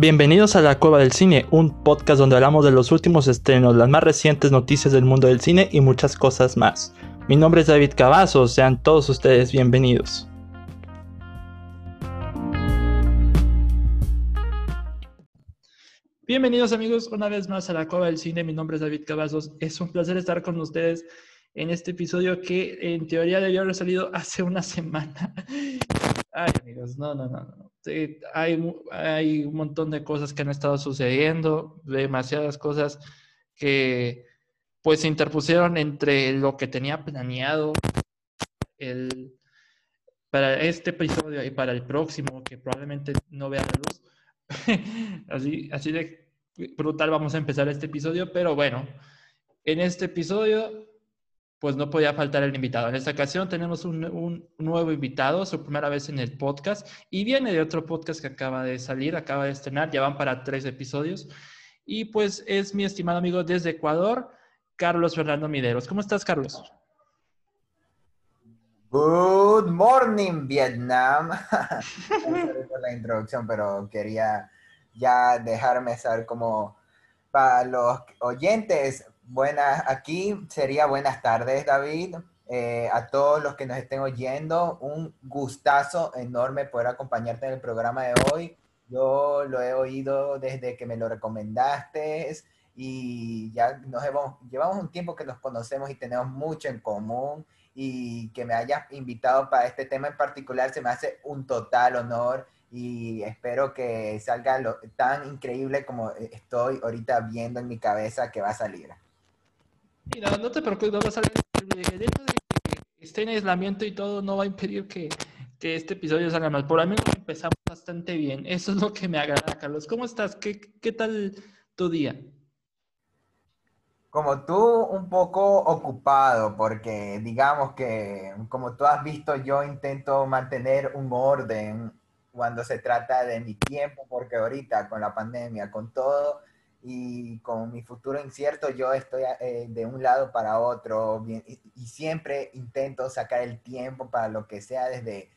Bienvenidos a La Cueva del Cine, un podcast donde hablamos de los últimos estrenos, las más recientes noticias del mundo del cine y muchas cosas más. Mi nombre es David Cavazos, sean todos ustedes bienvenidos. Bienvenidos amigos una vez más a La Cueva del Cine, mi nombre es David Cavazos, es un placer estar con ustedes en este episodio que en teoría debió haber salido hace una semana. Ay amigos, no, no, no, no hay, hay un montón de cosas que han estado sucediendo, demasiadas cosas que pues se interpusieron entre lo que tenía planeado el, para este episodio y para el próximo, que probablemente no vea la luz. así, así de brutal vamos a empezar este episodio, pero bueno, en este episodio pues no podía faltar el invitado. En esta ocasión tenemos un, nuevo invitado, su primera vez en el podcast, y viene de otro podcast que acaba de salir, acaba de estrenar, ya van para tres episodios. Y pues es mi estimado amigo desde Ecuador, Carlos Fernando Mideros. ¿Cómo estás, Carlos? Good morning, Vietnam. por la introducción, pero quería ya dejarme saber como para los oyentes, Buenas, aquí sería buenas tardes, David. Eh, a todos los que nos estén oyendo, un gustazo enorme poder acompañarte en el programa de hoy. Yo lo he oído desde que me lo recomendaste y ya nos hemos, llevamos un tiempo que nos conocemos y tenemos mucho en común y que me hayas invitado para este tema en particular se me hace un total honor y espero que salga lo, tan increíble como estoy ahorita viendo en mi cabeza que va a salir. Mira, no te preocupes, no va a salir. El hecho de que esté en aislamiento y todo no va a impedir que, que este episodio salga mal. Por lo menos empezamos bastante bien. Eso es lo que me agrada, Carlos. ¿Cómo estás? ¿Qué, qué tal tu día? Como tú, un poco ocupado, porque digamos que, como tú has visto, yo intento mantener un orden cuando se trata de mi tiempo, porque ahorita con la pandemia, con todo, y con mi futuro incierto yo estoy eh, de un lado para otro bien, y, siempre intento sacar el tiempo para lo que sea, desde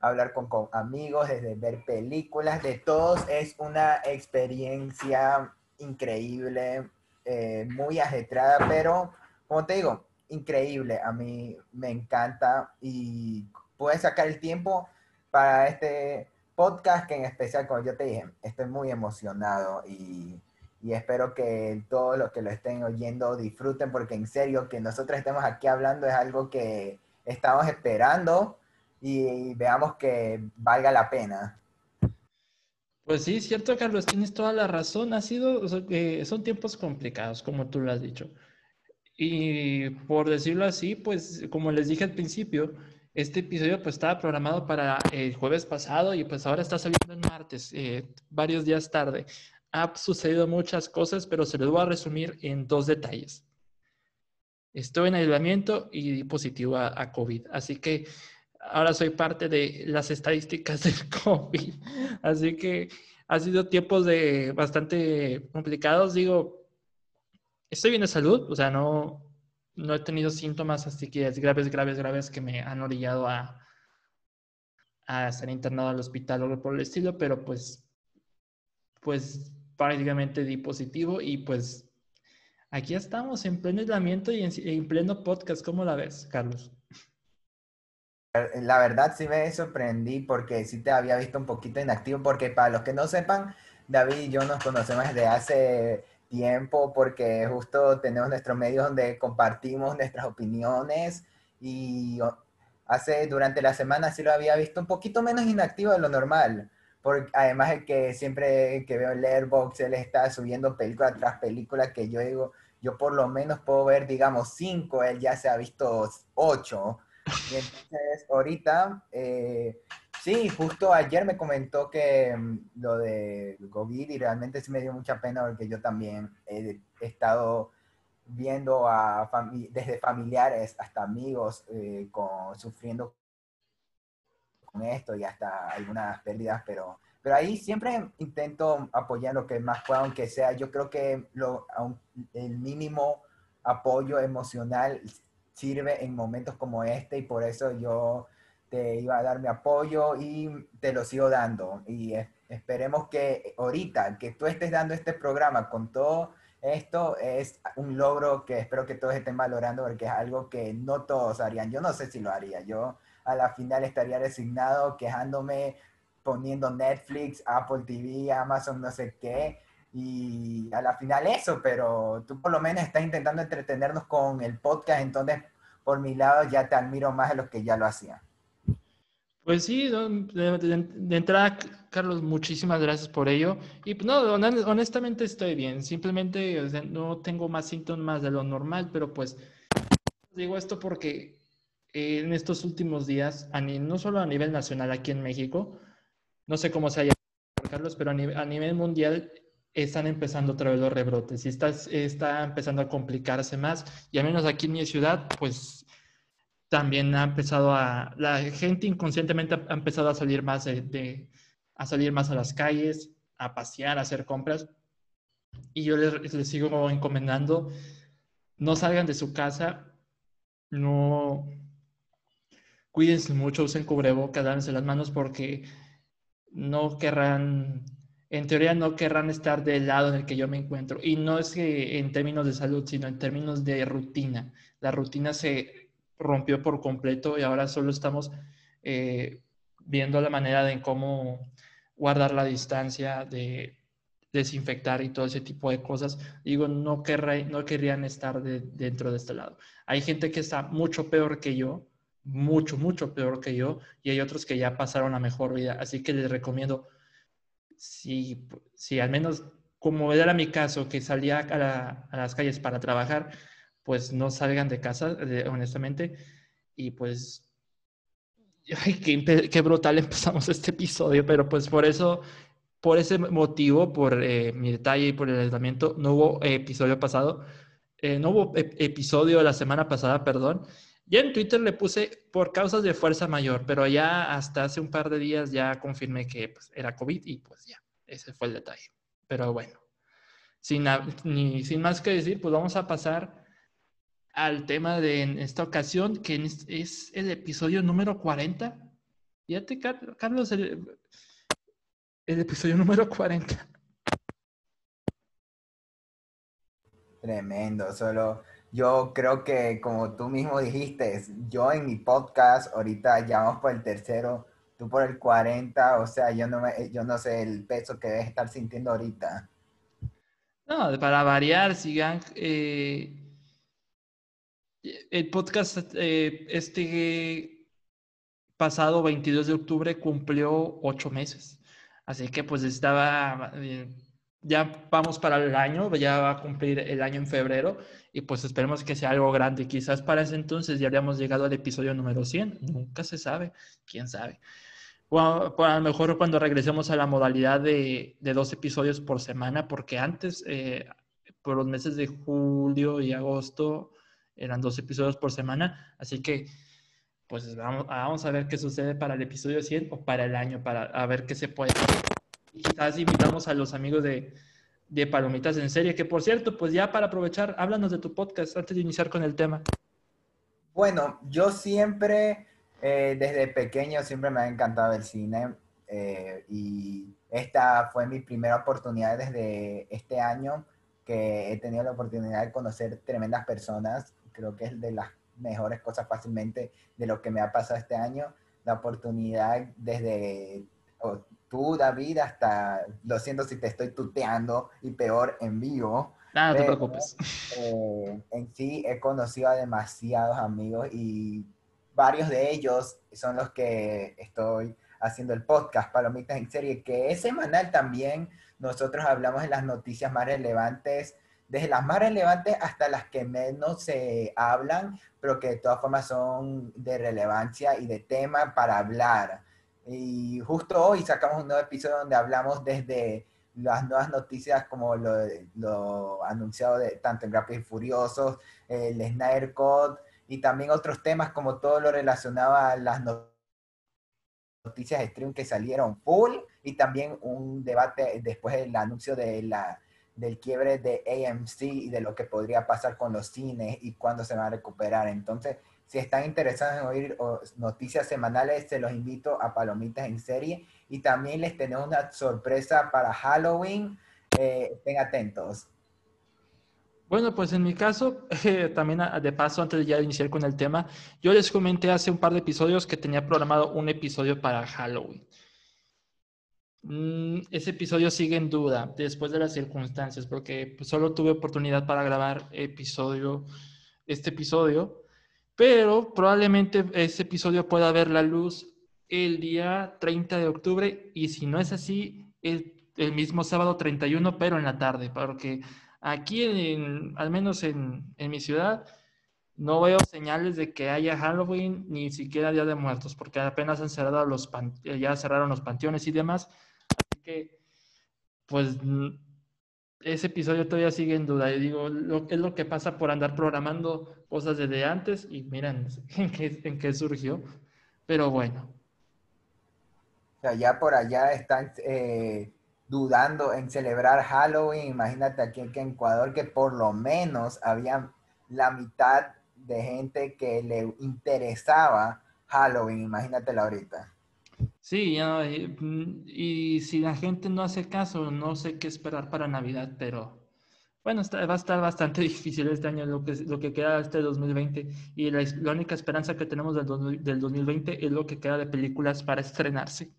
hablar con, amigos, desde ver películas, de todos es una experiencia increíble, eh, muy ajetrada, pero como te digo, increíble, a mí me encanta y puedes sacar el tiempo para este podcast que en especial, como yo te dije, estoy muy emocionado y y espero que todos los que lo estén oyendo disfruten porque en serio que nosotros estemos aquí hablando es algo que estamos esperando y veamos que valga la pena. Pues sí, cierto, Carlos, tienes toda la razón. Ha sido, son tiempos complicados, como tú lo has dicho. Y por decirlo así, pues como les dije al principio, este episodio pues estaba programado para el jueves pasado y pues ahora está saliendo el martes, eh, varios días tarde ha sucedido muchas cosas, pero se les voy a resumir en dos detalles. Estoy en aislamiento y positivo a, COVID, así que ahora soy parte de las estadísticas del COVID. Así que ha sido tiempos de bastante complicados. Digo, estoy bien de salud, o sea, no, no he tenido síntomas así que es graves, graves, graves que me han orillado a, a estar internado al hospital o por el estilo, pero pues, pues prácticamente di positivo y pues aquí estamos en pleno aislamiento y en, pleno podcast. ¿Cómo la ves, Carlos? La verdad sí me sorprendí porque sí te había visto un poquito inactivo porque para los que no sepan, David y yo nos conocemos desde hace tiempo porque justo tenemos nuestros medios donde compartimos nuestras opiniones y hace durante la semana sí lo había visto un poquito menos inactivo de lo normal porque además es que siempre que veo el Airbox, él está subiendo película tras película que yo digo, yo por lo menos puedo ver, digamos, cinco, él ya se ha visto ocho. Y entonces, ahorita, eh, sí, justo ayer me comentó que mm, lo de COVID y realmente sí me dio mucha pena porque yo también he, estado viendo a desde familiares hasta amigos eh, con, sufriendo esto y hasta algunas pérdidas, pero, pero ahí siempre intento apoyar lo que más pueda, aunque sea, yo creo que lo, el mínimo apoyo emocional sirve en momentos como este y por eso yo te iba a dar mi apoyo y te lo sigo dando. Y esperemos que ahorita que tú estés dando este programa con todo esto es un logro que espero que todos estén valorando porque es algo que no todos harían. Yo no sé si lo haría. Yo a la final estaría resignado quejándome, poniendo Netflix, Apple TV, Amazon, no sé qué. Y a la final eso, pero tú por lo menos estás intentando entretenernos con el podcast, entonces por mi lado ya te admiro más de los que ya lo hacían. Pues sí, de, entrada, Carlos, muchísimas gracias por ello. Y pues, no, honestamente estoy bien. Simplemente no tengo más síntomas de lo normal, pero pues digo esto porque en estos últimos días, no solo a nivel nacional aquí en México, no sé cómo se haya, Carlos, pero a nivel, mundial están empezando otra vez los rebrotes y está, está empezando a complicarse más. Y al menos aquí en mi ciudad, pues también ha empezado a, la gente inconscientemente ha empezado a salir más de, a salir más a las calles, a pasear, a hacer compras. Y yo les, les, sigo encomendando, no salgan de su casa, no cuídense mucho, usen cubrebocas, lávense las manos porque no querrán, en teoría no querrán estar del lado en el que yo me encuentro. Y no es que en términos de salud, sino en términos de rutina. La rutina se rompió por completo y ahora solo estamos eh, viendo la manera de cómo guardar la distancia, de desinfectar y todo ese tipo de cosas. Digo, no, no querrían estar dentro de este lado. Hay gente que está mucho peor que yo, mucho, mucho peor que yo, y hay otros que ya pasaron la mejor vida. Así que les recomiendo, si, si al menos como era mi caso, que salía a las calles para trabajar, pues no salgan de casa, honestamente. Y pues, ay, qué, brutal empezamos este episodio, pero pues por eso, por ese motivo, por eh, mi detalle y por el aislamiento, no hubo episodio pasado, eh, no hubo episodio la semana pasada, perdón. Ya en Twitter le puse por causas de fuerza mayor, pero ya hasta hace un par de días ya confirmé que pues, era COVID y pues ya, ese fue el detalle. Pero bueno, sin, ni, sin más que decir, pues vamos a pasar al tema de en esta ocasión, que es el episodio número 40. Fíjate, Carlos, el, episodio número 40. Tremendo, solo yo creo que como tú mismo dijiste, yo en mi podcast, ahorita ya vamos por el tercero, tú por el 40, o sea, yo no, me, yo no sé el peso que debes estar sintiendo ahorita. No, para variar, sigan, eh, el podcast eh, este pasado 22 de octubre cumplió ocho meses. Así que pues estaba, eh, ya vamos para el año, ya va a cumplir el año en febrero y pues esperemos que sea algo grande. Quizás para ese entonces ya habríamos llegado al episodio número 100. Nunca se sabe, quién sabe. O a, lo mejor cuando regresemos a la modalidad de, dos episodios por semana, porque antes, eh, por los meses de julio y agosto, eran dos episodios por semana, así que pues vamos, a ver qué sucede para el episodio 100 o para el año, para a ver qué se puede. Quizás invitamos a los amigos de, de Palomitas en Serie, que por cierto, pues ya para aprovechar, háblanos de tu podcast antes de iniciar con el tema. Bueno, yo siempre, eh, desde pequeño, siempre me ha encantado el cine eh, y esta fue mi primera oportunidad desde este año que he tenido la oportunidad de conocer tremendas personas creo que es de las mejores cosas fácilmente de lo que me ha pasado este año, la oportunidad desde tú, David, hasta, lo siento si te estoy tuteando y peor en vivo. Nada, no te preocupes. Eh, en sí he conocido a demasiados amigos y varios de ellos son los que estoy haciendo el podcast Palomitas en Serie, que es semanal también. Nosotros hablamos de las noticias más relevantes desde las más relevantes hasta las que menos se hablan, pero que de todas formas son de relevancia y de tema para hablar. Y justo hoy sacamos un nuevo episodio donde hablamos desde las nuevas noticias como lo, anunciado de, tanto en Rápidos y Furiosos, el Snyder Code y también otros temas como todo lo relacionado a las noticias de stream que salieron full y también un debate después del anuncio de la del quiebre de AMC y de lo que podría pasar con los cines y cuándo se van a recuperar. Entonces, Si están interesados en oír noticias semanales, se los invito a Palomitas en Serie. Y también les tenemos una sorpresa para Halloween. Eh, estén atentos. Bueno, pues en mi caso, eh, también de paso, antes de ya iniciar con el tema, yo les comenté hace un par de episodios que tenía programado un episodio para Halloween. Mm, ese episodio sigue en duda después de las circunstancias, porque pues, solo tuve oportunidad para grabar episodio, este episodio, pero probablemente ese episodio pueda ver la luz el día 30 de octubre y si no es así, el, el mismo sábado 31, pero en la tarde, porque Aquí, en, al menos en, mi ciudad, no veo señales de que haya Halloween ni siquiera Día de Muertos, porque apenas han cerrado los eh, ya cerraron los panteones y demás. Así que, pues, ese episodio todavía sigue en duda. Y digo, lo, es lo que pasa por andar programando cosas desde antes y miren en qué, en qué surgió. Pero bueno. Ya por allá están eh, dudando en celebrar Halloween. Imagínate aquí en Ecuador que por lo menos había la mitad de gente que le interesaba Halloween. Imagínatela ahorita. Sí, y, si la gente no hace caso, no sé qué esperar para Navidad, pero bueno, va a estar bastante difícil este año lo que, queda este 2020 y la, única esperanza que tenemos del, del 2020 es lo que queda de películas para estrenarse.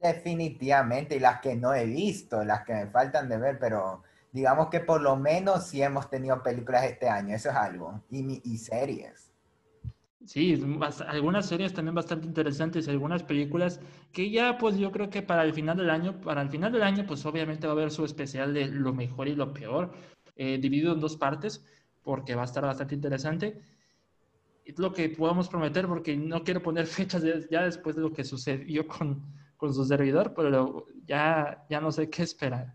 Definitivamente, y las que no he visto, las que me faltan de ver, pero digamos que por lo menos sí hemos tenido películas este año, eso es algo, y, y series. Sí, algunas series también bastante interesantes, algunas películas que ya pues yo creo que para el final del año, para el final del año pues obviamente va a haber su especial de lo mejor y lo peor, eh, dividido en dos partes, porque va a estar bastante interesante. Es lo que podemos prometer porque no quiero poner fechas ya después de lo que sucedió con, con su servidor, pero ya, ya no sé qué esperar.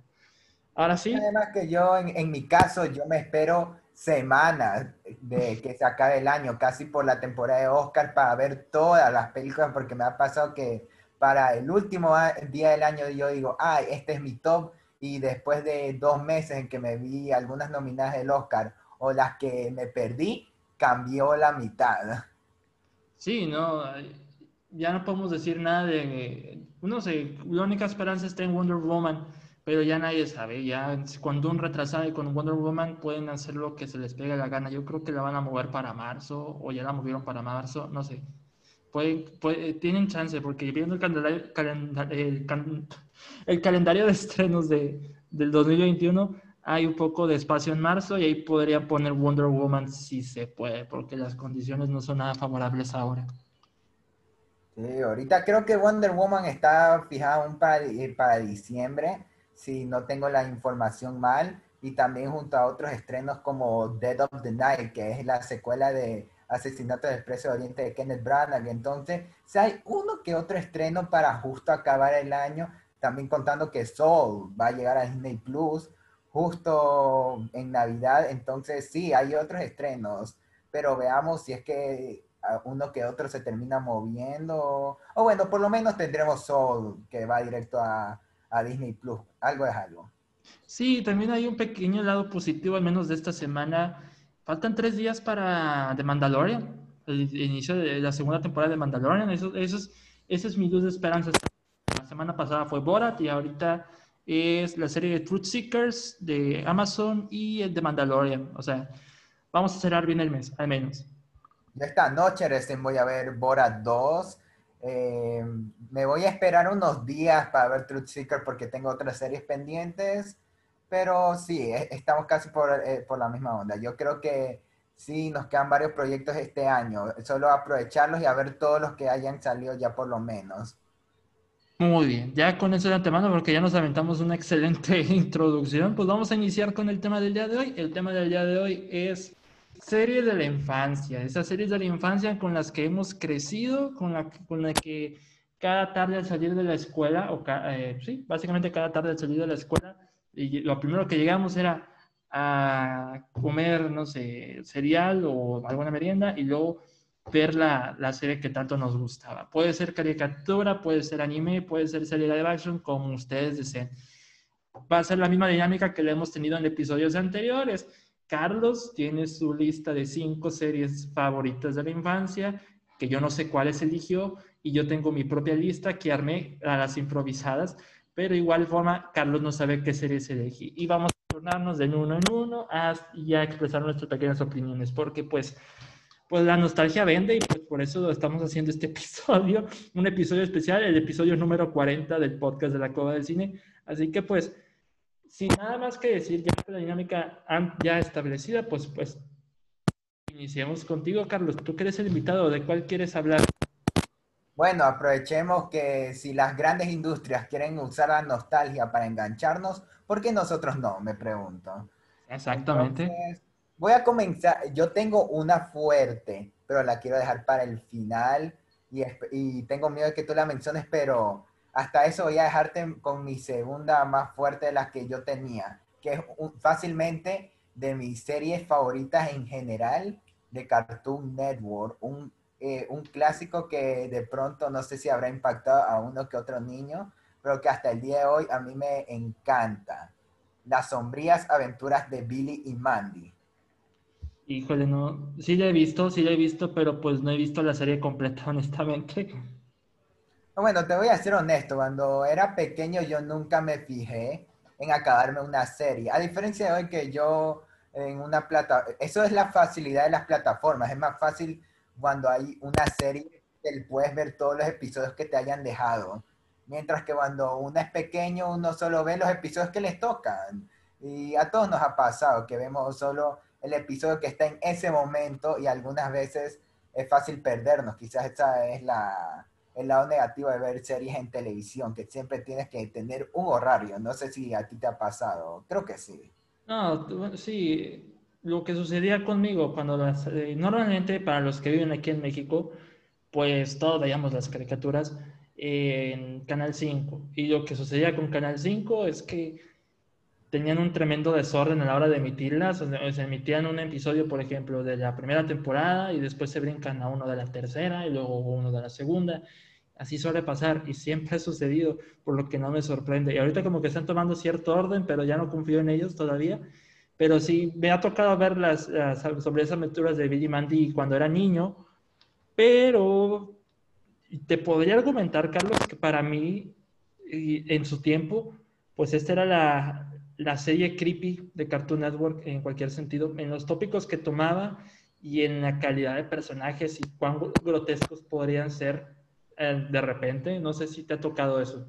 Ahora sí. Además que yo, en, en mi caso, yo me espero semanas de que se acabe el año, casi por la temporada de Oscar, para ver todas las películas, porque me ha pasado que para el último día del año yo digo, ay, este es mi top, y después de dos meses en que me vi algunas nominadas del Oscar o las que me perdí, cambió la mitad. Sí, no, ya no podemos decir nada de, no sé, la única esperanza está en Wonder Woman, pero ya nadie sabe, ya cuando un retrasado y con Wonder Woman pueden hacer lo que se les pegue la gana, yo creo que la van a mover para marzo o ya la movieron para marzo, no sé. Pueden, tienen chance porque viendo el calendario, el, calendario de estrenos de, del 2021 hay un poco de espacio en marzo y ahí podría poner Wonder Woman si se puede, porque las condiciones no son nada favorables ahora. Sí, ahorita creo que Wonder Woman está fijada para, eh, para diciembre, si no tengo la información mal, y también junto a otros estrenos como Dead of the Night, que es la secuela de Asesinato del Expreso de Oriente de Kenneth Branagh. Entonces, si hay uno que otro estreno para justo acabar el año, también contando que Soul va a llegar a Disney Plus justo en Navidad. Entonces, sí, hay otros estrenos, pero veamos si es que uno que otro se termina moviendo. O bueno, por lo menos tendremos Soul, que va directo a, a Disney Plus. Algo es algo. Sí, también hay un pequeño lado positivo, al menos de esta semana. Faltan tres días para The Mandalorian, el inicio de la segunda temporada de Mandalorian. Eso, eso es, esa es mi luz de esperanza. La semana pasada fue Borat y ahorita es la serie de Truth Seekers de Amazon y el de Mandalorian. O sea, vamos a cerrar bien el mes, al menos esta noche recién voy a ver Borat 2. Eh, me voy a esperar unos días para ver Truth Seeker porque tengo otras series pendientes. Pero sí, e, estamos casi por, eh, por la misma onda. Yo creo que sí, nos quedan varios proyectos este año. Solo aprovecharlos y a ver todos los que hayan salido ya por lo menos. Muy bien, ya con eso de antemano, porque ya nos aventamos una excelente introducción, pues vamos a iniciar con el tema del día de hoy. El tema del día de hoy es series de la infancia, esas series de la infancia con las que hemos crecido, con la, con la que cada tarde al salir de la escuela, o eh, sí, básicamente cada tarde al salir de la escuela, y lo primero que llegamos era a comer, no sé, cereal o alguna merienda y luego ver la, la, serie que tanto nos gustaba. Puede ser caricatura, puede ser anime, puede ser serie de action, como ustedes deseen. Va a ser la misma dinámica que le hemos tenido en episodios anteriores Carlos tiene su lista de cinco series favoritas de la infancia, que yo no sé cuáles eligió, y yo tengo mi propia lista que armé a las improvisadas, pero igual forma, Carlos no sabe qué series elegí. Y vamos a turnarnos de uno en uno y a expresar nuestras pequeñas opiniones, porque pues pues la nostalgia vende y pues por eso estamos haciendo este episodio, un episodio especial, el episodio número 40 del podcast de la Cueva del Cine. Así que pues, sin nada más que decir, ya la dinámica ya establecida, pues pues iniciemos contigo, Carlos. Tú que eres el invitado, ¿de cuál quieres hablar? Bueno, aprovechemos que si las grandes industrias quieren usar la nostalgia para engancharnos, ¿por qué nosotros no? Me pregunto. Exactamente. Voy a comenzar, yo tengo una fuerte, pero la quiero dejar para el final y, tengo miedo de que tú la menciones, pero hasta eso voy a dejarte con mi segunda más fuerte de las que yo tenía, que es fácilmente de mis series favoritas en general de Cartoon Network, un, eh, un clásico que de pronto no sé si habrá impactado a uno que otro niño, pero que hasta el día de hoy a mí me encanta. Las sombrías aventuras de Billy y Mandy. Híjole, no. Sí la he visto, sí la he visto, pero pues no he visto la serie completa, honestamente. Bueno, te voy a ser honesto. Cuando era pequeño yo nunca me fijé en acabarme una serie. A diferencia de hoy que yo en una plata... Eso es la facilidad de las plataformas. Es más fácil cuando hay una serie que puedes ver todos los episodios que te hayan dejado. Mientras que cuando uno es pequeño, uno solo ve los episodios que les tocan. Y a todos nos ha pasado que vemos solo el episodio que está en ese momento y algunas veces es fácil perdernos. Quizás esa es la, el lado negativo de ver series en televisión, que siempre tienes que tener un horario. No sé si a ti te ha pasado. Creo que sí. No, sí. Lo que sucedía conmigo cuando las, eh, normalmente para los que viven aquí en México, pues todos veíamos las caricaturas en Canal 5. Y lo que sucedía con Canal 5 es que tenían un tremendo desorden a la hora de emitirlas. se emitían un episodio, por ejemplo, de la primera temporada y después se brincan a uno de la tercera y luego uno de la segunda. Así suele pasar y siempre ha sucedido, por lo que no me sorprende. Y ahorita como que están tomando cierto orden, pero ya no confío en ellos todavía. Pero sí, me ha tocado ver las, sobre esas aventuras de Billy Mandy cuando era niño, pero te podría argumentar, Carlos, que para mí, en su tiempo, pues esta era la, la serie creepy de Cartoon Network en cualquier sentido, en los tópicos que tomaba y en la calidad de personajes y cuán grotescos podrían ser eh, de repente. No sé si te ha tocado eso.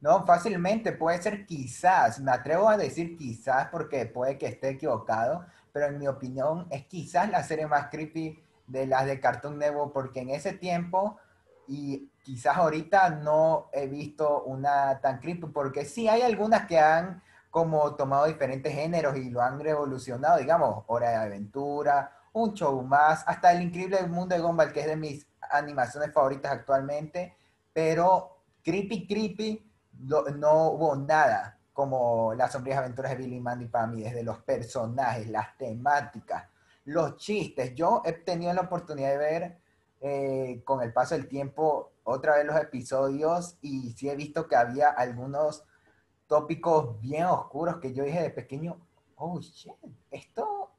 No, fácilmente, puede ser quizás, me atrevo a decir quizás porque puede que esté equivocado, pero en mi opinión es quizás la serie más creepy de las de Cartoon Network porque en ese tiempo y quizás ahorita no he visto una tan creepy porque sí hay algunas que han como tomado diferentes géneros y lo han revolucionado, digamos, Hora de Aventura, un show más, hasta el increíble mundo de Gumball, que es de mis animaciones favoritas actualmente, pero creepy, creepy, no, hubo nada como las sombrías aventuras de Billy Mandy para mí, desde los personajes, las temáticas, los chistes. Yo he tenido la oportunidad de ver eh, con el paso del tiempo otra vez los episodios y sí he visto que había algunos tópicos bien oscuros que yo dije de pequeño, oh shit, esto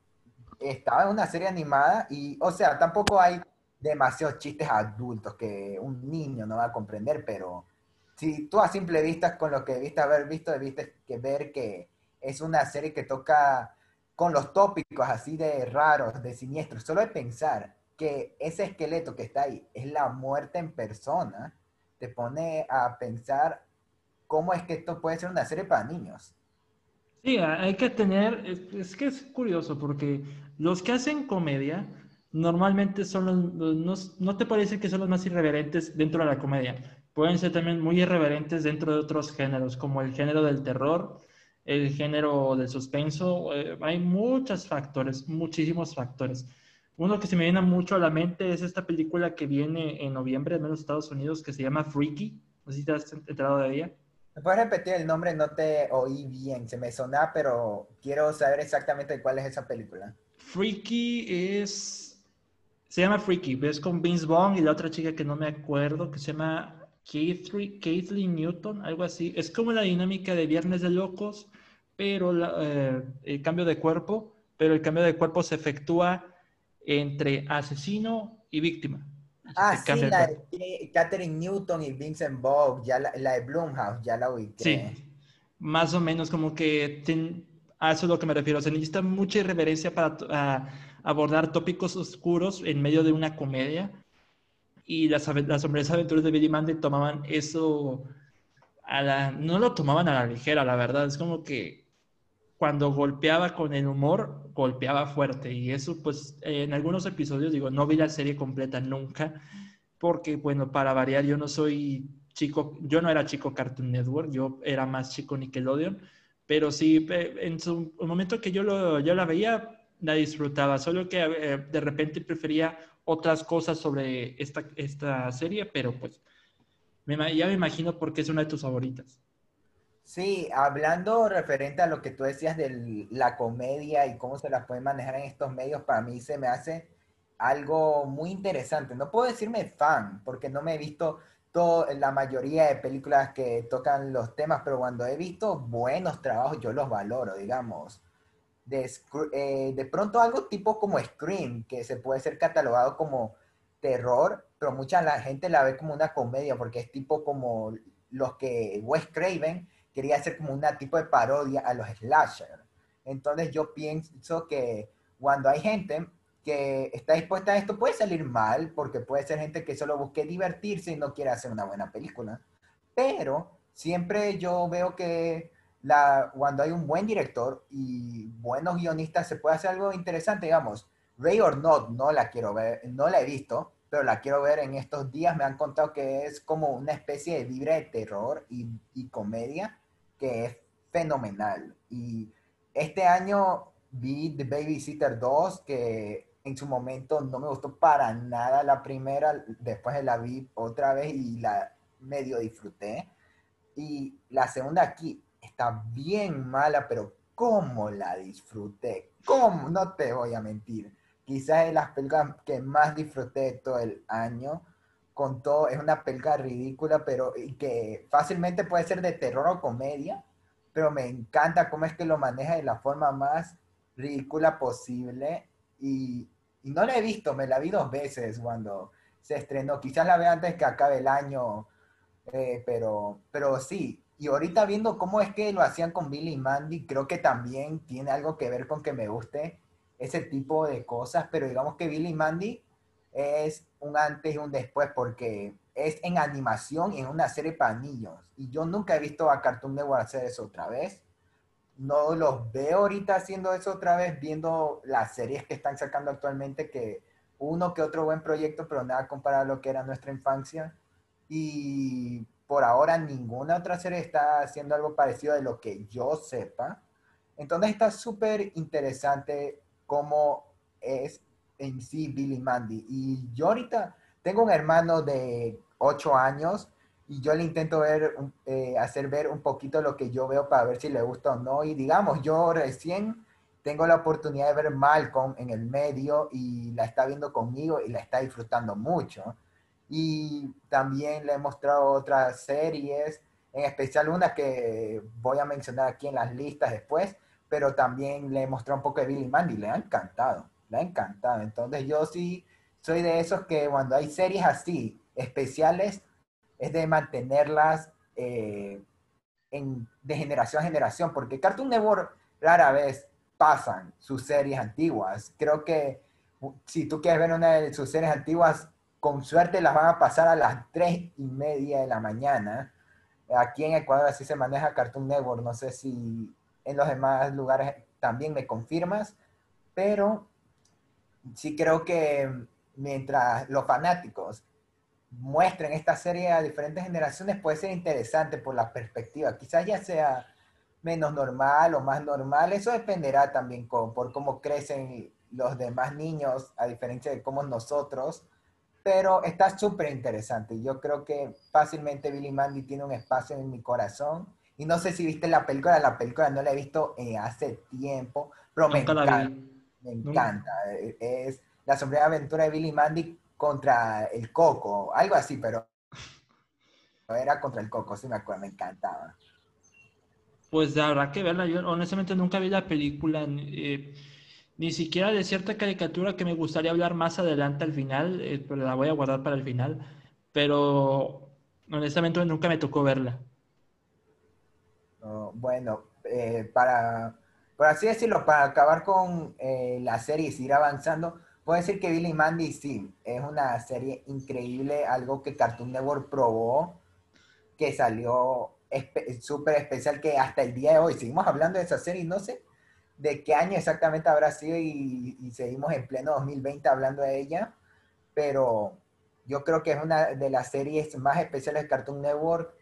estaba en una serie animada y, o sea, tampoco hay demasiados chistes adultos que un niño no va a comprender, pero si tú a simple vista, con lo que debiste haber visto, debiste que ver que es una serie que toca con los tópicos así de raros, de siniestros, solo de pensar que ese esqueleto que está ahí es la muerte en persona, te pone a pensar cómo es que esto puede ser una serie para niños. Sí, hay que tener, es, que es curioso porque los que hacen comedia normalmente son los, no, te parece que son los más irreverentes dentro de la comedia. Pueden ser también muy irreverentes dentro de otros géneros, como el género del terror, el género del suspenso. Eh, hay muchos factores, muchísimos factores. Uno que se me viene mucho a la mente es esta película que viene en noviembre en los Estados Unidos que se llama Freaky. No sé si te has enterado de ella. ¿Me puedes repetir el nombre? No te oí bien, se me sonaba, pero quiero saber exactamente cuál es esa película. Freaky es... Se llama Freaky, ves con Vince Vaughn y la otra chica que no me acuerdo, que se llama Kathleen Newton, algo así. Es como la dinámica de Viernes de Locos, pero eh, el cambio de cuerpo, pero el cambio de cuerpo se efectúa entre asesino y víctima. Ah, sí, la de Catherine Newton y Vincent Vaughn, ya la, de Blumhouse, ya la ubiqué. Sí, más o menos como que a eso es lo que me refiero. Se necesita mucha irreverencia para abordar tópicos oscuros en medio de una comedia. Y las, las sombrías aventuras de Billy Mandy tomaban eso a la, no lo tomaban a la ligera, la verdad. Es como que cuando golpeaba con el humor, golpeaba fuerte. Y eso, pues, en algunos episodios, digo, no vi la serie completa nunca, porque, bueno, para variar, yo no soy chico, yo no era chico Cartoon Network, yo era más chico Nickelodeon, pero sí, en su momento que yo, lo, yo la veía, la disfrutaba, solo que eh, de repente prefería otras cosas sobre esta, esta serie, pero pues ya me imagino por qué es una de tus favoritas. Sí, hablando referente a lo que tú decías de la comedia y cómo se la puede manejar en estos medios, para mí se me hace algo muy interesante. No puedo decirme fan, porque no me he visto todo, la mayoría de películas que tocan los temas, pero cuando he visto buenos trabajos, yo los valoro, digamos. De, eh, de pronto algo tipo como Scream, que se puede ser catalogado como terror, pero mucha la gente la ve como una comedia, porque es tipo como los que Wes Craven quería hacer como una tipo de parodia a los slasher. Entonces yo pienso que cuando hay gente que está dispuesta a esto, puede salir mal, porque puede ser gente que solo busque divertirse y no quiere hacer una buena película. Pero siempre yo veo que la, cuando hay un buen director y buenos guionistas, se puede hacer algo interesante, digamos. Ray or Not, no la quiero ver, no la he visto, pero la quiero ver en estos días. Me han contado que es como una especie de vibra de terror y, y comedia que es fenomenal. Y este año vi The Babysitter 2, que en su momento no me gustó para nada la primera, después la vi otra vez y la medio disfruté. Y la segunda aquí está bien mala, pero ¿cómo la disfruté? ¿Cómo? No te voy a mentir. Quizás es las películas que más disfruté todo el año con todo, es una película ridícula, pero que fácilmente puede ser de terror o comedia, pero me encanta cómo es que lo maneja de la forma más ridícula posible. Y, y no la he visto, me la vi dos veces cuando se estrenó, quizás la vea antes que acabe el año, eh, pero, pero sí, y ahorita viendo cómo es que lo hacían con Billy y Mandy, creo que también tiene algo que ver con que me guste ese tipo de cosas, pero digamos que Billy y Mandy es un antes y un después porque es en animación y en una serie para niños. Y yo nunca he visto a Cartoon Network hacer eso otra vez. No los veo ahorita haciendo eso otra vez, viendo las series que están sacando actualmente, que uno que otro buen proyecto, pero nada comparado a lo que era nuestra infancia. Y por ahora ninguna otra serie está haciendo algo parecido de lo que yo sepa. Entonces está súper interesante cómo es en sí Billy Mandy. Y yo ahorita tengo un hermano de 8 años y yo le intento ver, eh, hacer ver un poquito lo que yo veo para ver si le gusta o no. Y digamos, yo recién tengo la oportunidad de ver Malcolm en el medio y la está viendo conmigo y la está disfrutando mucho. Y también le he mostrado otras series, en especial una que voy a mencionar aquí en las listas después, pero también le he mostrado un poco de Billy Mandy, le ha encantado le ha encantado. Entonces yo sí soy de esos que cuando hay series así, especiales, es de mantenerlas eh, en, de generación a generación, porque Cartoon Network rara vez pasan sus series antiguas. Creo que si tú quieres ver una de sus series antiguas, con suerte las van a pasar a las tres y media de la mañana. Aquí en Ecuador así se maneja Cartoon Network. No sé si en los demás lugares también me confirmas, pero sí creo que mientras los fanáticos muestren esta serie a diferentes generaciones puede ser interesante por la perspectiva. Quizás ya sea menos normal o más normal, eso dependerá también por cómo crecen los demás niños, a diferencia de cómo nosotros, pero está súper interesante. Yo creo que fácilmente Billy Mandy tiene un espacio en mi corazón. Y no sé si viste la película, la película no la he visto eh, hace tiempo, pero me encanta. Me encanta. Eh, es la sombría aventura de Billy Mandy contra el Coco, algo así, pero era contra el Coco, sí me acuerdo, me encantaba. Pues habrá que verla. Yo honestamente nunca vi la película. Eh, ni siquiera de cierta caricatura que me gustaría hablar más adelante al final, eh, pero la voy a guardar para el final, pero honestamente nunca me tocó verla. bueno, eh, para, por así decirlo, para acabar con eh, la serie y seguir avanzando, puedo decir que Billy Mandy sí, es una serie increíble, algo que Cartoon Network probó, que salió súper especial, que hasta el día de hoy seguimos hablando de esa serie, no sé de qué año exactamente habrá sido y, y seguimos en pleno 2020 hablando de ella, pero yo creo que es una de las series más especiales de Cartoon Network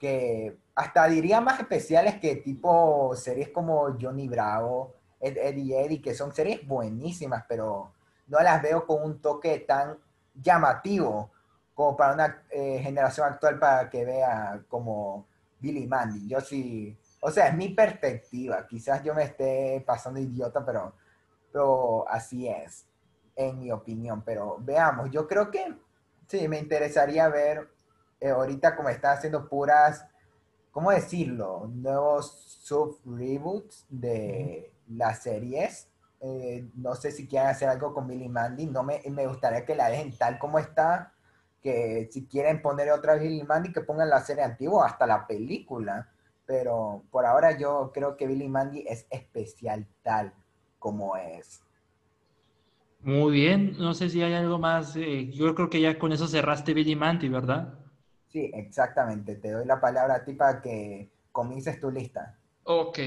que hasta diría más especiales que tipo series como Johnny Bravo, Ed, Eddie Eddie, que son series buenísimas, pero no las veo con un toque tan llamativo como para una eh, generación actual para que vea como Billy Mandy. Yo sí, o sea, es mi perspectiva, quizás yo me esté pasando idiota, pero, pero así es, en mi opinión. Pero veamos, yo creo que sí, me interesaría ver eh, ahorita como están haciendo puras ¿cómo decirlo? Nuevos sub-reboots de las series. Eh, no sé si quieren hacer algo con Billy Mandy. No me, me, gustaría que la dejen tal como está. Que si quieren poner otra Billy Mandy, que pongan la serie antigua, hasta la película. Pero por ahora yo creo que Billy Mandy es especial tal como es. Muy bien, no sé si hay algo más. Eh, yo creo que ya con eso cerraste Billy Mandy, ¿verdad? Sí, exactamente. Te doy la palabra a ti para que comiences tu lista. Ok,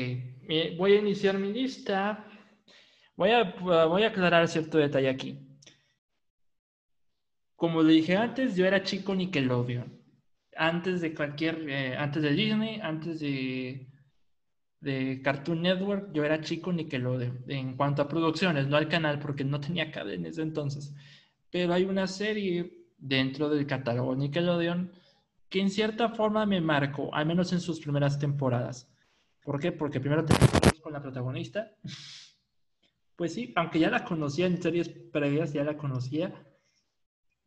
voy a iniciar mi lista. Voy a, voy a aclarar cierto detalle aquí. Como le dije antes, yo era chico Nickelodeon. Antes de cualquier, eh, antes de Disney, antes de, de Cartoon Network, yo era chico Nickelodeon. En cuanto a producciones, no al canal, porque no tenía cadenas entonces. Pero hay una serie dentro del catálogo Nickelodeon que en cierta forma me marcó, al menos en sus primeras temporadas. ¿Por qué? Porque primero te con la protagonista. Pues sí, aunque ya la conocía en series previas, ya la conocía.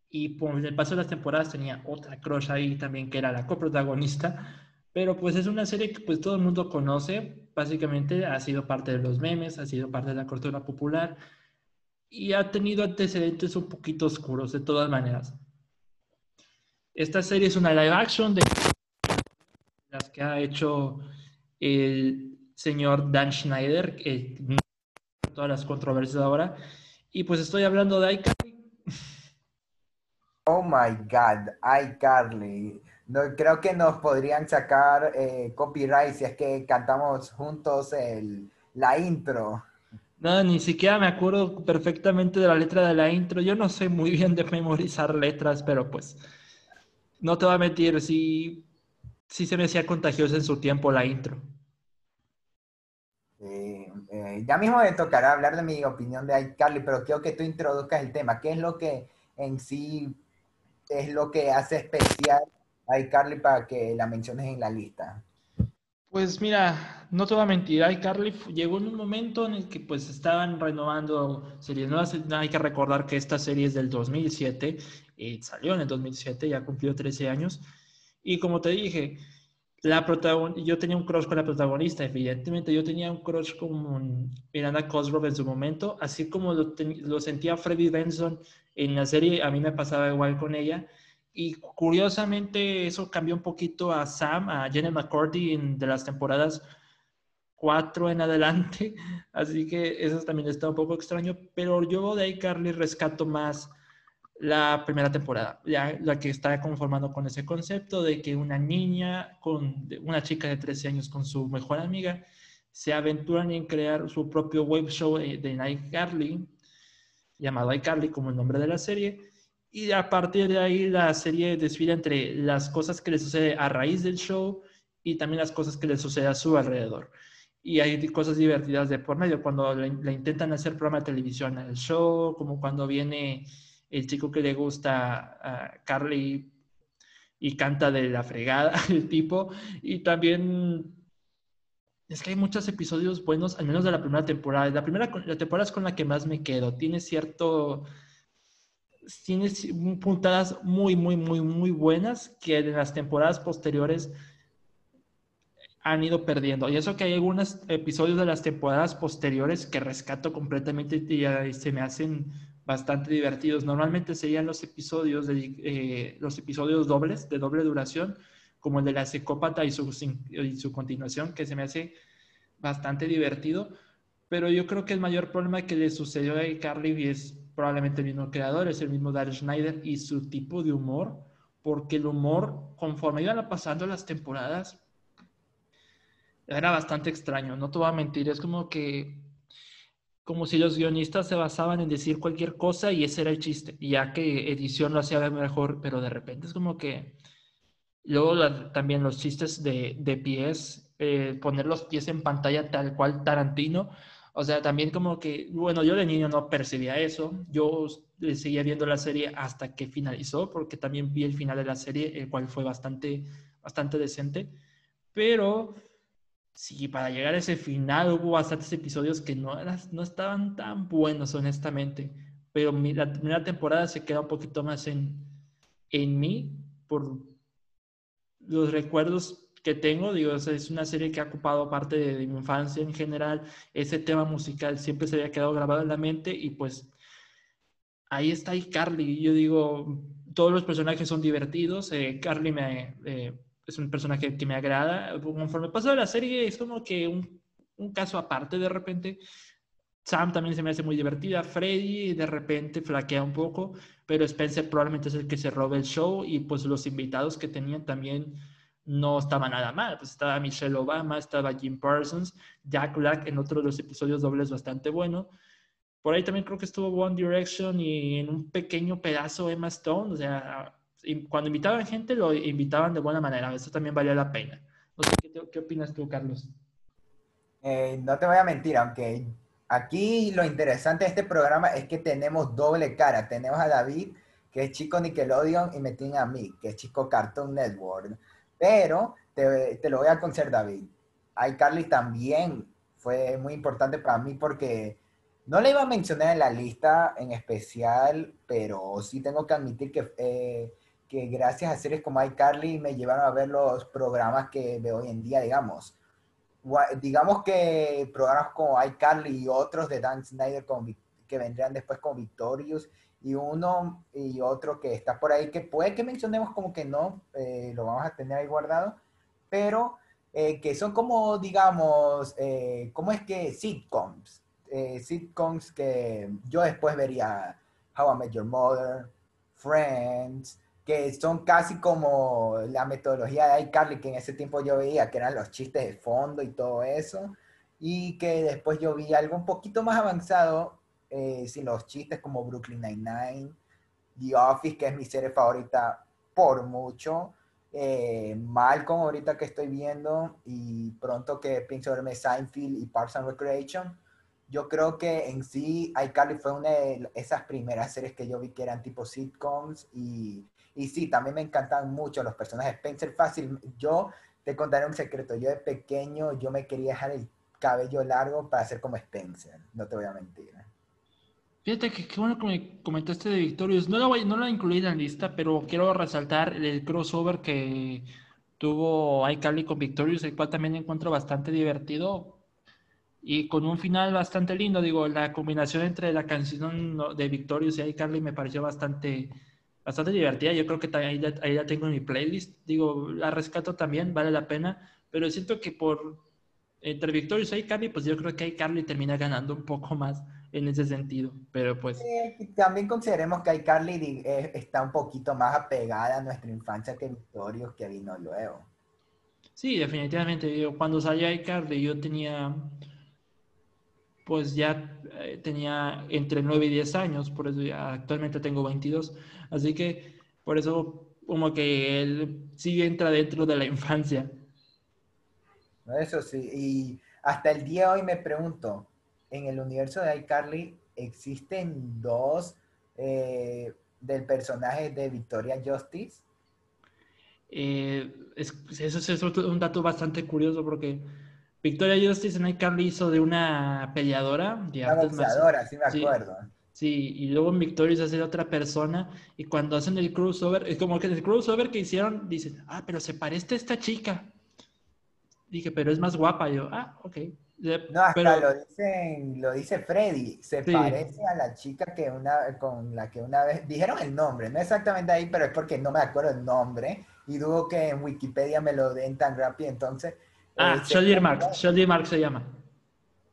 Y por el paso de las temporadas tenía otra crush ahí también que era la coprotagonista. Pero pues es una serie que pues todo el mundo conoce. Básicamente ha sido parte de los memes, ha sido parte de la cultura popular. Y ha tenido antecedentes un poquito oscuros de todas maneras. Esta serie es una live action de las que ha hecho el señor Dan Schneider, que todas las controversias ahora. Y pues estoy hablando de iCarly. Oh my God, iCarly. No, creo que nos podrían sacar eh, copyright si es que cantamos juntos el, la intro. No, ni siquiera me acuerdo perfectamente de la letra de la intro. Yo no sé muy bien de memorizar letras, pero pues no te voy a mentir, sí, sí se me hacía contagiosa en su tiempo la intro. Eh, ya mismo me tocará hablar de mi opinión de iCarly, pero quiero que tú introduzcas el tema. ¿Qué es lo que en sí es lo que hace especial a iCarly para que la menciones en la lista? Pues mira, no te voy a mentir, iCarly llegó en un momento en el que pues estaban renovando series nuevas. Hay que recordar que esta serie es del 2007 salió en el 2007, ya cumplió 13 años. Y como te dije, la yo tenía un crush con la protagonista, evidentemente yo tenía un crush con Miranda Cosgrove en su momento, así como lo, lo sentía Freddie Benson en la serie, a mí me pasaba igual con ella. Y curiosamente eso cambió un poquito a Sam, a Jenny McCordy en, de las temporadas 4 en adelante. Así que eso también está un poco extraño. Pero yo de ahí, Carly, rescato más la primera temporada, ya la que está conformando con ese concepto de que una niña, con una chica de 13 años con su mejor amiga, se aventuran en crear su propio web show de Night Carly, llamado iCarly como el nombre de la serie, y a partir de ahí la serie desfila entre las cosas que le sucede a raíz del show y también las cosas que le sucede a su alrededor. Y hay cosas divertidas de por medio, cuando le, intentan hacer programa de televisión al show, como cuando viene el chico que le gusta a Carly y canta de la fregada, el tipo, y también es que hay muchos episodios buenos, al menos de la primera temporada. La primera la temporada es con la que más me quedo. Tiene cierto tiene puntadas muy, muy, muy, muy buenas que en las temporadas posteriores han ido perdiendo. Y eso que hay algunos episodios de las temporadas posteriores que rescato completamente y, se me hacen bastante divertidos. Normalmente serían los episodios, de, eh, los episodios dobles, de doble duración, como el de la psicópata y su, continuación, que se me hace bastante divertido. Pero yo creo que el mayor problema que le sucedió a Carly es probablemente el mismo creador, es el mismo Daryl Schneider y su tipo de humor, porque el humor, conforme iban pasando las temporadas, era bastante extraño, no te voy a mentir, es como que, como si los guionistas se basaban en decir cualquier cosa y ese era el chiste, ya que edición lo hacía mejor, pero de repente es como que, luego también los chistes de, de pies, eh, poner los pies en pantalla tal cual Tarantino, o sea, también como que, bueno, yo de niño no percibía eso, yo seguía viendo la serie hasta que finalizó, porque también vi el final de la serie, el cual fue bastante, bastante decente, pero Sí, para llegar a ese final hubo bastantes episodios que no, no estaban tan buenos, honestamente. Pero la primera temporada se queda un poquito más en, en mí por los recuerdos que tengo. Digo, es una serie que ha ocupado parte de, mi infancia en general. Ese tema musical siempre se había quedado grabado en la mente y pues ahí está iCarly. Yo digo, todos los personajes son divertidos. Eh, Carly me... Eh, es un personaje que me agrada. Conforme pasa la serie, es como que un, un, caso aparte de repente. Sam también se me hace muy divertida. Freddy de repente flaquea un poco, pero Spencer probablemente es el que se roba el show y pues los invitados que tenían también no estaban nada mal. Pues estaba Michelle Obama, estaba Jim Parsons, Jack Black en otro de los episodios dobles bastante bueno. Por ahí también creo que estuvo One Direction y en un pequeño pedazo Emma Stone. O sea, cuando invitaban gente, lo invitaban de buena manera. Eso también valía la pena. No ¿qué, opinas tú, Carlos? Eh, no te voy a mentir, aunque aquí lo interesante de este programa es que tenemos doble cara. Tenemos a David, que es chico Nickelodeon, y me tiene a mí, que es chico Cartoon Network. Pero te, te lo voy a conceder, David. iCarly también fue muy importante para mí porque no le iba a mencionar en la lista en especial, pero sí tengo que admitir que eh, que gracias a series como iCarly me llevaron a ver los programas que veo hoy en día, digamos. Digamos que programas como iCarly y otros de Dan Snyder que vendrían después con Victorious y uno y otro que está por ahí que puede que mencionemos como que no, eh, lo vamos a tener ahí guardado, pero eh, que son como, digamos, eh, ¿cómo es que sitcoms? sitcoms que yo después vería How I Met Your Mother, Friends, que son casi como la metodología de iCarly que en ese tiempo yo veía, que eran los chistes de fondo y todo eso, y que después yo vi algo un poquito más avanzado, eh, sin los chistes como Brooklyn Nine-Nine, The Office, que es mi serie favorita por mucho, eh, Malcolm ahorita que estoy viendo, y pronto que pienso verme Seinfeld y Parks and Recreation, yo creo que en sí iCarly fue una de esas primeras series que yo vi que eran tipo sitcoms y y sí, también me encantan mucho los personajes. Spencer Fácil, yo te contaré un secreto. Yo de pequeño, yo me quería dejar el cabello largo para ser como Spencer. No te voy a mentir. Fíjate que bueno que me comentaste de Victorious. No lo, voy, no lo incluí en la lista, pero quiero resaltar el crossover que tuvo iCarly con Victorious, el cual también encuentro bastante divertido y con un final bastante lindo. Digo, la combinación entre la canción de Victorious y iCarly me pareció bastante bastante divertida. Yo creo que ahí la, ahí la tengo en mi playlist. Digo, la rescato también, vale la pena. Pero siento que por entre Victorious y Carly, pues yo creo que Carly termina ganando un poco más en ese sentido. Pero pues. también consideremos que iCarly eh, está un poquito más apegada a nuestra infancia que Victorious, que vino luego. Sí, definitivamente. Cuando salió iCarly, yo tenía pues ya eh, tenía entre 9 y 10 años, por eso ya actualmente tengo 22. Así que por eso como que él sí entra dentro de la infancia. Eso sí, y hasta el día de hoy me pregunto, en el universo de iCarly existen dos eh, del personaje de Victoria Justice. Eh, eso es un dato bastante curioso porque Victoria Justice en iCarly hizo de una peleadora. De una boxeadora, sí me acuerdo. Sí, y luego en Victorious hace de otra persona. Y cuando hacen el crossover, es como que el crossover que hicieron, dicen, ah, pero se parece a esta chica. Dije, pero es más guapa. yo, ah, ok. No, hasta lo, dicen, lo dice Freddy. Se parece a la chica que una, con la que una vez. Dijeron el nombre, no exactamente ahí, pero es porque no me acuerdo el nombre. Y dudo que en Wikipedia me lo den tan rápido. Entonces. Ah, eh, Marks. Shelly Marks se llama.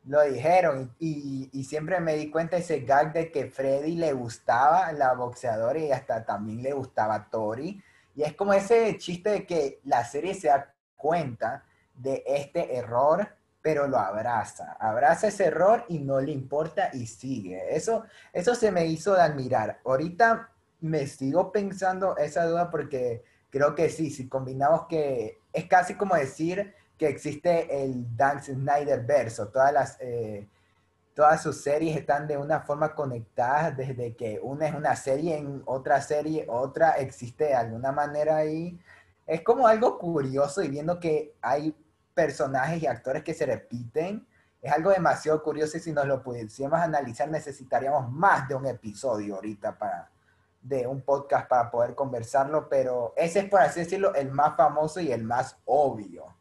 Lo dijeron. Y, y, siempre me di cuenta ese gag de que Freddy le gustaba la boxeadora y hasta también le gustaba Tori. Y es como ese chiste de que la serie se da cuenta de este error pero lo abraza, abraza ese error y no le importa y sigue. Eso, eso se me hizo de admirar. Ahorita me sigo pensando esa duda porque creo que sí, si combinamos que es casi como decir que existe el Dan Snyder verso, todas las... Eh, todas sus series están de una forma conectadas desde que una es una serie en otra serie, otra existe de alguna manera ahí. Es como algo curioso y viendo que hay personajes y actores que se repiten. Es algo demasiado curioso y si nos lo pudiésemos analizar necesitaríamos más de un episodio ahorita para de un podcast para poder conversarlo, pero ese es por así decirlo el más famoso y el más obvio.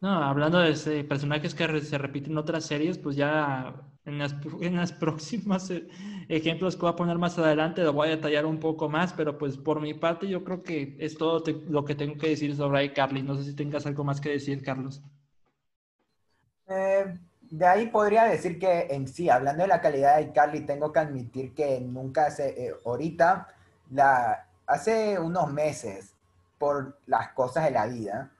No, hablando de personajes que se repiten en otras series, pues ya en las, en las próximas eh, ejemplos que voy a poner más adelante lo voy a detallar un poco más, pero pues por mi parte yo creo que es todo lo que tengo que decir sobre iCarly. No sé si tengas algo más que decir, Carlos. Eh, de ahí podría decir que en sí, hablando de la calidad de iCarly, tengo que admitir que nunca se, eh, ahorita, la, hace unos meses, por las cosas de la vida,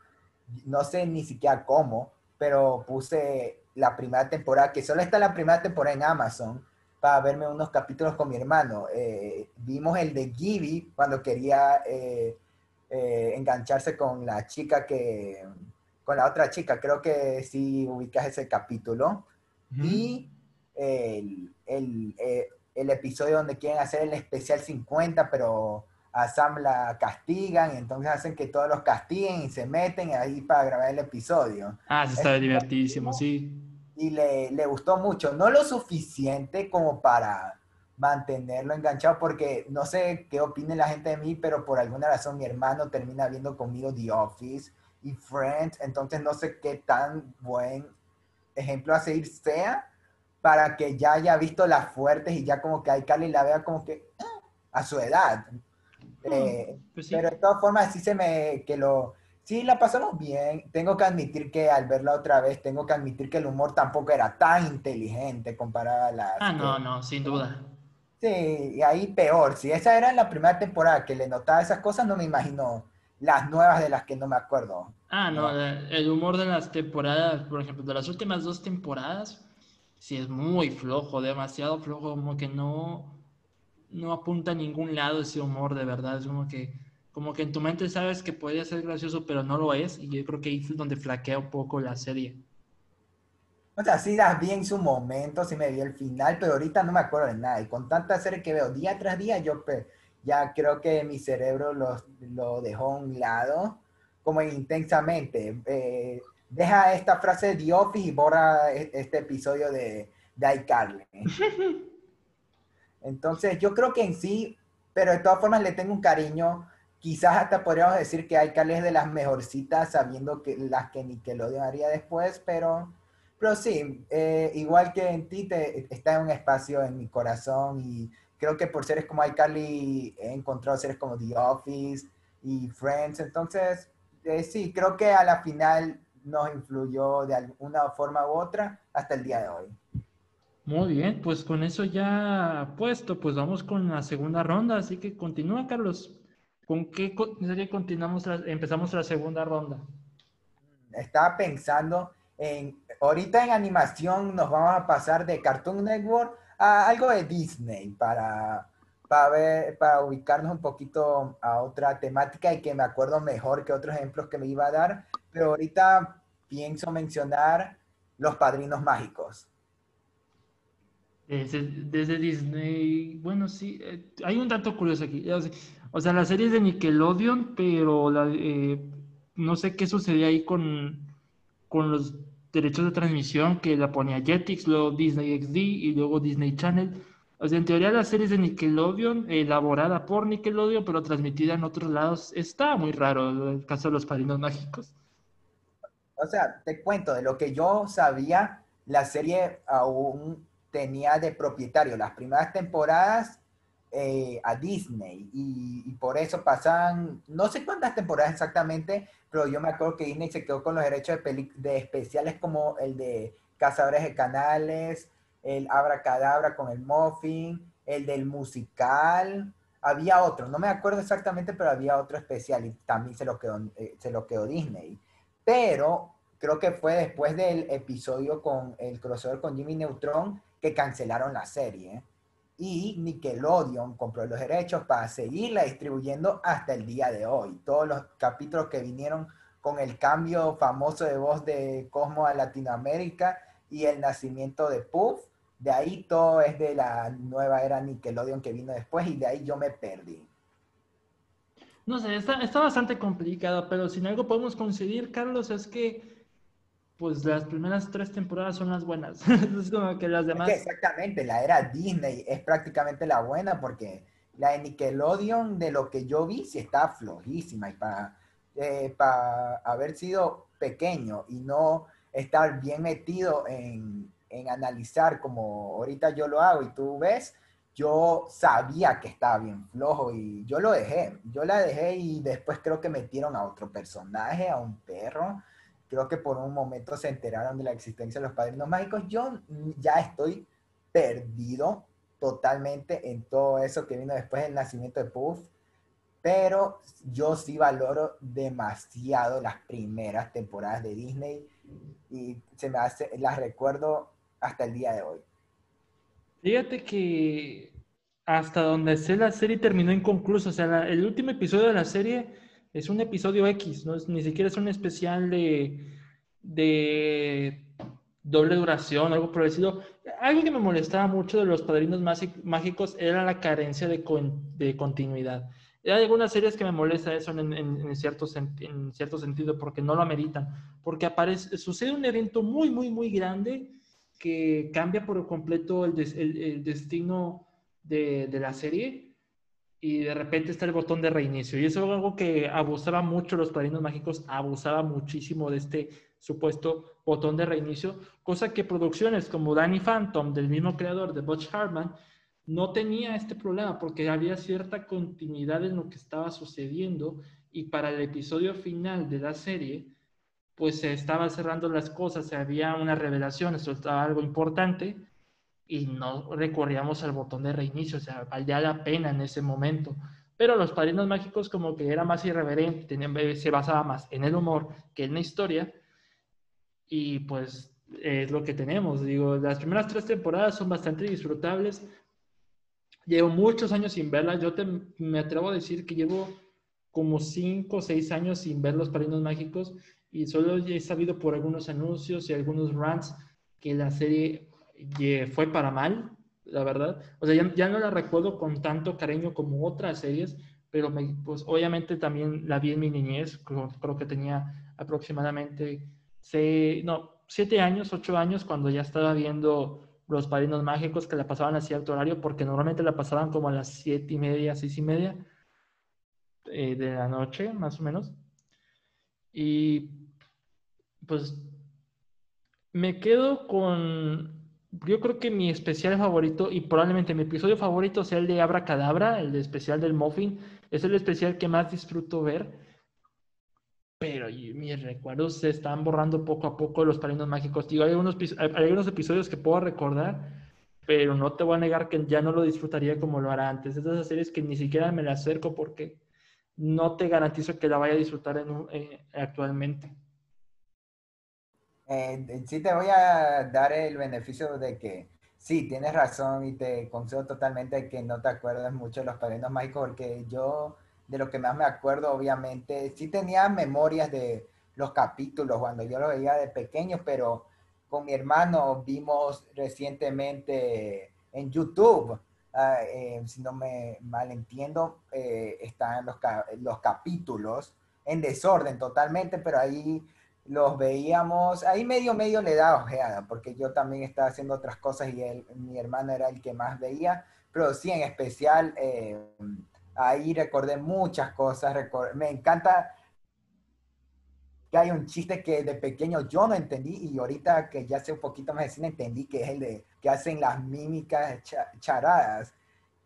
no sé ni siquiera cómo, pero puse la primera temporada, que solo está la primera temporada en Amazon, para verme unos capítulos con mi hermano. Eh, vimos el de Gibby cuando quería eh, eh, engancharse con la chica que, con la otra chica, creo que sí ubicas ese capítulo. Y el, el, el, episodio donde quieren hacer el especial 50, pero a Sam la castigan y entonces hacen que todos los castiguen y se meten ahí para grabar el episodio. Ah, sí, está divertidísimo, sí. Y le, le, gustó mucho, no lo suficiente como para mantenerlo enganchado, porque no sé qué opine la gente de mí, pero por alguna razón mi hermano termina viendo conmigo The Office y Friends, entonces no sé qué tan buen ejemplo a seguir sea para que ya haya visto las fuertes y ya como que hay Carly la vea como que ah, a su edad. Eh, pues pero de todas formas, sí se me, que lo, sí la pasamos bien. Tengo que admitir que al verla otra vez, tengo que admitir que el humor tampoco era tan inteligente comparado a las... Ah, no, no, sin duda. Sí, y ahí peor. Si esa era la primera temporada que le notaba esas cosas, no me imagino las nuevas de las que no me acuerdo. Ah, no, el humor de las temporadas, por ejemplo, de las últimas dos temporadas, sí es muy flojo, demasiado flojo, como que no no apunta a ningún lado ese humor, de verdad. Es como que, como que en tu mente sabes que podría ser gracioso, pero no lo es. Y yo creo que ahí es donde flaquea un poco la serie. O sea, sí das bien su momento, sí me vi el final, pero ahorita no me acuerdo de nada. Y con tanta serie que veo día tras día, yo pues, ya creo que mi cerebro lo, lo dejó a un lado, como intensamente. Eh, deja esta frase de The Office y borra e-, este episodio de, de iCarly. Entonces, yo creo que en sí, pero de todas formas le tengo un cariño. Quizás hasta podríamos decir que iCarly es de las mejorcitas, sabiendo que las que Nickelodeon haría después, pero, pero sí, eh, igual que en ti, te, está en un espacio en mi corazón y creo que por seres como iCarly he encontrado seres como The Office y Friends, entonces eh, sí, creo que a la final nos influyó de alguna forma u otra hasta el día de hoy. Muy bien, pues con eso ya puesto, pues vamos con la segunda ronda. Así que continúa, Carlos. ¿Con qué serie continuamos, empezamos la segunda ronda? Estaba pensando en, ahorita en animación nos vamos a pasar de Cartoon Network a algo de Disney para, para, ver, para ubicarnos un poquito a otra temática y que me acuerdo mejor que otros ejemplos que me iba a dar. Pero ahorita pienso mencionar Los Padrinos Mágicos. Desde, Disney, bueno, sí, eh, hay un dato curioso aquí. O sea, la serie es de Nickelodeon, pero eh, no sé qué sucedía ahí con, con los derechos de transmisión que la ponía Jetix, luego Disney XD y luego Disney Channel. O sea, en teoría la serie es de Nickelodeon, elaborada por Nickelodeon, pero transmitida en otros lados. Está muy raro el caso de los padrinos mágicos. o sea, te cuento, de lo que yo sabía, la serie aún tenía de propietario las primeras temporadas eh, a Disney y, por eso pasan, no sé cuántas temporadas exactamente, pero yo me acuerdo que Disney se quedó con los derechos de, de especiales como el de Cazadores de Canales, el Abracadabra con el Muffin, el del musical, había otro, no me acuerdo exactamente, pero había otro especial y también se lo quedó, eh, se lo quedó Disney. Pero creo que fue después del episodio con el crossover con Jimmy Neutron que cancelaron la serie. Y Nickelodeon compró los derechos para seguirla distribuyendo hasta el día de hoy. Todos los capítulos que vinieron con el cambio famoso de voz de Cosmo a Latinoamérica y el nacimiento de Puff de ahí todo es de la nueva era Nickelodeon que vino después y de ahí yo me perdí. No sé, está, está bastante complicado, pero sin algo podemos coincidir, Carlos, es que pues las primeras tres temporadas son las buenas. es como que las demás... exactamente, la era Disney es prácticamente la buena porque la de Nickelodeon, de lo que yo vi, sí está flojísima y para, eh, para haber sido pequeño y no estar bien metido en, en analizar como ahorita yo lo hago y tú ves, yo sabía que estaba bien flojo y yo lo dejé. Yo la dejé y después creo que metieron a otro personaje, a un perro. Creo que por un momento se enteraron de la existencia de los padrinos mágicos. Yo ya estoy perdido totalmente en todo eso que vino después del nacimiento de Puff. Pero yo sí valoro demasiado las primeras temporadas de Disney y se me hace, las recuerdo hasta el día de hoy. Fíjate que hasta donde sé la serie terminó inconclusa. O sea, el último episodio de la serie es un episodio X, ¿no? ni siquiera es un especial de, de doble duración, algo por Algo que me molestaba mucho de los padrinos mágicos era la carencia de, de continuidad. Hay algunas series que me molesta eso en, en, cierto, en cierto sentido porque no lo ameritan, porque aparece, sucede un evento muy, muy, muy grande que cambia por completo el, el, destino de, de, la serie y de repente está el botón de reinicio. Y eso es algo que abusaba mucho los padrinos mágicos, abusaba muchísimo de este supuesto botón de reinicio, cosa que producciones como Danny Phantom, del mismo creador de Butch Hartman, no tenía este problema porque había cierta continuidad en lo que estaba sucediendo y para el episodio final de la serie pues se estaba cerrando las cosas, había una revelación, eso estaba algo importante y no recurríamos al botón de reinicio, o sea, valía la pena en ese momento. Pero los padrinos mágicos como que era más irreverente, se basaba más en el humor que en la historia y pues es lo que tenemos. Digo, las primeras tres temporadas son bastante disfrutables. Llevo muchos años sin verlas. Yo me atrevo a decir que llevo como cinco o seis años sin ver los padrinos mágicos y solo he sabido por algunos anuncios y algunos rants que la serie fue para mal, la verdad. O sea, ya, no la recuerdo con tanto cariño como otras series, pero me, pues obviamente también la vi en mi niñez, creo, que tenía aproximadamente seis, no, siete años, ocho años, cuando ya estaba viendo Los Padrinos Mágicos que la pasaban a cierto horario, porque normalmente la pasaban como a las siete y media, seis y media eh, de la noche, más o menos. Y pues me quedo con, yo creo que mi especial favorito y probablemente mi episodio favorito sea el de Abra Cadabra, el de especial del Muffin. Es el especial que más disfruto ver. Pero mis recuerdos se están borrando poco a poco los parinos mágicos. Digo, hay, algunos, hay episodios que puedo recordar, pero no te voy a negar que ya no lo disfrutaría como lo hará antes. Es de esas series que ni siquiera me la acerco porque no te garantizo que la vaya a disfrutar en eh, actualmente. Eh, sí te voy a dar el beneficio de que sí, tienes razón y te concedo totalmente que no te acuerdas mucho de los padrinos mágicos porque yo de lo que más me acuerdo obviamente sí tenía memorias de los capítulos cuando yo lo veía de pequeño, pero con mi hermano vimos recientemente en YouTube Ah, eh, si no me malentiendo, eh, están los, los capítulos en desorden totalmente, pero ahí los veíamos, ahí medio medio le da ojeada, porque yo también estaba haciendo otras cosas y mi hermano era el que más veía, pero sí en especial, eh, ahí recordé muchas cosas, me encanta que hay un chiste que de pequeño yo no entendí y ahorita que ya sé un poquito más de cine entendí que es el de que hacen las mímicas charadas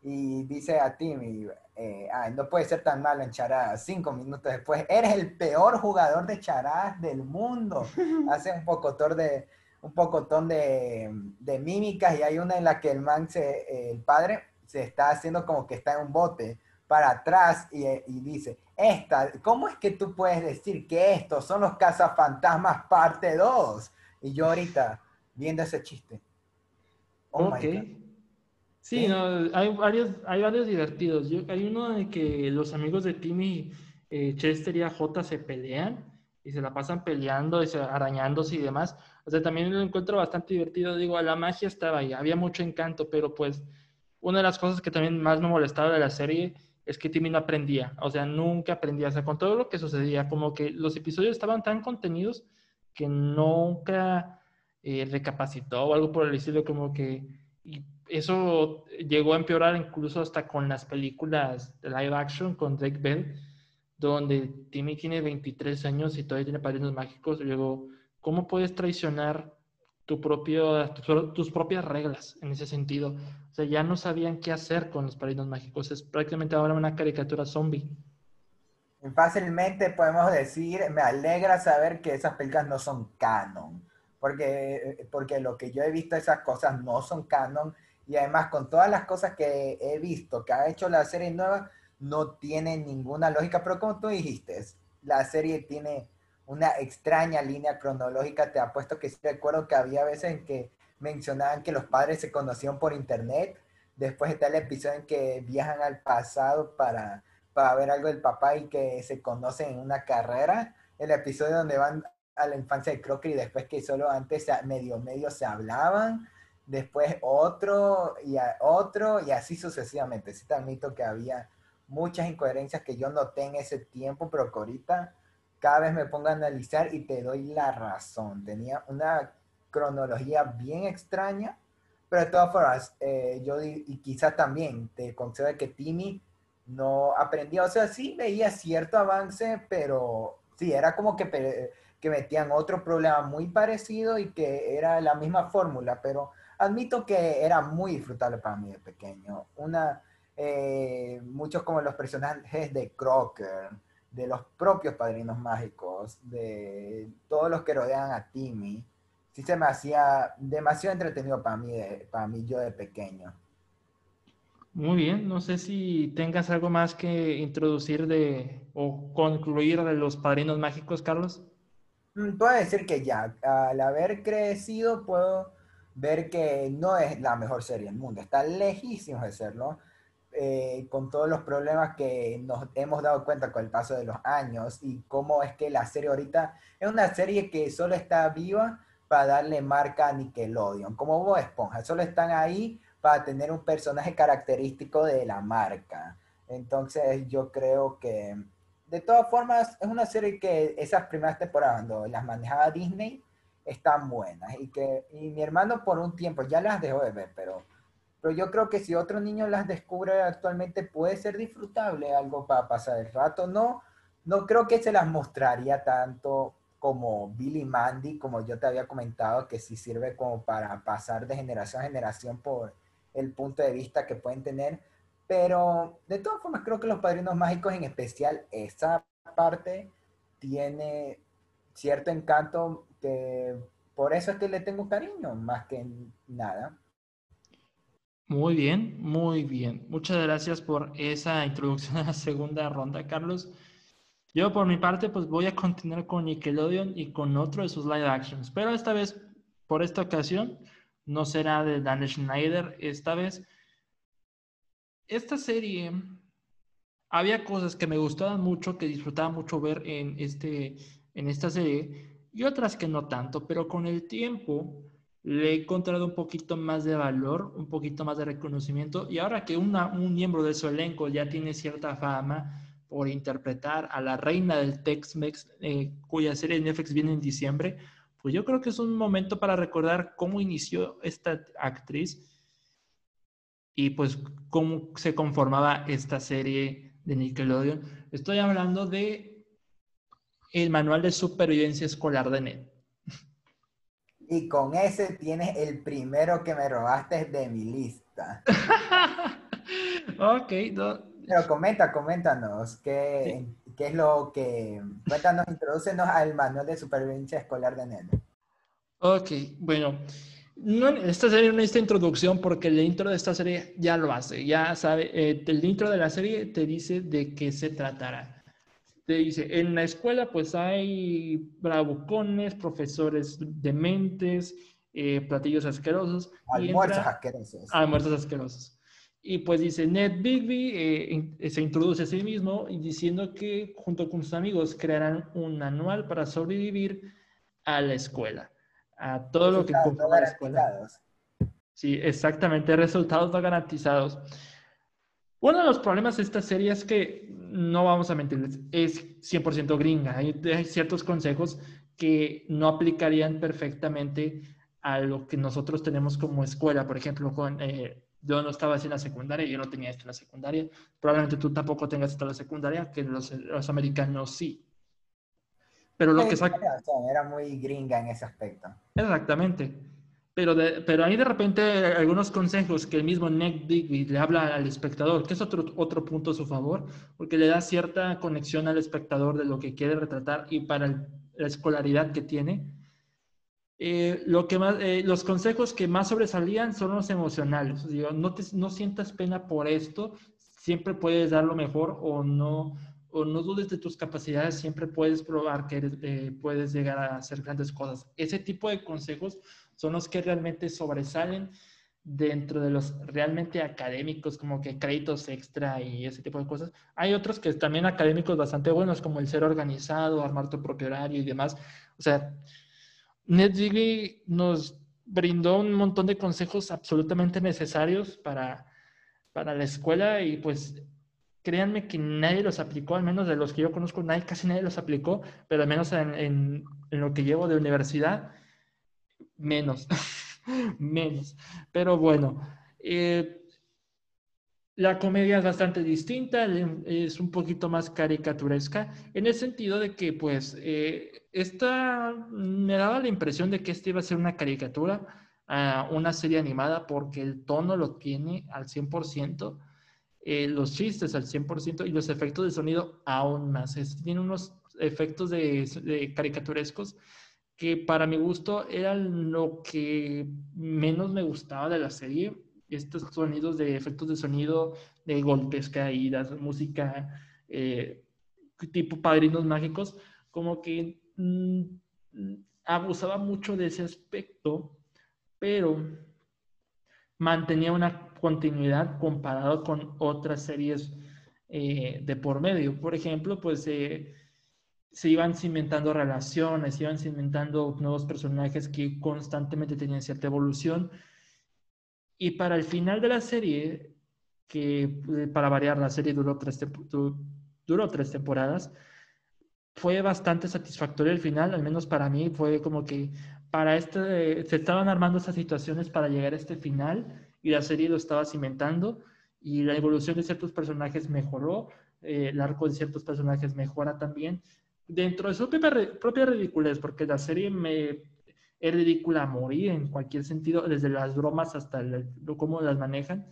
y dice a Timmy, eh, no puede ser tan malo en charadas. Cinco minutos después, eres el peor jugador de charadas del mundo. Hace un pocotón de, un pocotón de, de mímicas y hay una en la que el man, se, el padre, se está haciendo como que está en un bote para atrás y, y, dice, esta, ¿cómo es que tú puedes decir que estos son los cazafantasmas parte 2? Y yo ahorita viendo ese chiste. Oh ok. Sí, no, hay varios, hay varios divertidos. Yo, hay uno de que los amigos de Timmy, eh, Chester y AJ se pelean y se la pasan peleando y se, arañándose y demás. O sea, también lo encuentro bastante divertido. Digo, la magia estaba ahí, había mucho encanto, pero pues una de las cosas que también más me molestaba de la serie es que Timmy no aprendía. O sea, nunca aprendía. O sea, con todo lo que sucedía, como que los episodios estaban tan contenidos que nunca eh, recapacitó o algo por el estilo, como que eso llegó a empeorar incluso hasta con las películas de live action con Drake Bell, donde Timmy tiene 23 años y todavía tiene padrinos mágicos. Y luego, ¿cómo puedes traicionar tus propias reglas en ese sentido? O sea, ya no sabían qué hacer con los padrinos mágicos. Es prácticamente ahora una caricatura zombie. Fácilmente podemos decir, me alegra saber que esas películas no son canon, porque, porque lo que yo he visto, esas cosas no son canon y además, con todas las cosas que he visto que ha hecho la serie nueva, no tiene ninguna lógica. Pero como tú dijiste, la serie tiene una extraña línea cronológica. Te apuesto que sí recuerdo que había veces en que mencionaban que los padres se conocían por internet. Después está el episodio en que viajan al pasado para, para ver algo del papá y que se conocen en una carrera. El episodio donde van a la infancia de Crocker y después que solo antes medio medio se hablaban después otro y otro y así sucesivamente. Sí te admito que había muchas incoherencias que yo noté en ese tiempo, pero que ahorita cada vez me pongo a analizar y te doy la razón. Tenía una cronología bien extraña, pero de todas formas, eh, yo y quizás también te concedo que Timmy no aprendía, o sea, sí veía cierto avance, pero sí, era como que, que metían otro problema muy parecido y que era la misma fórmula, pero admito que era muy disfrutable para mí de pequeño. Una, eh, muchos como los personajes de Crocker, de los propios padrinos mágicos, de todos los que rodean a Timmy, sí se me hacía demasiado entretenido para mí, para mí yo de pequeño. Muy bien, no sé si tengas algo más que introducir de o concluir de los padrinos mágicos, Carlos. Mm, puedo decir que ya, al haber crecido, puedo ver que no es la mejor serie del mundo, está lejísimo de serlo, eh, con todos los problemas que nos hemos dado cuenta con el paso de los años y cómo es que la serie ahorita es una serie que solo está viva para darle marca a Nickelodeon, como Bob Esponja, solo están ahí para tener un personaje característico de la marca. Entonces yo creo que de todas formas es una serie que esas primeras temporadas cuando las manejaba Disney, están buenas y que y mi hermano por un tiempo ya las dejó de ver, pero, pero yo creo que si otro niño las descubre actualmente puede ser disfrutable, algo para pasar el rato. No, no creo que se las mostraría tanto como Billy Mandy, como yo te había comentado, que sí sirve como para pasar de generación a generación por el punto de vista que pueden tener. Pero de todas formas creo que los padrinos mágicos, en especial esa parte, tiene cierto encanto por eso es que le tengo cariño, más que nada. Muy bien, muy bien. Muchas gracias por esa introducción a la segunda ronda, Carlos. Yo por mi parte, pues voy a continuar con Nickelodeon y con otro de sus live actions, pero esta vez, por esta ocasión, no será de Dan Schneider. Esta vez, esta serie, había cosas que me gustaban mucho, que disfrutaba mucho ver en, este, en esta serie, y otras que no tanto, pero con el tiempo le he encontrado un poquito más de valor, un poquito más de reconocimiento y ahora que una, un miembro de su elenco ya tiene cierta fama por interpretar a la reina del Tex-Mex, eh, cuya serie de Netflix viene en diciembre, pues yo creo que es un momento para recordar cómo inició esta actriz y pues cómo se conformaba esta serie de Nickelodeon. Estoy hablando de el manual de supervivencia escolar de NET. Y con ese tienes el primero que me robaste de mi lista. ok, Pero comenta, coméntanos, ¿qué, ¿qué, es lo que... Cuéntanos, introdúcenos al manual de supervivencia escolar de NET. Ok, bueno, no, esta serie no necesita introducción porque el intro de esta serie ya lo hace, ya sabe, eh, el intro de la serie te dice de qué se tratará. Te dice, en la escuela pues hay bravucones, profesores dementes, eh, platillos asquerosos. Almuerzos asquerosos. Almuerzos asquerosos. Y pues dice, Ned Bigby eh, se introduce a sí mismo diciendo que junto con sus amigos crearán un manual para sobrevivir a la escuela a todo lo que conforma la escuela. Sí, exactamente, resultados no garantizados. Uno de los problemas de esta serie es que, no vamos a mentirles, es 100% gringa. Hay, ciertos consejos que no aplicarían perfectamente a lo que nosotros tenemos como escuela. Por ejemplo, con, eh, yo no estaba así en la secundaria, yo no tenía esto en la secundaria. Probablemente tú tampoco tengas esto en la secundaria, que los, los americanos sí. Pero lo que saca... Era muy gringa en ese aspecto. Exactamente. Pero, de, pero ahí de repente algunos consejos que el mismo Nick Digby le habla al espectador, que es otro, otro punto a su favor, porque le da cierta conexión al espectador de lo que quiere retratar y para la escolaridad que tiene. Eh, lo que más, eh, los consejos que más sobresalían son los emocionales. Digo, no, te, no sientas pena por esto, siempre puedes dar lo mejor o no, o no dudes de tus capacidades, siempre puedes probar que eh, puedes llegar a hacer grandes cosas. Ese tipo de consejos son los que realmente sobresalen dentro de los realmente académicos, como que créditos extra y ese tipo de cosas. Hay otros que también académicos bastante buenos, como el ser organizado, armar tu propio horario y demás. O sea, NetDiggy nos brindó un montón de consejos absolutamente necesarios para, para la escuela y pues créanme que nadie los aplicó, al menos de los que yo conozco, nadie, casi nadie los aplicó, pero al menos en, lo que llevo de universidad, menos, menos. Pero bueno, eh, la comedia es bastante distinta, es un poquito más caricaturesca, en el sentido de que, pues, eh, esta me daba la impresión de que esta iba a ser una caricatura, uh, una serie animada, porque el tono lo tiene al 100%. Eh, los chistes al 100% y los efectos de sonido aún más. tiene unos efectos de, caricaturescos que para mi gusto eran lo que menos me gustaba de la serie. Estos sonidos de efectos de sonido, de golpes, caídas, música eh, tipo padrinos mágicos, como que mm, abusaba mucho de ese aspecto, pero mantenía una continuidad comparado con otras series eh, de por medio. Por ejemplo, pues eh, se iban cimentando relaciones, se iban cimentando nuevos personajes que constantemente tenían cierta evolución. Y para el final de la serie, que eh, para variar la serie duró tres, duró tres temporadas, fue bastante satisfactorio el final, al menos para mí fue como que para este, se estaban armando esas situaciones para llegar a este final y la serie lo estaba cimentando y la evolución de ciertos personajes mejoró, eh, el arco de ciertos personajes mejora también, dentro de su propia, propia ridiculez, porque la serie me es ridícula a morir en cualquier sentido, desde las bromas hasta cómo las manejan,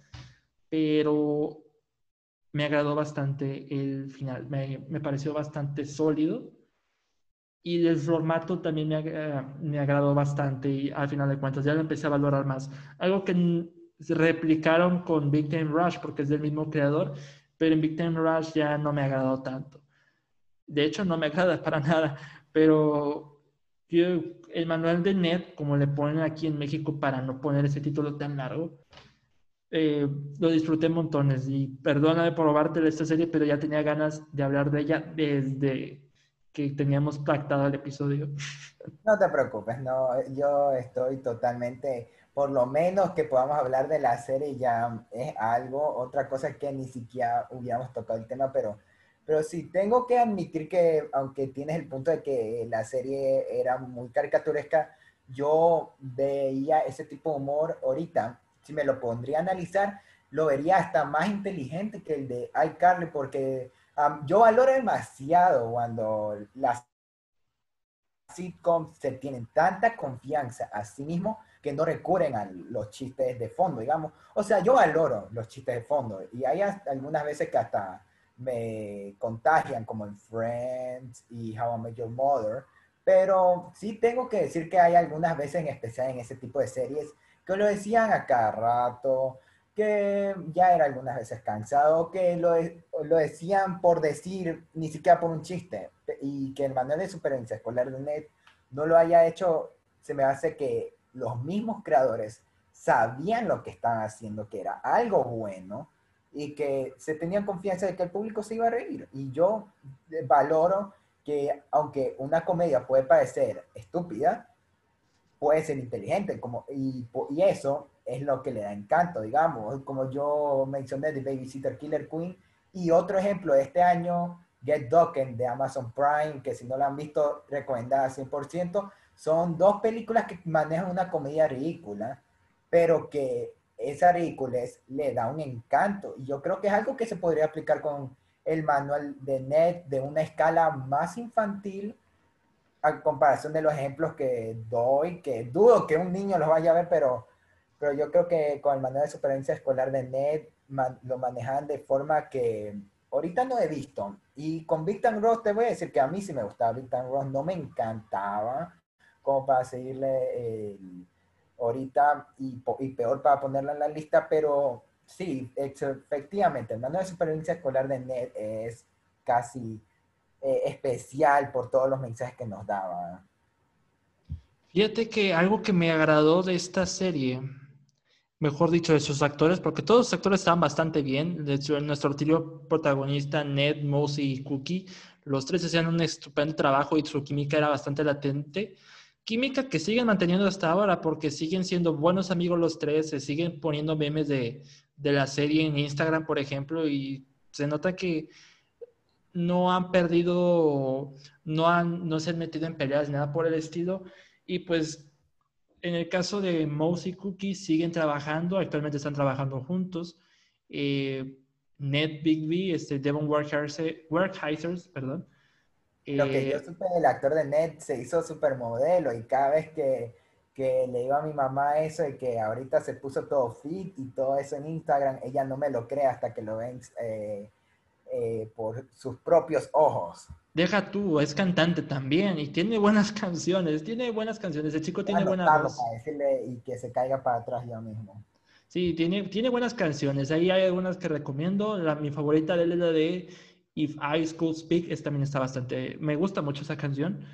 pero me agradó bastante el final, me, me pareció bastante sólido y el formato también me, me agradó bastante y al final de cuentas ya lo empecé a valorar más. Algo que replicaron con Big Time Rush porque es del mismo creador, pero en Big Time Rush ya no me ha agradado tanto. De hecho, no me agrada para nada, pero el manual de Net, como le ponen aquí en México para no poner ese título tan largo, eh, lo disfruté montones y perdóname por robarte esta serie, pero ya tenía ganas de hablar de ella desde que teníamos pactado el episodio. No te preocupes, no, yo estoy totalmente por lo menos que podamos hablar de la serie ya es algo. Otra cosa que ni siquiera hubiéramos tocado el tema, pero, pero sí, tengo que admitir que aunque tienes el punto de que la serie era muy caricaturesca, yo veía ese tipo de humor ahorita, si me lo pondría a analizar, lo vería hasta más inteligente que el de iCarly, porque yo valoro demasiado cuando las sitcoms se tienen tanta confianza a sí mismos que no recurren a los chistes de fondo, digamos. O sea, yo valoro los chistes de fondo y hay algunas veces que hasta me contagian, como en Friends y How I Met Your Mother, pero sí tengo que decir que hay algunas veces, en especial en ese tipo de series, que lo decían a cada rato, que ya era algunas veces cansado, que lo, lo decían por decir, ni siquiera por un chiste, y que el manual de supervivencia escolar de NET no lo haya hecho, se me hace que los mismos creadores sabían lo que estaban haciendo, que era algo bueno, y que se tenían confianza de que el público se iba a reír. Y yo valoro que aunque una comedia puede parecer estúpida, puede ser inteligente, como, y, y eso es lo que le da encanto, digamos, como yo mencioné de Babysitter Killer Queen, y otro ejemplo de este año, Get Doken de Amazon Prime, que si no la han visto, recomendada 100%, son dos películas que manejan una comedia ridícula, pero que esa ridiculez le da un encanto. Y yo creo que es algo que se podría aplicar con el manual de Ned de una escala más infantil a comparación de los ejemplos que doy, que dudo que un niño los vaya a ver, pero, pero yo creo que con el manual de supervivencia escolar de Ned lo manejan de forma que ahorita no he visto. Y con Victor Ross te voy a decir que a mí sí me gustaba Victor Ross, no me encantaba como para seguirle ahorita y, peor para ponerla en la lista, pero sí, efectivamente, el manual de supervivencia escolar de NET es casi eh, especial por todos los mensajes que nos daba. Fíjate que algo que me agradó de esta serie, mejor dicho, de sus actores, porque todos los actores estaban bastante bien. De hecho, nuestro trío protagonista, Ned, Mosey y Cookie, los tres hacían un estupendo trabajo y su química era bastante latente química que siguen manteniendo hasta ahora porque siguen siendo buenos amigos los tres, se siguen poniendo memes de, la serie en Instagram, por ejemplo, y se nota que no han perdido, no, han, no se han metido en peleas, nada por el estilo. Y pues en el caso de Mouse y Cookie siguen trabajando, actualmente están trabajando juntos. Eh, Ned Bigby, este Devon Werkheisers, perdón, lo que yo eh, supe del actor de Ned se hizo supermodelo y cada vez que, que le digo a mi mamá eso y que ahorita se puso todo fit y todo eso en Instagram, ella no me lo cree hasta que lo ven eh, eh, por sus propios ojos. Deja tú, es cantante también y tiene buenas canciones, tiene buenas canciones, el chico tiene buena voz. Para decirle y que se caiga para atrás yo mismo. Sí, tiene, tiene buenas canciones, ahí hay algunas que recomiendo, la, mi favorita de él es la de If I School Speak, es, también está bastante, me gusta mucho esa canción,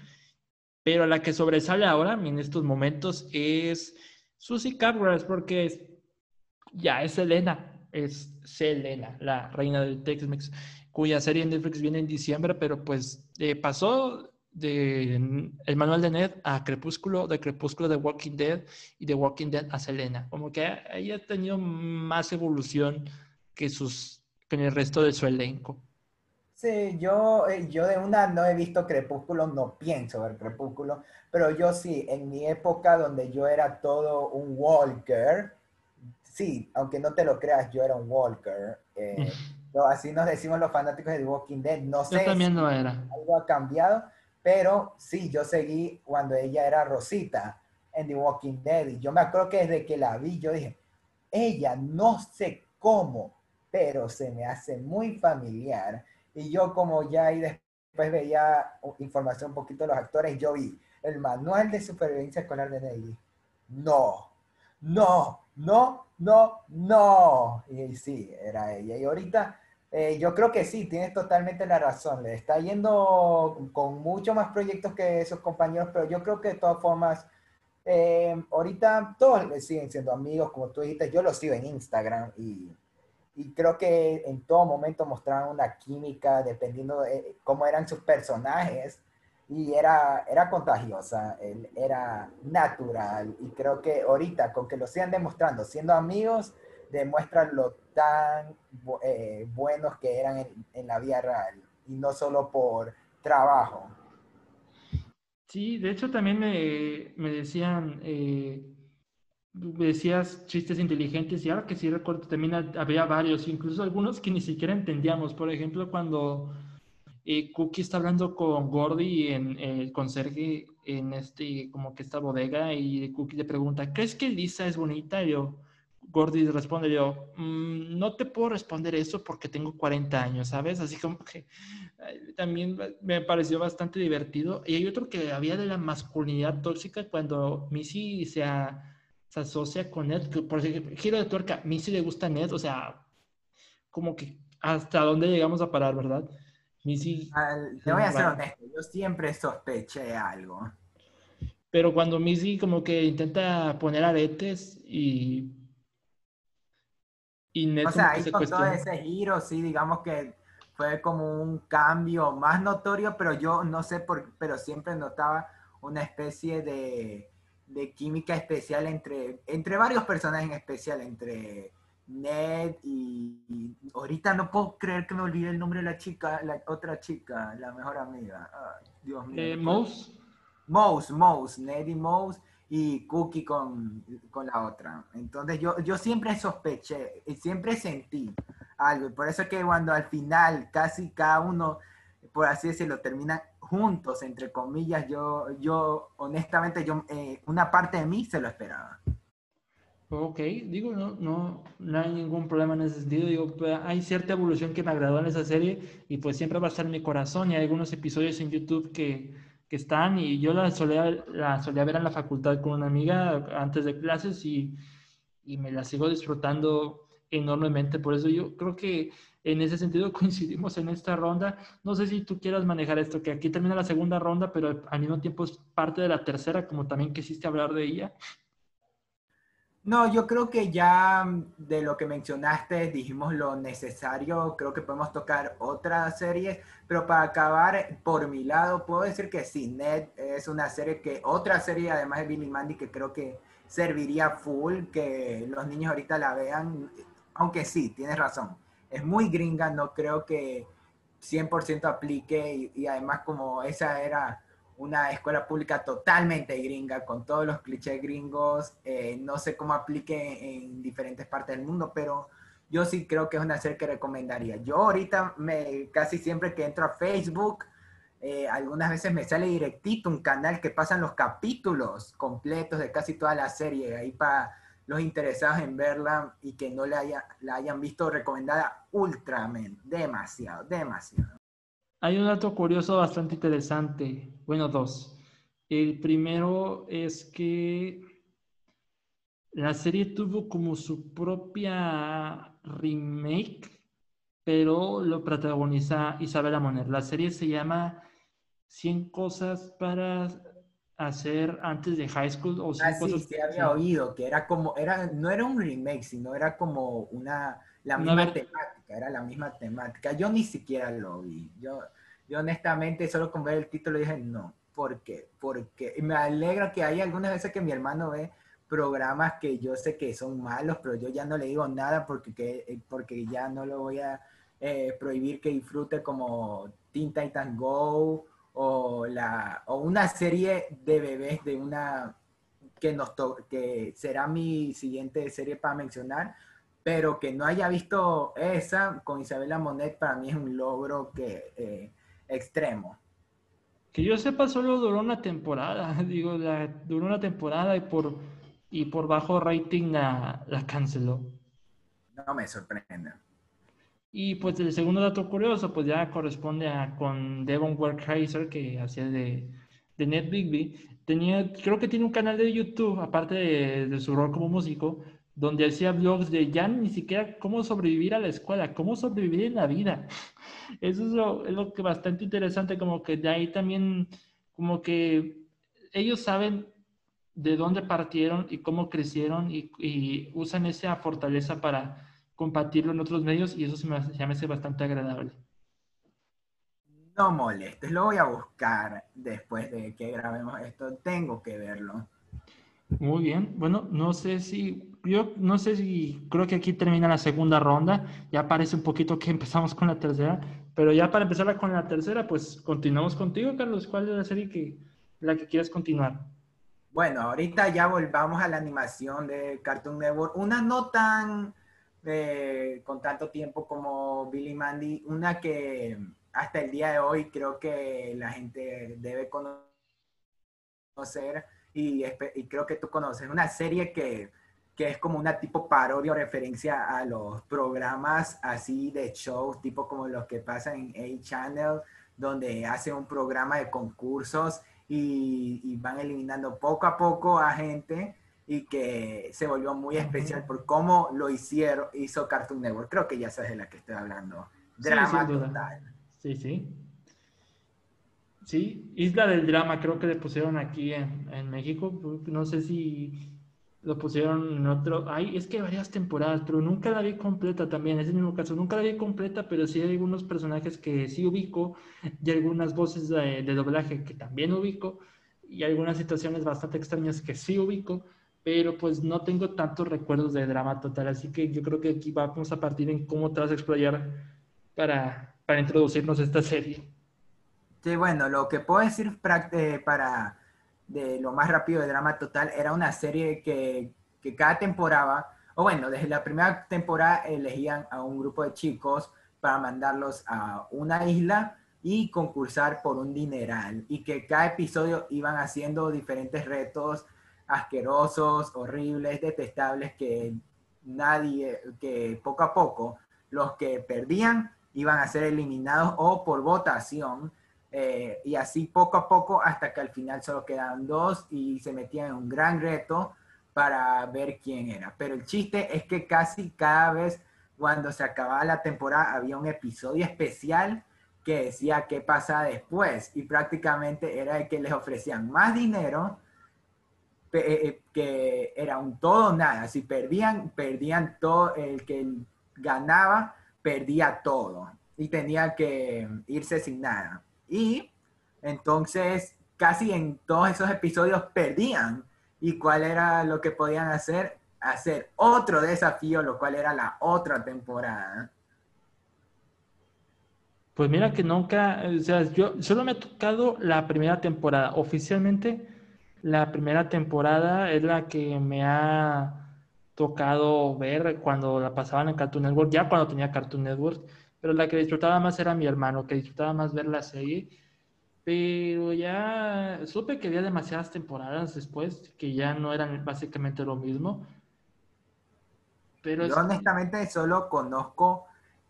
pero la que sobresale ahora en estos momentos es Susie Capgras, porque es, ya es Selena, es Selena, la reina del Tex-Mex, cuya serie en Netflix viene en diciembre, pero pues eh, pasó de el manual de Ned a Crepúsculo, de Crepúsculo de Walking Dead y de Walking Dead a Selena. Como que ella ha tenido más evolución que, sus, que el resto de su elenco. Sí, yo, eh, yo de una no he visto Crepúsculo, no pienso ver Crepúsculo, pero yo sí, en mi época donde yo era todo un Walker, sí, aunque no te lo creas, yo era un Walker. Eh, así nos decimos los fanáticos de The Walking Dead. No sé también si era. algo ha cambiado, pero sí, yo seguí cuando ella era Rosita en The Walking Dead. Y yo me acuerdo que desde que la vi, yo dije, ella no sé cómo, pero se me hace muy familiar y yo como ya ahí después veía información un poquito de los actores, yo vi el manual de supervivencia escolar de Navy. No, no, no, no, no. Y sí, era ella. Y ahorita eh, yo creo que sí, tienes totalmente la razón. Le está yendo con mucho más proyectos que esos compañeros, pero yo creo que de todas formas, eh, ahorita todos siguen siendo amigos, como tú dijiste, yo los sigo en Instagram y y creo que en todo momento mostraban una química dependiendo de cómo eran sus personajes y era, era contagiosa, era natural y creo que ahorita con que lo sigan demostrando, siendo amigos, demuestran lo tan eh, buenos que eran en, la vida real y no solo por trabajo. Sí, de hecho también me, me decían... Eh decías chistes inteligentes y ahora que sí recuerdo también había varios, incluso algunos que ni siquiera entendíamos. Por ejemplo, cuando y Cookie está hablando con Gordy en el conserje en este, como que esta bodega, y Cookie le pregunta, ¿crees que Lisa es bonita? Y yo, Gordy responde yo, mm, no te puedo responder eso porque tengo 40 años, ¿sabes? Así como que también me pareció bastante divertido. Y hay otro que había de la masculinidad tóxica cuando Missy se, se asocia con Ned, por ejemplo, giro de tuerca, Missy le gusta Ned, o sea, como que hasta dónde llegamos a parar, ¿verdad? Missy... te voy a ser honesto, yo siempre sospeché algo. Pero cuando Missy como que intenta poner aretes y o sea, ahí con todo ese giro, sí, digamos que fue como un cambio más notorio, pero yo no sé por pero siempre notaba una especie de, de química especial entre, entre varios personajes en especial, entre Ned y, ahorita no puedo creer que me olvide el nombre de la chica, la otra chica, la mejor amiga. Dios mío. Eh, Mouse. Mouse, Mouse, Ned y Mouse y Cookie con, con, la otra. Entonces yo, yo siempre sospeché, siempre sentí algo. por eso es que cuando al final casi cada uno, por así decirlo, termina juntos, entre comillas, yo, yo honestamente, yo, eh, una parte de mí se lo esperaba. Ok, digo, no, no, no hay ningún problema en ese sentido. Digo, pues, hay cierta evolución que me agradó en esa serie y pues siempre va a estar en mi corazón. Y hay algunos episodios en YouTube que, que están y yo la solía, la solía ver en la facultad con una amiga antes de clases y, y me la sigo disfrutando enormemente. Por eso yo creo que en ese sentido coincidimos en esta ronda. No sé si tú quieras manejar esto, que aquí termina la segunda ronda, pero al mismo tiempo es parte de la tercera, como también quisiste hablar de ella. No, yo creo que ya de lo que mencionaste dijimos lo necesario. Creo que podemos tocar otra serie, pero para acabar, por mi lado, puedo decir que Ned es una serie que, otra serie además de Billy Mandy, que creo que serviría full, que los niños ahorita la vean, aunque sí, tienes razón, es muy gringa, no creo que 100% aplique y además como esa era una escuela pública totalmente gringa, con todos los clichés gringos. Eh, no sé cómo aplique en diferentes partes del mundo, pero yo sí creo que es una serie que recomendaría. Yo ahorita me, casi siempre que entro a Facebook, eh, algunas veces me sale directito un canal que pasan los capítulos completos de casi toda la serie, ahí para los interesados en verla y que no la, haya, la hayan visto recomendada ultramente, demasiado, demasiado. Hay un dato curioso bastante interesante. Bueno, dos. El primero es que la serie tuvo como su propia remake, pero lo protagoniza Isabela Moner. La serie se llama 100 cosas para hacer antes de high school o 100 ah, sí, sí, había oído que era como era no era un remake, sino era como una la misma temática, era la misma temática. Yo ni siquiera lo vi. Yo, yo honestamente, solo con ver el título dije, no, ¿por qué? Porque me alegra que hay algunas veces que mi hermano ve programas que yo sé que son malos, pero yo ya no le digo nada porque, que, porque ya no lo voy a eh, prohibir que disfrute como Teen Titans Go o, la, o una serie de bebés de una que, nos que será mi siguiente serie para mencionar, pero que no haya visto esa con Isabela Monet para mí es un logro que eh, extremo. Que yo sepa, solo duró una temporada, digo, la, duró una temporada y por, y por bajo rating la, la canceló. No me sorprende. Y pues el segundo dato curioso, pues ya corresponde a con Devon Werkheiser, que hacía de, de Ned Bigby. Tenía, creo que tiene un canal de YouTube, aparte de, de su rol como músico, donde hacía blogs de ya ni siquiera cómo sobrevivir a la escuela, cómo sobrevivir en la vida. Eso es lo, es lo que bastante interesante, como que de ahí también, como que ellos saben de dónde partieron y cómo crecieron y, y usan esa fortaleza para compartirlo en otros medios y eso se me, se me hace bastante agradable. No molestes, lo voy a buscar después de que grabemos esto, tengo que verlo. Muy bien. Bueno, no sé si, yo no sé si, creo que aquí termina la segunda ronda. Ya parece un poquito que empezamos con la tercera, pero ya para empezar con la tercera, pues continuamos contigo, Carlos. ¿Cuál es la serie que, la que quieres continuar? Bueno, ahorita ya volvamos a la animación de Cartoon Network. Una no tan eh, con tanto tiempo como Billy Mandy, una que hasta el día de hoy creo que la gente debe conocer y, creo que tú conoces. Una serie que, que, es como una tipo parodia o referencia a los programas así de shows, tipo como los que pasan en A-Channel, donde hacen un programa de concursos y van eliminando poco a poco a gente y que se volvió muy especial por cómo lo hicieron, hizo Cartoon Network. Creo que ya sabes de la que estoy hablando. Drama total. Sí, sí. Sí, Isla del Drama creo que le pusieron aquí en, en México. No sé si lo pusieron en otro. Ay, es que hay varias temporadas, pero nunca la vi completa también. Es el mismo caso. Nunca la vi completa, pero sí hay algunos personajes que sí ubico y algunas voces de, de doblaje que también ubico y algunas situaciones bastante extrañas que sí ubico pero pues no tengo tantos recuerdos de drama total, así que yo creo que aquí vamos a partir en cómo te vas a explorar para, para introducirnos a esta serie. Sí, bueno, lo que puedo decir eh, para de lo más rápido de drama total era una serie que, que cada temporada, o bueno, desde la primera temporada elegían a un grupo de chicos para mandarlos a una isla y concursar por un dineral y que cada episodio iban haciendo diferentes retos asquerosos, horribles, detestables, que nadie, que poco a poco los que perdían iban a ser eliminados o por votación, eh, y así poco a poco hasta que al final solo quedaban dos y se metían en un gran reto para ver quién era. Pero el chiste es que casi cada vez cuando se acababa la temporada había un episodio especial que decía qué pasa después y prácticamente era el que les ofrecían más dinero que era un todo nada. Si perdían, perdían todo. El que ganaba, perdía todo. Y tenía que irse sin nada. Y entonces, casi en todos esos episodios perdían. ¿Y cuál era lo que podían hacer? Hacer otro desafío, lo cual era la otra temporada. Pues mira que nunca, o sea, yo solo me ha tocado la primera temporada. Oficialmente la primera temporada es la que me ha tocado ver cuando la pasaban en Cartoon Network, ya cuando tenía Cartoon Network, pero la que disfrutaba más era mi hermano, que disfrutaba más ver la serie. Pero ya supe que había demasiadas temporadas después, que ya no eran básicamente lo mismo. Pero Yo honestamente solo conozco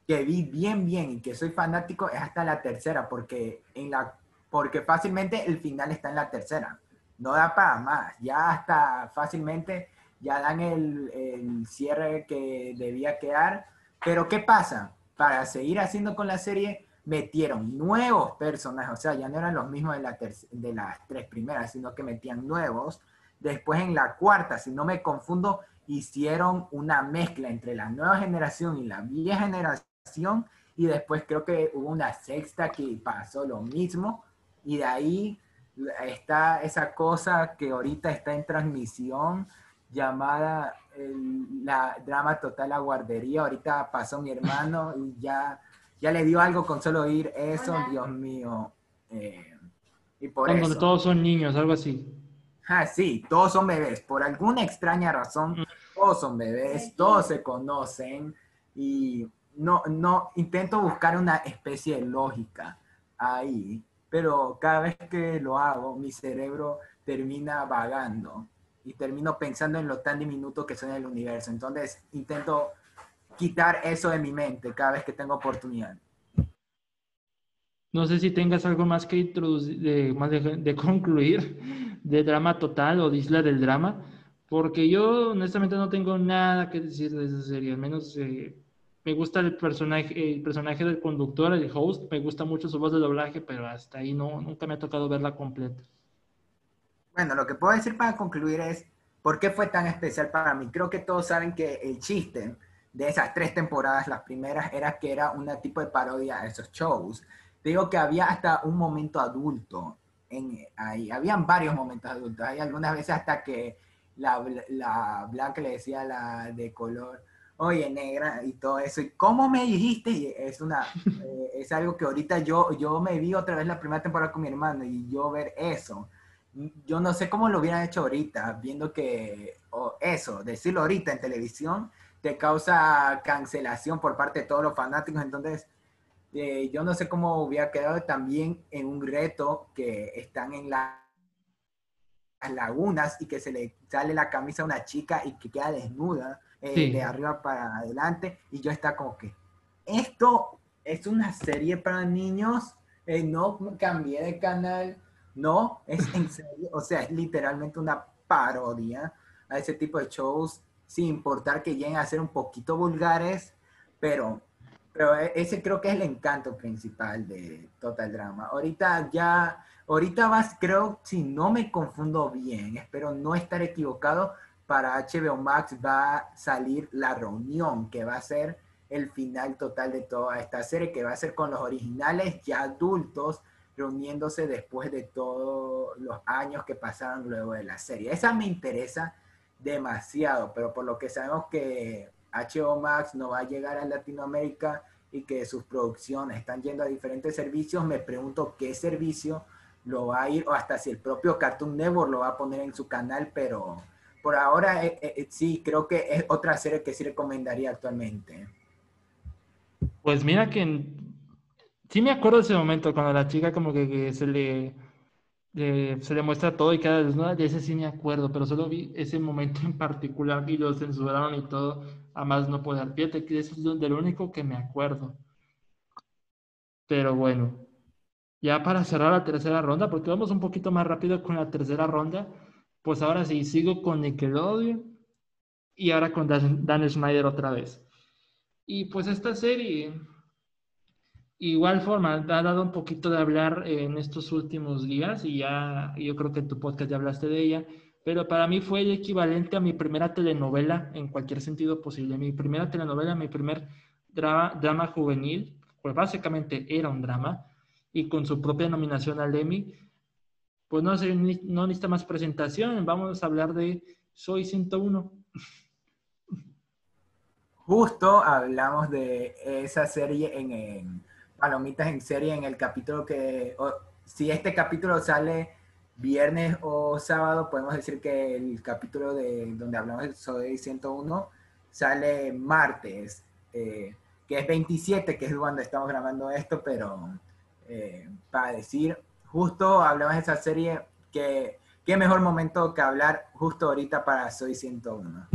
que vi bien, bien y que soy fanático es hasta la tercera, porque, en la, porque fácilmente el final está en la tercera no da para más. Ya hasta fácilmente ya dan el, cierre que debía quedar. Pero ¿qué pasa? Para seguir haciendo con la serie, metieron nuevos personajes, o sea, ya no eran los mismos de, la de las tres primeras, sino que metían nuevos. Después en la cuarta, si no me confundo, hicieron una mezcla entre la nueva generación y la vieja generación. Y después creo que hubo una sexta que pasó lo mismo. Y de ahí está esa cosa que ahorita está en transmisión llamada la drama total la guardería. Ahorita pasó mi hermano y ya, ya le dio algo con solo oír eso, Dios mío. Eh, y por Cuando todos son niños, algo así. Ah, sí, todos son bebés. Por alguna extraña razón, mm. todos son bebés, todos se conocen y no, no, intento buscar una especie de lógica ahí pero cada vez que lo hago, mi cerebro termina vagando y termino pensando en lo tan diminuto que son el universo. Entonces intento quitar eso de mi mente cada vez que tengo oportunidad. No sé si tengas algo más que introducir, de, más de, concluir de drama total o de isla del drama, porque yo honestamente no tengo nada que decir de esa serie, al menos eh, me gusta el personaje, el personaje del conductor, el host, me gusta mucho su voz de doblaje, pero hasta ahí no, nunca me ha tocado verla completa. Bueno, lo que puedo decir para concluir es, ¿por qué fue tan especial para mí? Creo que todos saben que el chiste de esas tres temporadas, las primeras, era que era un tipo de parodia a esos shows. Digo que había hasta un momento adulto en, ahí, habían varios momentos adultos, hay algunas veces hasta que la, la blanca le decía a la de color, oye, negra, y todo eso. ¿Y cómo me dijiste? es, una, eh, es algo que ahorita yo, yo me vi otra vez la primera temporada con mi hermano y yo ver eso. Yo no sé cómo lo hubieran hecho ahorita, viendo que eso, decirlo ahorita en televisión, te causa cancelación por parte de todos los fanáticos. Entonces, eh, yo no sé cómo hubiera quedado también en un reto que están en la, las lagunas y que se le sale la camisa a una chica y que queda desnuda eh, de arriba para adelante y yo está como que esto es una serie para niños, eh, no cambié de canal, no, es en serio, o sea, es literalmente una parodia a ese tipo de shows, sin importar que lleguen a ser un poquito vulgares, pero, pero e, ese creo que es el encanto principal de Total Drama. Ahorita ya, ahorita vas, creo, si no me confundo bien, espero no estar equivocado, para HBO Max va a salir La Reunión, que va a ser el final total de toda esta serie, que va a ser con los originales ya adultos reuniéndose después de todos los años que pasaron luego de la serie. Esa me interesa demasiado, pero por lo que sabemos que HBO Max no va a llegar a Latinoamérica y que sus producciones están yendo a diferentes servicios, me pregunto qué servicio lo va a ir, o hasta si el propio Cartoon Network lo va a poner en su canal, pero por ahora eh, eh, sí, creo que es otra serie que sí recomendaría actualmente. Pues mira que sí me acuerdo de ese momento cuando la chica como que, se le se le muestra todo y queda desnuda, de ese sí me acuerdo, pero solo vi ese momento en particular y lo censuraron y todo, a más no poder. Fíjate que eso es de lo único que me acuerdo. Pero bueno, ya para cerrar la tercera ronda, porque vamos un poquito más rápido con la tercera ronda, pues ahora sí, sigo con Nickelodeon y ahora con Dan, Schneider otra vez. Y pues esta serie, igual forma, ha dado un poquito de hablar en estos últimos días y ya yo creo que en tu podcast ya hablaste de ella, pero para mí fue el equivalente a mi primera telenovela en cualquier sentido posible. Mi primera telenovela, mi primer drama, drama juvenil, pues básicamente era un drama y con su propia nominación al Emmy, pues no, no necesita más presentación, vamos a hablar de Soy 101 justo hablamos de esa serie en, Palomitas en serie, en el capítulo que, si este capítulo sale viernes o sábado, podemos decir que el capítulo de donde hablamos de Soy 101 sale martes, eh, que es 27, que es cuando estamos grabando esto, pero eh, para decir, justo hablamos de esa serie, que qué mejor momento que hablar justo ahorita para Soy 101.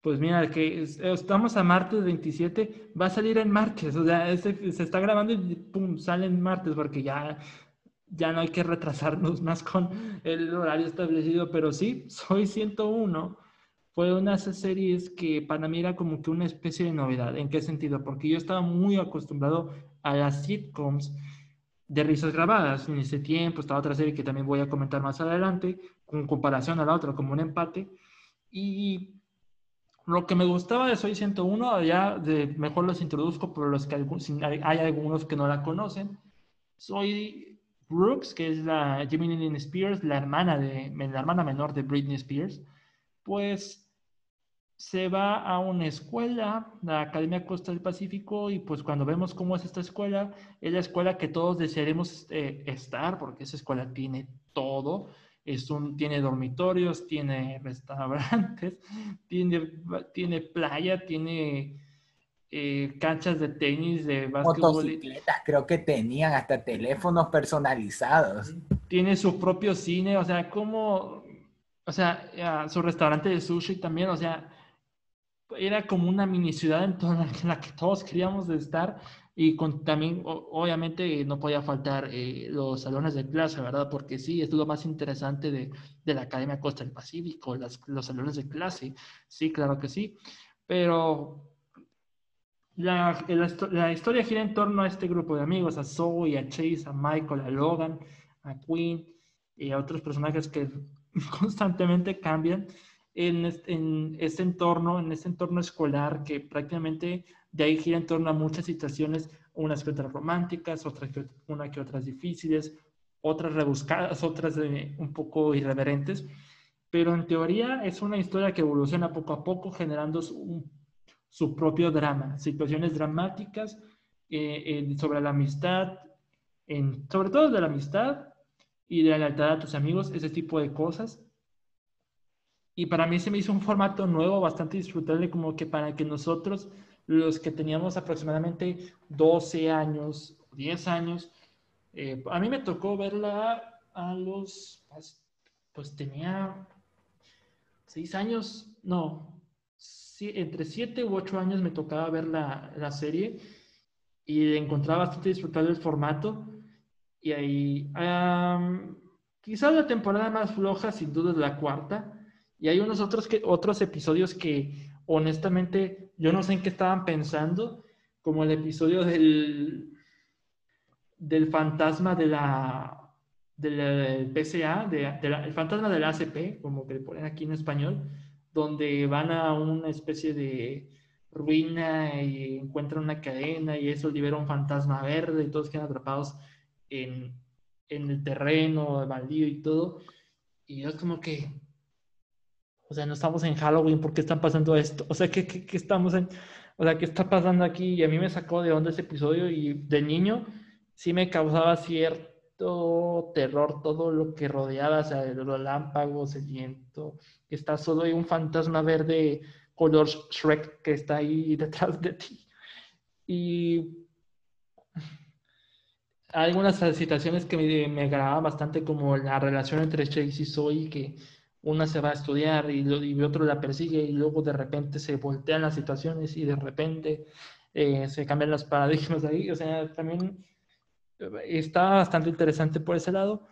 Pues mira, que estamos a martes 27, va a salir en martes, o sea, se, está grabando y pum, sale en martes porque ya, ya no hay que retrasarnos más con el horario establecido, pero sí, Soy 101 fue una de esas series que para mí era como que una especie de novedad. ¿En qué sentido? Porque yo estaba muy acostumbrado a las sitcoms de risas grabadas. En ese tiempo estaba otra serie que también voy a comentar más adelante, con comparación a la otra, como un empate. Y lo que me gustaba de Soy 101, ya de, mejor los introduzco por los que hay algunos que no la conocen. Soy Brooks, que es la Jimmy Lynn Spears, la hermana, de, la hermana menor de Britney Spears. Pues se va a una escuela, la Academia Costa del Pacífico, y pues cuando vemos cómo es esta escuela, es la escuela que todos desearemos eh, estar, porque esa escuela tiene todo es un, tiene dormitorios, tiene restaurantes, tiene, tiene playa, tiene eh, canchas de tenis, de básquetbol. Creo que tenían hasta teléfonos personalizados. Tiene su propio cine, o sea, como, o sea, su restaurante de sushi también, o sea, era como una mini ciudad en, toda en la que todos queríamos estar y con, también, obviamente, no podía faltar eh, los salones de clase, ¿verdad? Porque sí, es lo más interesante de, de la Academia Costa del Pacífico, las, los salones de clase. Sí, claro que sí. Pero la, la, historia gira en torno a este grupo de amigos, a Zoe, a Chase, a Michael, a Logan, a Queen y a otros personajes que constantemente cambian en, en este entorno, en este entorno escolar que prácticamente de ahí gira en torno a muchas situaciones, unas que otras románticas, otras que, una que otras difíciles, otras rebuscadas, otras un poco irreverentes, pero en teoría es una historia que evoluciona poco a poco generando su, su propio drama, situaciones dramáticas eh, sobre la amistad, en, sobre todo de la amistad y de la lealtad a tus amigos, ese tipo de cosas. Y para mí se me hizo un formato nuevo, bastante disfrutable, como que para que nosotros los que teníamos aproximadamente 12 años, 10 años. Eh, a mí me tocó verla a los, pues, pues tenía 6 años, no, entre 7 u 8 años me tocaba ver la, la serie y encontraba bastante disfrutable el formato. Y ahí, quizás la temporada más floja, sin duda, es la cuarta. Y hay unos otros, que, otros episodios que, honestamente, yo no sé en qué estaban pensando, como el episodio del, del fantasma de la del PCA, de, el fantasma del ACP, como que le ponen aquí en español, donde van a una especie de ruina y encuentran una cadena y eso libera un fantasma verde y todos quedan atrapados en, en el terreno baldío y todo. Y es como que, o sea, no estamos en Halloween, ¿por qué están pasando esto? O sea, ¿qué, qué, qué estamos en, o sea, ¿qué está pasando aquí? Y a mí me sacó de onda ese episodio y de niño sí me causaba cierto terror todo lo que rodeaba, o sea, los relámpagos, el viento, que está solo hay un fantasma verde color Shrek que está ahí detrás de ti. Y hay algunas situaciones que me, me agradaban bastante, como la relación entre Chase y Zoe, que una se va a estudiar y, y otro la persigue y luego de repente se voltean las situaciones y de repente eh, se cambian los paradigmas ahí. O sea, también eh, está bastante interesante por ese lado.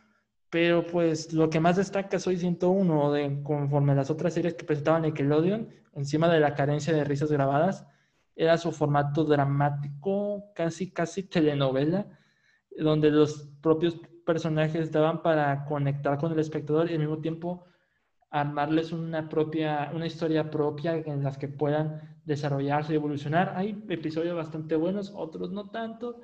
Pero pues lo que más destaca Soy 101, de, conforme a las otras series que presentaban Nickelodeon, encima de la carencia de risas grabadas, era su formato dramático, casi, casi telenovela, donde los propios personajes daban para conectar con el espectador y al mismo tiempo armarles una propia, una historia propia en las que puedan desarrollarse y evolucionar. Hay episodios bastante buenos, otros no tanto,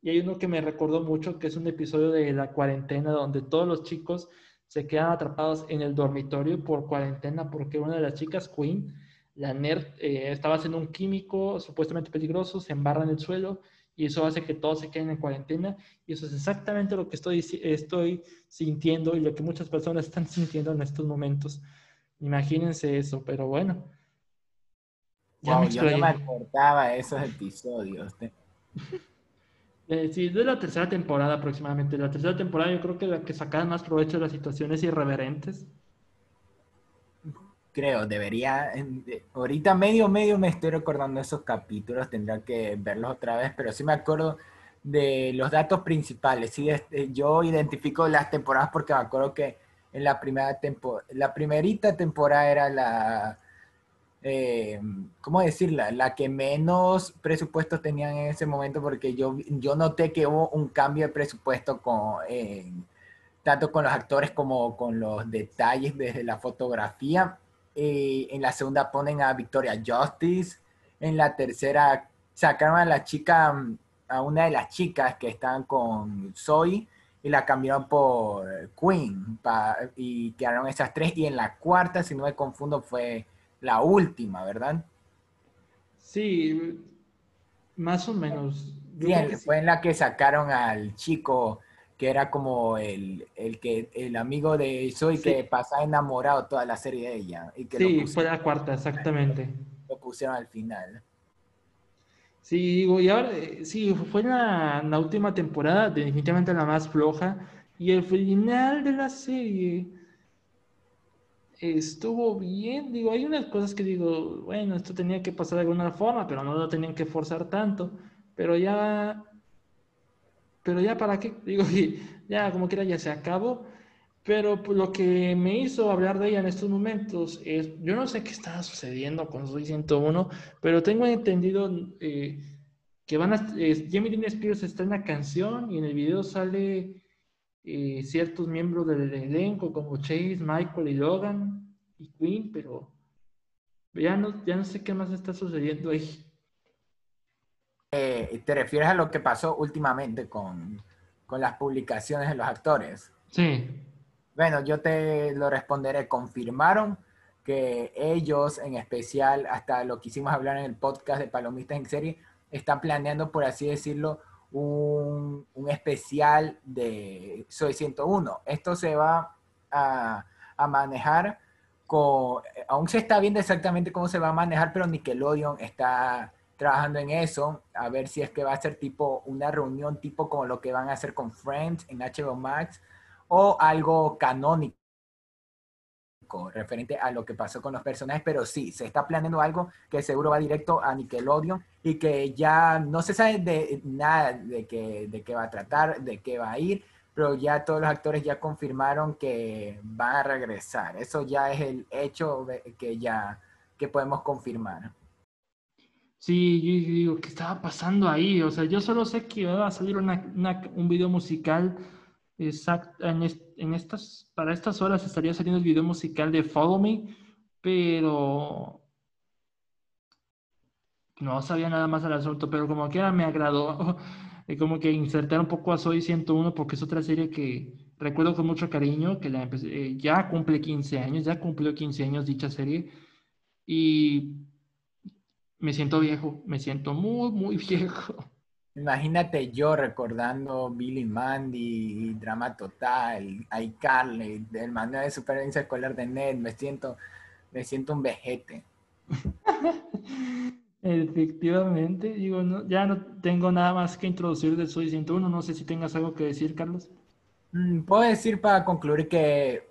y hay uno que me recordó mucho, que es un episodio de la cuarentena, donde todos los chicos se quedan atrapados en el dormitorio por cuarentena, porque una de las chicas, Queen, la nerd, eh, estaba haciendo un químico supuestamente peligroso, se embarra en el suelo y eso hace que todos se queden en cuarentena. Y eso es exactamente lo que estoy, estoy sintiendo y lo que muchas personas están sintiendo en estos momentos. Imagínense eso, pero bueno. Ya me yo no me acordaba de esos episodios. Eh, sí, de la tercera temporada aproximadamente. La tercera temporada yo creo que la que sacan más provecho de las situaciones irreverentes. Creo, debería. Ahorita medio, medio me estoy recordando esos capítulos, tendrá que verlos otra vez, pero sí me acuerdo de los datos principales. Sí, este, yo identifico las temporadas porque me acuerdo que en la primera temporada, la primerita temporada era la eh, ¿cómo decirla? La que menos presupuesto tenían en ese momento, porque yo, yo noté que hubo un cambio de presupuesto con, tanto con los actores como con los detalles desde la fotografía. Eh, en la segunda ponen a Victoria Justice. En la tercera sacaron a la chica, a una de las chicas que están con Zoe y la cambiaron por Queen y quedaron esas tres. Y en la cuarta, si no me confundo, fue la última, ¿verdad? Sí, más o menos. Bien, fue en la que sacaron al chico que era como el, que el amigo de Zoe que pasaba enamorado toda la serie de ella. Y que sí, fue la cuarta, exactamente. Lo pusieron al final. Sí, digo, y ahora, eh, sí, fue la, la última temporada, definitivamente la más floja. Y el final de la serie estuvo bien. Digo, hay unas cosas que digo, bueno, esto tenía que pasar de alguna forma, pero no lo tenían que forzar tanto. Pero ya, pero ya para qué, digo, ya como quiera ya se acabó. Pero pues, lo que me hizo hablar de ella en estos momentos es, yo no sé qué estaba sucediendo con Soy 101, pero tengo entendido eh, que van a, Jamie Dean Spears está en la canción y en el video sale eh, ciertos miembros del elenco como Chase, Michael y Logan y Queen, pero ya no, ya no sé qué más está sucediendo ahí. Eh, ¿Te refieres a lo que pasó últimamente con, con las publicaciones de los actores? Sí. Bueno, yo te lo responderé. Confirmaron que ellos, en especial, hasta lo que hicimos hablar en el podcast de Palomistas en Serie, están planeando, por así decirlo, un, especial de Soy 101. Esto se va a, manejar con, aún se está viendo exactamente cómo se va a manejar, pero Nickelodeon está trabajando en eso, a ver si es que va a ser tipo una reunión tipo como lo que van a hacer con Friends en HBO Max o algo canónico referente a lo que pasó con los personajes, pero sí, se está planeando algo que seguro va directo a Nickelodeon y que ya no se sabe de nada de qué, de qué va a tratar, de qué va a ir, pero ya todos los actores ya confirmaron que van a regresar. Eso ya es el hecho que ya que podemos confirmar. Sí, yo digo, ¿qué estaba pasando ahí? O sea, yo solo sé que iba a salir un video musical exacto, en, en, estas, para estas horas estaría saliendo el video musical de Follow Me, pero no sabía nada más al asunto, pero como que me agradó como que insertar un poco a Soy 101 porque es otra serie que recuerdo con mucho cariño, que la eh, ya cumple 15 años, ya cumplió 15 años dicha serie y me siento viejo, me siento muy, muy viejo. Imagínate yo recordando Billy Mandy, Drama Total, iCarly, del manual de supervivencia escolar de Ned, me siento, me siento un vejete. Efectivamente, digo, no, ya no tengo nada más que introducir de Soy 101, no sé si tengas algo que decir, Carlos. Mm, puedo decir para concluir que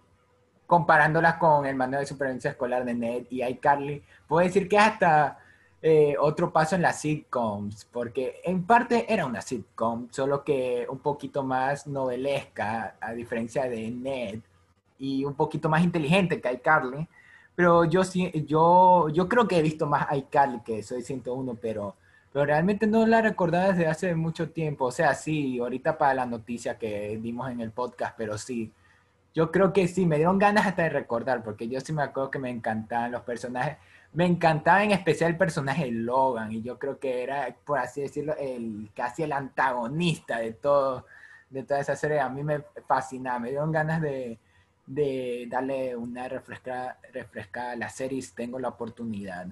comparándolas con el manual de supervivencia escolar de Ned y iCarly, puedo decir que hasta eh, otro paso en las sitcoms, porque en parte era una sitcom, solo que un poquito más novelesca, a diferencia de Ned, y un poquito más inteligente que iCarly pero yo, yo, yo creo que he visto más iCarly que Soy 101, pero, pero realmente no la recordaba desde hace mucho tiempo. O sea, sí, ahorita para la noticia que dimos en el podcast, pero sí. Yo creo que sí, me dieron ganas hasta de recordar, porque yo sí me acuerdo que me encantaban los personajes. Me encantaba en especial el personaje Logan, y yo creo que era, por así decirlo, el casi el antagonista de todo, de toda esa serie. A mí me fascinaba, me dieron ganas de, de darle una refrescada, refrescada a la serie tengo la oportunidad.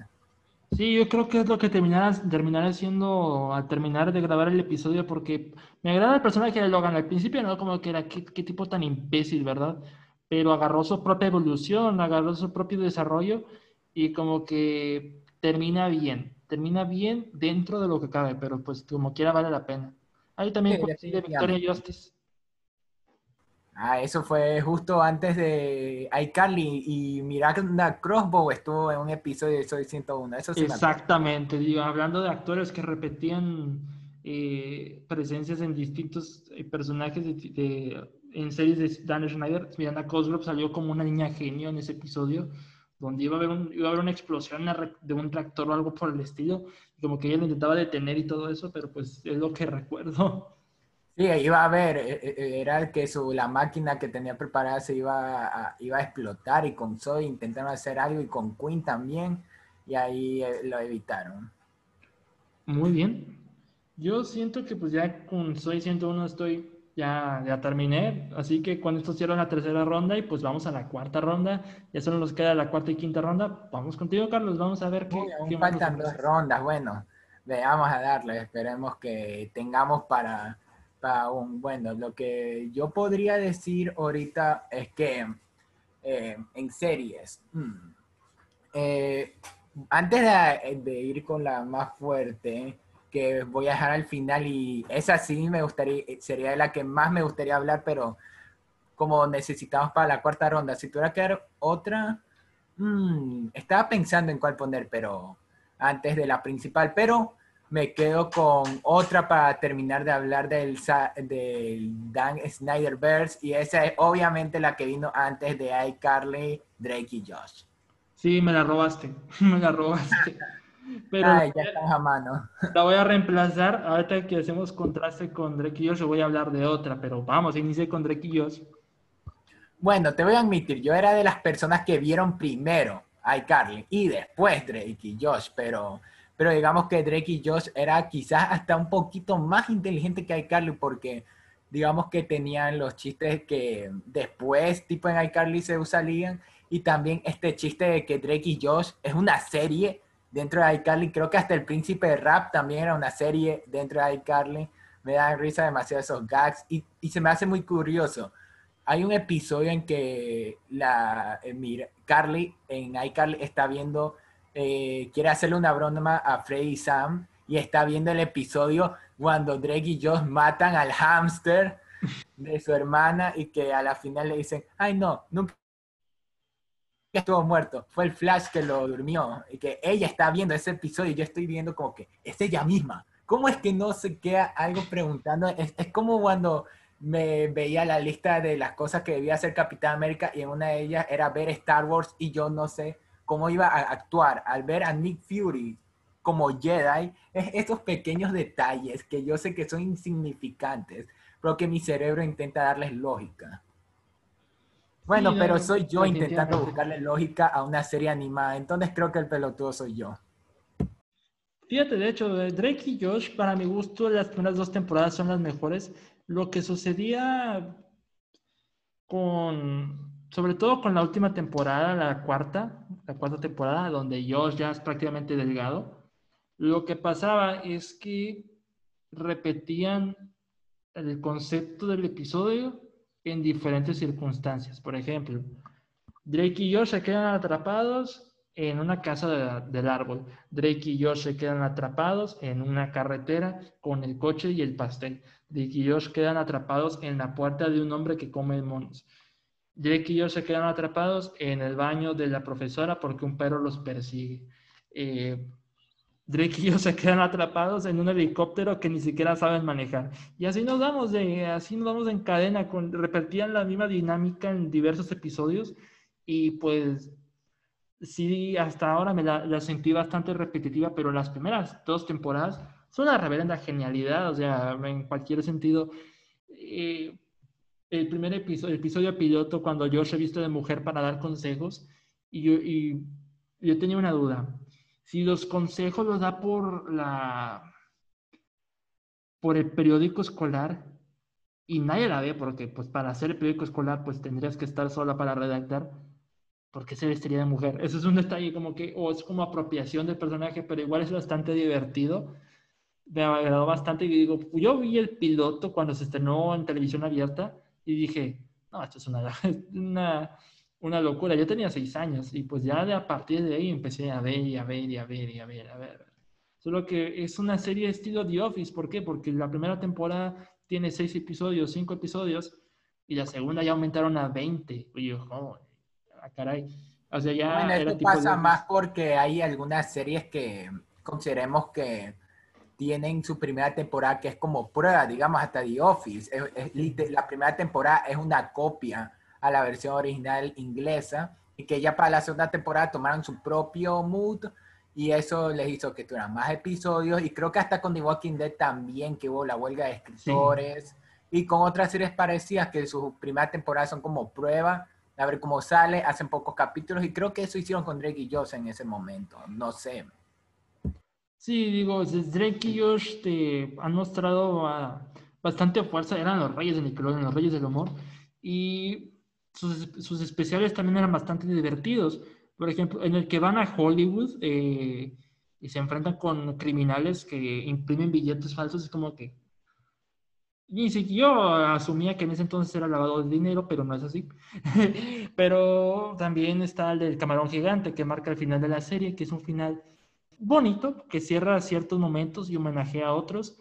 Sí, yo creo que es lo que terminaré siendo al terminar de grabar el episodio, porque me agrada el personaje de Logan. Al principio no como que era qué, tipo tan imbécil, ¿verdad? Pero agarró su propia evolución, agarró su propio desarrollo y como que termina bien, termina bien dentro de lo que cabe, pero pues como quiera vale la pena. Ahí también sí, de Victoria Justice. Ah, eso fue justo antes de iCarly y Miranda Crossbow estuvo en un episodio de Soy 101. Eso sí Exactamente, digo, hablando de actores que repetían eh, presencias en distintos eh, personajes de, en series de Dan Schneider, Miranda Cosgrove salió como una niña genio en ese episodio, donde iba a haber, iba a haber una explosión de un tractor o algo por el estilo, como que ella lo intentaba detener y todo eso, pero pues es lo que recuerdo. Sí, iba a ver, e, e, era el que su, la máquina que tenía preparada se iba a, iba a explotar y con Zoe intentaron hacer algo y con Queen también y ahí eh, lo evitaron. Muy bien. Yo siento que pues ya con Zoe 101 estoy, ya, ya terminé, así que cuando esto cierra la tercera ronda y pues vamos a la cuarta ronda, ya solo nos queda la cuarta y quinta ronda, vamos contigo Carlos, vamos a ver qué... qué faltan dos rondas, bueno, veamos a darle, esperemos que tengamos para bueno, lo que yo podría decir ahorita es que eh, en series, mm, eh, antes de, ir con la más fuerte, que voy a dejar al final y esa sí me gustaría, sería la que más me gustaría hablar, pero como necesitamos para la cuarta ronda, si tuviera que dar otra, mm, estaba pensando en cuál poner, pero antes de la principal, pero me quedo con otra para terminar de hablar del, del Dan Snyderverse y esa es obviamente la que vino antes de iCarly, Drake y Josh. Sí, me la robaste, me la robaste. Pero Ay, ya estás a mano. La voy a reemplazar. Ahorita que hacemos contraste con Drake y Josh, voy a hablar de otra, pero vamos, inicie con Drake y Josh. Bueno, te voy a admitir, yo era de las personas que vieron primero iCarly y después Drake y Josh, pero pero digamos que Drake y Josh era quizás hasta un poquito más inteligente que iCarly porque digamos que tenían los chistes que después tipo en iCarly se usarían y también este chiste de que Drake y Josh es una serie dentro de iCarly, creo que hasta el príncipe de rap también era una serie dentro de iCarly, me dan risa demasiado esos gags y, y se me hace muy curioso. Hay un episodio en que la eh, mira, Carly en iCarly está viendo eh, quiere hacerle una broma a Freddy y Sam y está viendo el episodio cuando Drake y Josh matan al hámster de su hermana y que a la final le dicen, ay no, nunca estuvo muerto, fue el Flash que lo durmió y que ella está viendo ese episodio y yo estoy viendo como que es ella misma. ¿Cómo es que no se queda algo preguntando? Es, como cuando me veía la lista de las cosas que debía hacer Capitán América y en una de ellas era ver Star Wars y yo no sé cómo iba a actuar al ver a Nick Fury como Jedi, es estos pequeños detalles que yo sé que son insignificantes, pero que mi cerebro intenta darles lógica. Bueno, pero soy yo intentando buscarle lógica a una serie animada, entonces creo que el pelotudo soy yo. Fíjate, de hecho, Drake y Josh, para mi gusto, las primeras dos temporadas son las mejores. Lo que sucedía con, sobre todo con la última temporada, la cuarta, la cuarta temporada, donde Josh ya es prácticamente delgado, lo que pasaba es que repetían el concepto del episodio en diferentes circunstancias. Por ejemplo, Drake y Josh se quedan atrapados en una casa del árbol. Drake y Josh se quedan atrapados en una carretera con el coche y el pastel. Drake y Josh quedan atrapados en la puerta de un hombre que come monos. Drake y Josh se quedan atrapados en el baño de la profesora porque un perro los persigue. Eh, Drake y yo se quedan atrapados en un helicóptero que ni siquiera saben manejar. Y así nos damos de, así nos vamos en cadena, con, repetían la misma dinámica en diversos episodios y pues sí, hasta ahora me la, sentí bastante repetitiva, pero las primeras dos temporadas son una reverenda genialidad, o sea, en cualquier sentido. Eh, el primer episodio, el episodio piloto, cuando yo se viste de mujer para dar consejos, y yo, y yo tenía una duda si los consejos los da por la por el periódico escolar y nadie la ve porque pues para hacer el periódico escolar pues tendrías que estar sola para redactar porque se vestiría de mujer. Eso es un detalle como que o es como apropiación del personaje, pero igual es bastante divertido. Me agradó bastante y digo, yo vi el piloto cuando se estrenó en televisión abierta y dije, no, esto es una, una una locura. Yo tenía seis años y pues ya de a partir de ahí empecé a ver y a ver y a ver y a ver, a ver. Solo que es una serie estilo The Office. ¿Por qué? Porque la primera temporada tiene seis episodios, cinco episodios y la segunda ya aumentaron a 20. Y yo, oh, caray. O sea, ya bueno, esto pasa más porque hay algunas series que consideremos que tienen su primera temporada que es como prueba, digamos, hasta The Office. la primera temporada es una copia a la versión original inglesa y que ya para la segunda temporada tomaron su propio mood y eso les hizo que tuvieran más episodios y creo que hasta con The Walking Dead también que hubo la huelga de escritores y con otras series parecidas que su primera temporada son como prueba a ver cómo sale, hacen pocos capítulos y creo que eso hicieron con Drake y Josh en ese momento, no sé. Sí, digo, Drake y Josh te han mostrado ah, bastante fuerza, eran los reyes de Nickelodeon, los reyes del humor y sus, especiales también eran bastante divertidos. Por ejemplo, en el que van a Hollywood eh, y se enfrentan con criminales que imprimen billetes falsos, es como que... Siquiera yo asumía que en ese entonces era lavado de dinero, pero no es así. pero también está el del camarón gigante que marca el final de la serie, que es un final bonito, que cierra ciertos momentos y homenajea a otros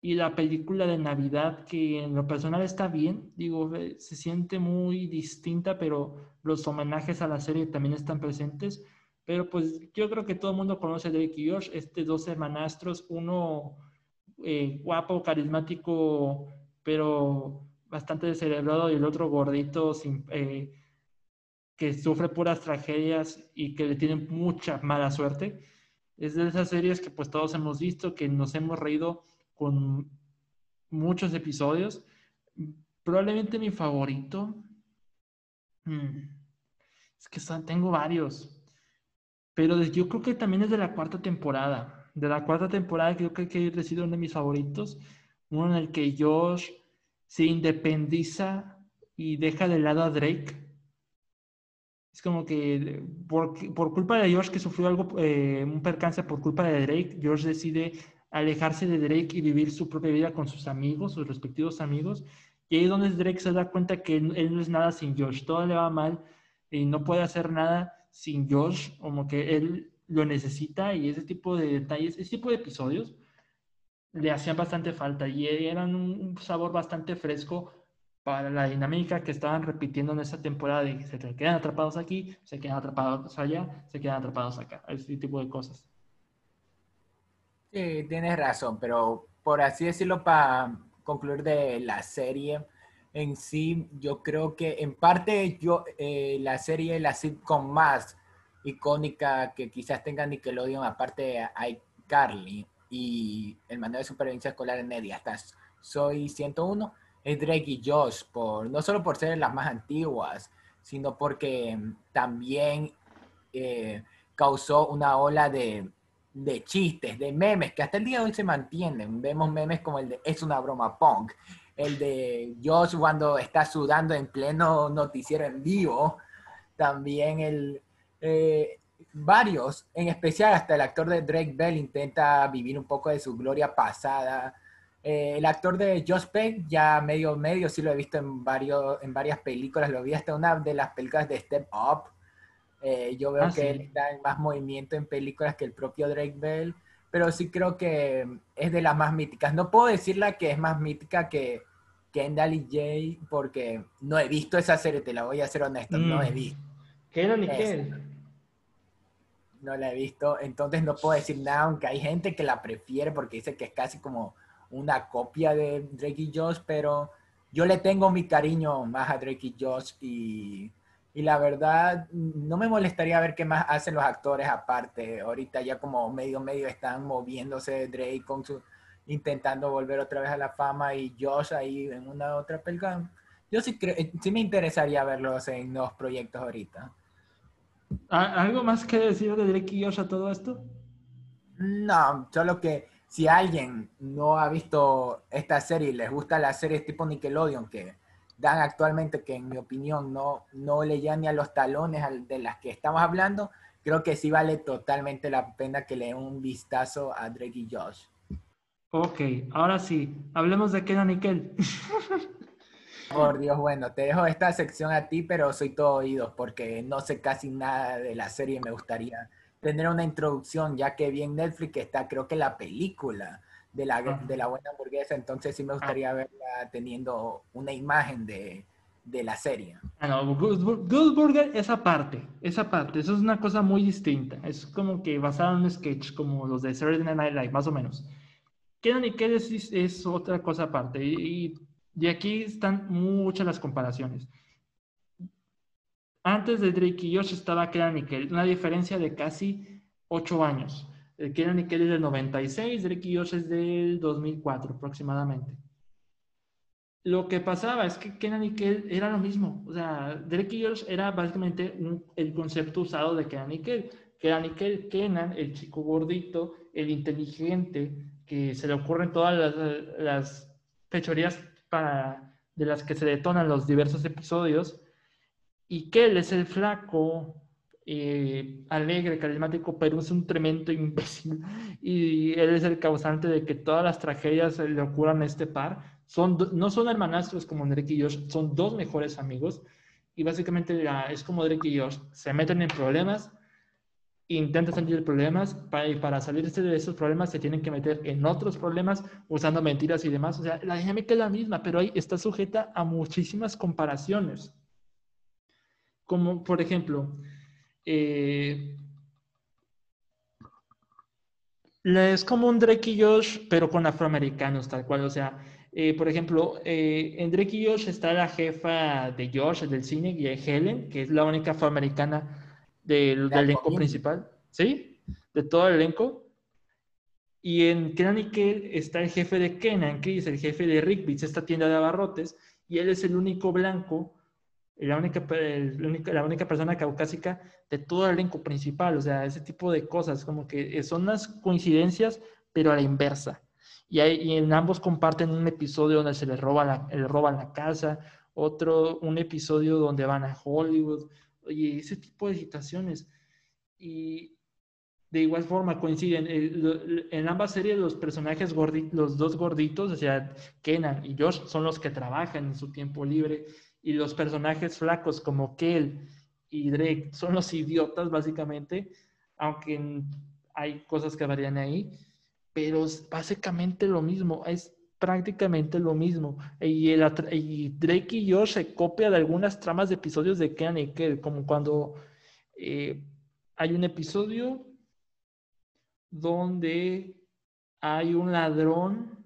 y la película de Navidad, que en lo personal está bien, digo, se siente muy distinta, pero los homenajes a la serie también están presentes. Pero pues yo creo que todo el mundo conoce a Drake y Josh, este dos hermanastros, uno eh, guapo, carismático, pero bastante descerebrado, y el otro gordito, sin, eh, que sufre puras tragedias y que le tienen mucha mala suerte. Es de esas series que pues todos hemos visto, que nos hemos reído con muchos episodios. Probablemente mi favorito. Hmm, es que tengo varios. Pero yo creo que también es de la cuarta temporada. De la cuarta temporada creo que, que sido uno de mis favoritos. Uno en el que Josh se independiza y deja de lado a Drake. Es como que por, por culpa de Josh que sufrió algo, eh, un percance por culpa de Drake, Josh decide alejarse de Drake y vivir su propia vida con sus amigos, sus respectivos amigos. Y ahí es donde Drake se da cuenta que él no es nada sin Josh, todo le va mal y no puede hacer nada sin Josh, como que él lo necesita y ese tipo de detalles, ese tipo de episodios le hacían bastante falta y eran un sabor bastante fresco para la dinámica que estaban repitiendo en esta temporada de que se quedan atrapados aquí, se quedan atrapados allá, se quedan atrapados acá, ese tipo de cosas. Tienes razón, pero por así decirlo, para concluir de la serie en sí, yo creo que en parte yo, eh, la serie, la sitcom más icónica que quizás tenga Nickelodeon, aparte de iCarly y el manual de supervivencia escolar en Eddie, hasta Soy 101, es Drake y Josh, por, no solo por ser las más antiguas, sino porque también eh, causó una ola de, de, chistes, de memes, que hasta el día de hoy se mantienen. Vemos memes como el de Es una broma punk, el de Josh cuando está sudando en pleno noticiero en vivo, también el... Eh, varios, en especial hasta el actor de Drake Bell intenta vivir un poco de su gloria pasada. Eh, el actor de Josh Peck, ya medio medio, sí lo he visto en, varios, en varias películas, lo vi hasta una de las películas de Step Up. Eh, yo veo ah, que él está en más movimiento en películas que el propio Drake Bell, pero sí creo que es de las más míticas. No puedo decirla que es más mítica que Kendall y Jay, porque no he visto esa serie, te la voy a ser honesto, no he mm. visto. Kendall y Jay no la he visto, entonces no puedo decir nada, aunque hay gente que la prefiere porque dice que es casi como una copia de Drake y Josh, pero yo le tengo mi cariño más a Drake y Josh y, y, la verdad no me molestaría ver qué más hacen los actores aparte. Ahorita ya como medio medio están moviéndose Drake con su intentando volver otra vez a la fama y Josh ahí en una otra película. Yo sí, sí me interesaría verlos en nuevos proyectos ahorita. ¿Algo más que decir de Drake y Josh a todo esto? No, solo que si alguien no ha visto esta serie y les gusta las series tipo Nickelodeon que dan actualmente, que en mi opinión no, no le llegan ni a los talones de las que estamos hablando, creo que sí vale totalmente la pena que le den un vistazo a Drake y Josh. Ok, ahora sí, hablemos de Kenan y Por Dios, bueno, te dejo esta sección a ti, pero soy todo oídos porque no sé casi nada de la serie. Me gustaría tener una introducción, ya que vi en Netflix está, creo que la película de la, de la buena hamburguesa, entonces sí me ah. gustaría verla teniendo una imagen de, de la serie. Ah, no, Good, Burger, esa parte, esa parte, eso es una cosa muy distinta. Es como que basado en un sketch, como los de Saturday Night Live, más o menos. Kenan y Kel es, es, otra cosa aparte. y y aquí están muchas las comparaciones. Antes de Drake y Josh estaba Kenan y una diferencia de casi 8 años. El Kenan y es del 96, Drake y Josh es del 2004 aproximadamente. Lo que pasaba es que Kenan y Kel era lo mismo. O sea, Drake y Josh era básicamente el concepto usado de Kenan y Kel. Kenan y Kenan, el chico gordito, el inteligente, que se le ocurren todas las, las fechorías de las que se detonan los diversos episodios, y él es el flaco, eh, alegre, carismático, pero es un tremendo imbécil, y él es el causante de que todas las tragedias le ocurran a este par. Son, no son hermanastros como Drake y Josh, son dos mejores amigos, y básicamente es como Drake y Josh, se meten en problemas, intenta salir de problemas para, y para salir de esos problemas se tienen que meter en otros problemas usando mentiras y demás. O sea, la dinámica es la misma, pero ahí está sujeta a muchísimas comparaciones. Como, por ejemplo, eh, es como un Drake y Josh, pero con afroamericanos, tal cual. O sea, eh, por ejemplo, eh, en Drake y Josh está la jefa de Josh, del cine, y Helen, que es la única afroamericana del, elenco principal, ¿sí? De todo el elenco. Y en Kenan y Kel está el jefe de Kenan, que es el jefe de Rickbits, esta tienda de abarrotes, y él es el único blanco, la única, la única persona caucásica de todo el elenco principal. O sea, ese tipo de cosas, como que son unas coincidencias, pero a la inversa. Y, y en ambos comparten un episodio donde se les roba la, le roban la casa, otro, un episodio donde van a Hollywood, Oye, ese tipo de situaciones. Y de igual forma coinciden. En ambas series los personajes gorditos, los dos gorditos, o sea, Kenan y Josh, son los que trabajan en su tiempo libre. Y los personajes flacos como Kel y Drake son los idiotas, básicamente. aunque hay cosas que varían ahí, pero es básicamente lo mismo, es prácticamente lo mismo. Y, el, y Drake y Josh se copia de algunas tramas de episodios de Kenan y Kel, como cuando eh, hay un episodio donde hay un ladrón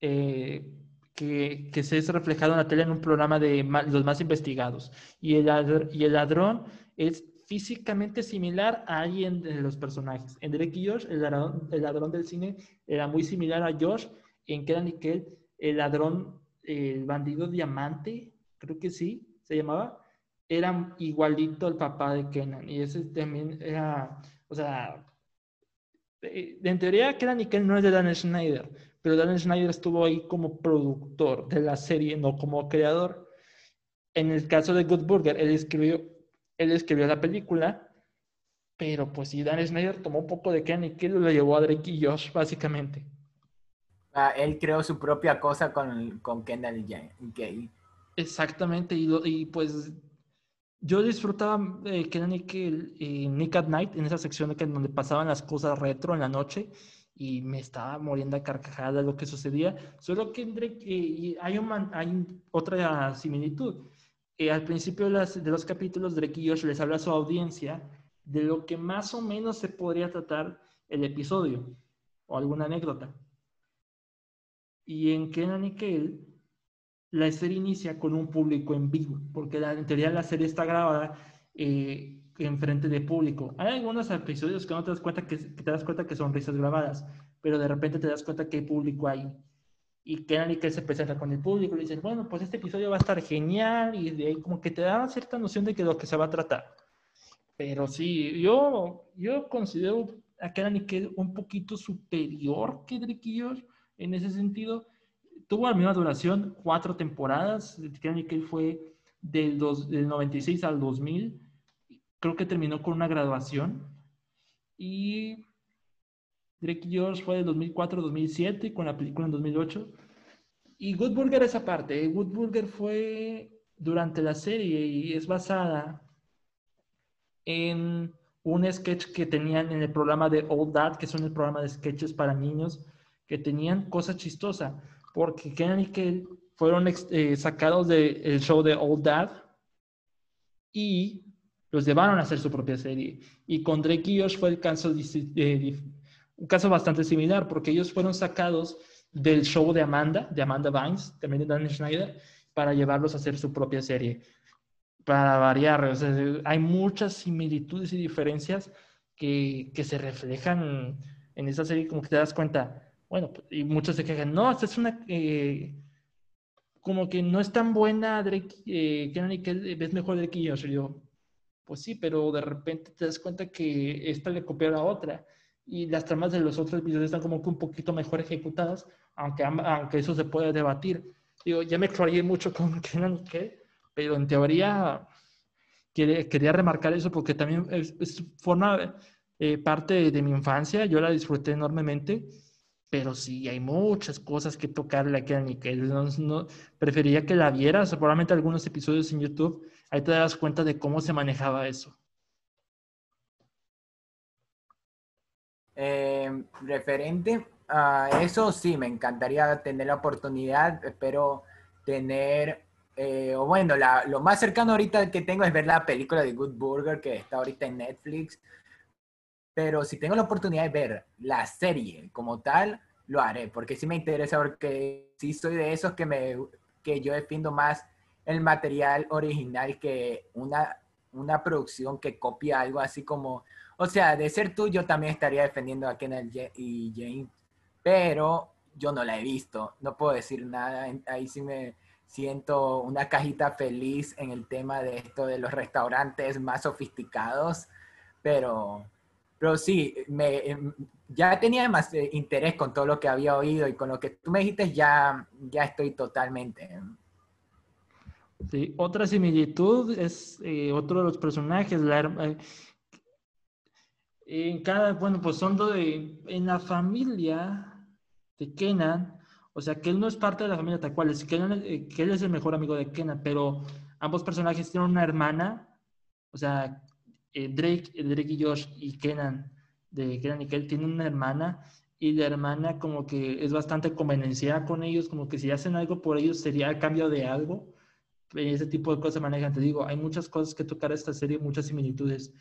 eh, que, que, se es reflejado en la tele en un programa de los más investigados. Y el, y el ladrón es físicamente similar a alguien de los personajes. En Drake y Josh, el ladrón, el ladrón del cine era muy similar a Josh. En Kenan y Kel, el ladrón, el bandido diamante, creo que sí, se llamaba, era igualito al papá de Kenan. Y ese también era, o sea, eh, en teoría Kenan y no es de Dan Schneider, pero Dan Schneider estuvo ahí como productor de la serie, no como creador. En el caso de Good Burger, él escribió él escribió la película, pero pues sí, Dan Snyder tomó un poco de Kenny Kill y lo llevó a Drake y Josh, básicamente. Ah, él creó su propia cosa con, con Kendall Gay. Exactamente, y, y, pues yo disfrutaba eh, Kenan y Nick at Night en esa sección que, donde pasaban las cosas retro en la noche y me estaba muriendo a carcajada lo que sucedía. Solo que Drake, hay, un, hay otra similitud al principio de, los capítulos, Drake y Josh les habla a su audiencia de lo que más o menos se podría tratar el episodio o alguna anécdota. Y en Kenan y Kel, la serie inicia con un público en vivo, porque la, en teoría la serie está grabada eh, en frente de público. Hay algunos episodios que no te das cuenta que, que, te das cuenta que son risas grabadas, pero de repente te das cuenta que hay público ahí y Kenan y Kel se presenta con el público y dicen, bueno, pues este episodio va a estar genial y de ahí como que te da cierta noción de que lo que se va a tratar. Pero sí, yo, yo considero a Kenan Kel un poquito superior que Drake y Josh en ese sentido. Tuvo la misma duración, cuatro temporadas. Kenan fue del, dos, del 96 al 2000. Creo que terminó con una graduación. Y Drake George fue de 2004-2007 con la película en 2008. Y Good Burger es aparte. Good Burger fue durante la serie y es basada en un sketch que tenían en el programa de Old Dad, que son el programa de sketches para niños, que tenían cosas chistosas, porque Kenan y Kel fueron eh, sacados del show de Old Dad y los llevaron a hacer su propia serie. Y con Drake y Josh fue el caso de, un caso bastante similar, porque ellos fueron sacados del show de Amanda, de Amanda Vines, también de Dan Schneider, para llevarlos a hacer su propia serie. Para variar, hay muchas similitudes y diferencias que, que, se reflejan en esa serie, como que te das cuenta. Bueno, y muchos se quejan, no, esta es una. Eh, como que no es tan buena Drake, eh, que ves mejor Drake y yo. Pues sí, pero de repente te das cuenta que esta le copió a otra y las tramas de los otros episodios están como que un poquito mejor ejecutadas, aunque, aunque eso se puede debatir. Digo, ya me explayé mucho con Kenan que, pero en teoría quería, quería, remarcar eso porque también es, forma eh, parte de, mi infancia, yo la disfruté enormemente, pero sí, hay muchas cosas que tocarle a Kenan y que no, no, prefería que la vieras, probablemente algunos episodios en YouTube, ahí te das cuenta de cómo se manejaba eso. Eh, referente a eso, sí, me encantaría tener la oportunidad, espero tener, eh, o bueno, lo más cercano ahorita que tengo es ver la película de Good Burger que está ahorita en Netflix, pero si tengo la oportunidad de ver la serie como tal, lo haré, porque sí me interesa, porque sí soy de esos que, me, que yo defiendo más el material original que una, una producción que copia algo así como o sea, de ser tú, yo también estaría defendiendo a Kenneth y Jane, pero yo no la he visto, no puedo decir nada. Ahí sí me siento una cajita feliz en el tema de esto de los restaurantes más sofisticados, pero, pero sí, me, em, ya tenía más eh, interés con todo lo que había oído y con lo que tú me dijiste ya, ya estoy totalmente. Sí, otra similitud es eh, otro de los personajes, la, eh, en cada, bueno, pues son de, en la familia de Kenan, o sea, que él no es parte de la familia tal cual, que, él, eh, es el mejor amigo de Kenan, pero ambos personajes tienen una hermana, o sea, eh, Drake, Drake y Josh y Kenan, de Kenan y Kel, tienen una hermana y la hermana como que es bastante convenenciada con ellos, como que si hacen algo por ellos sería el cambio de algo. Ese tipo de cosas manejan. Te digo, hay muchas cosas que tocar esta serie, muchas similitudes.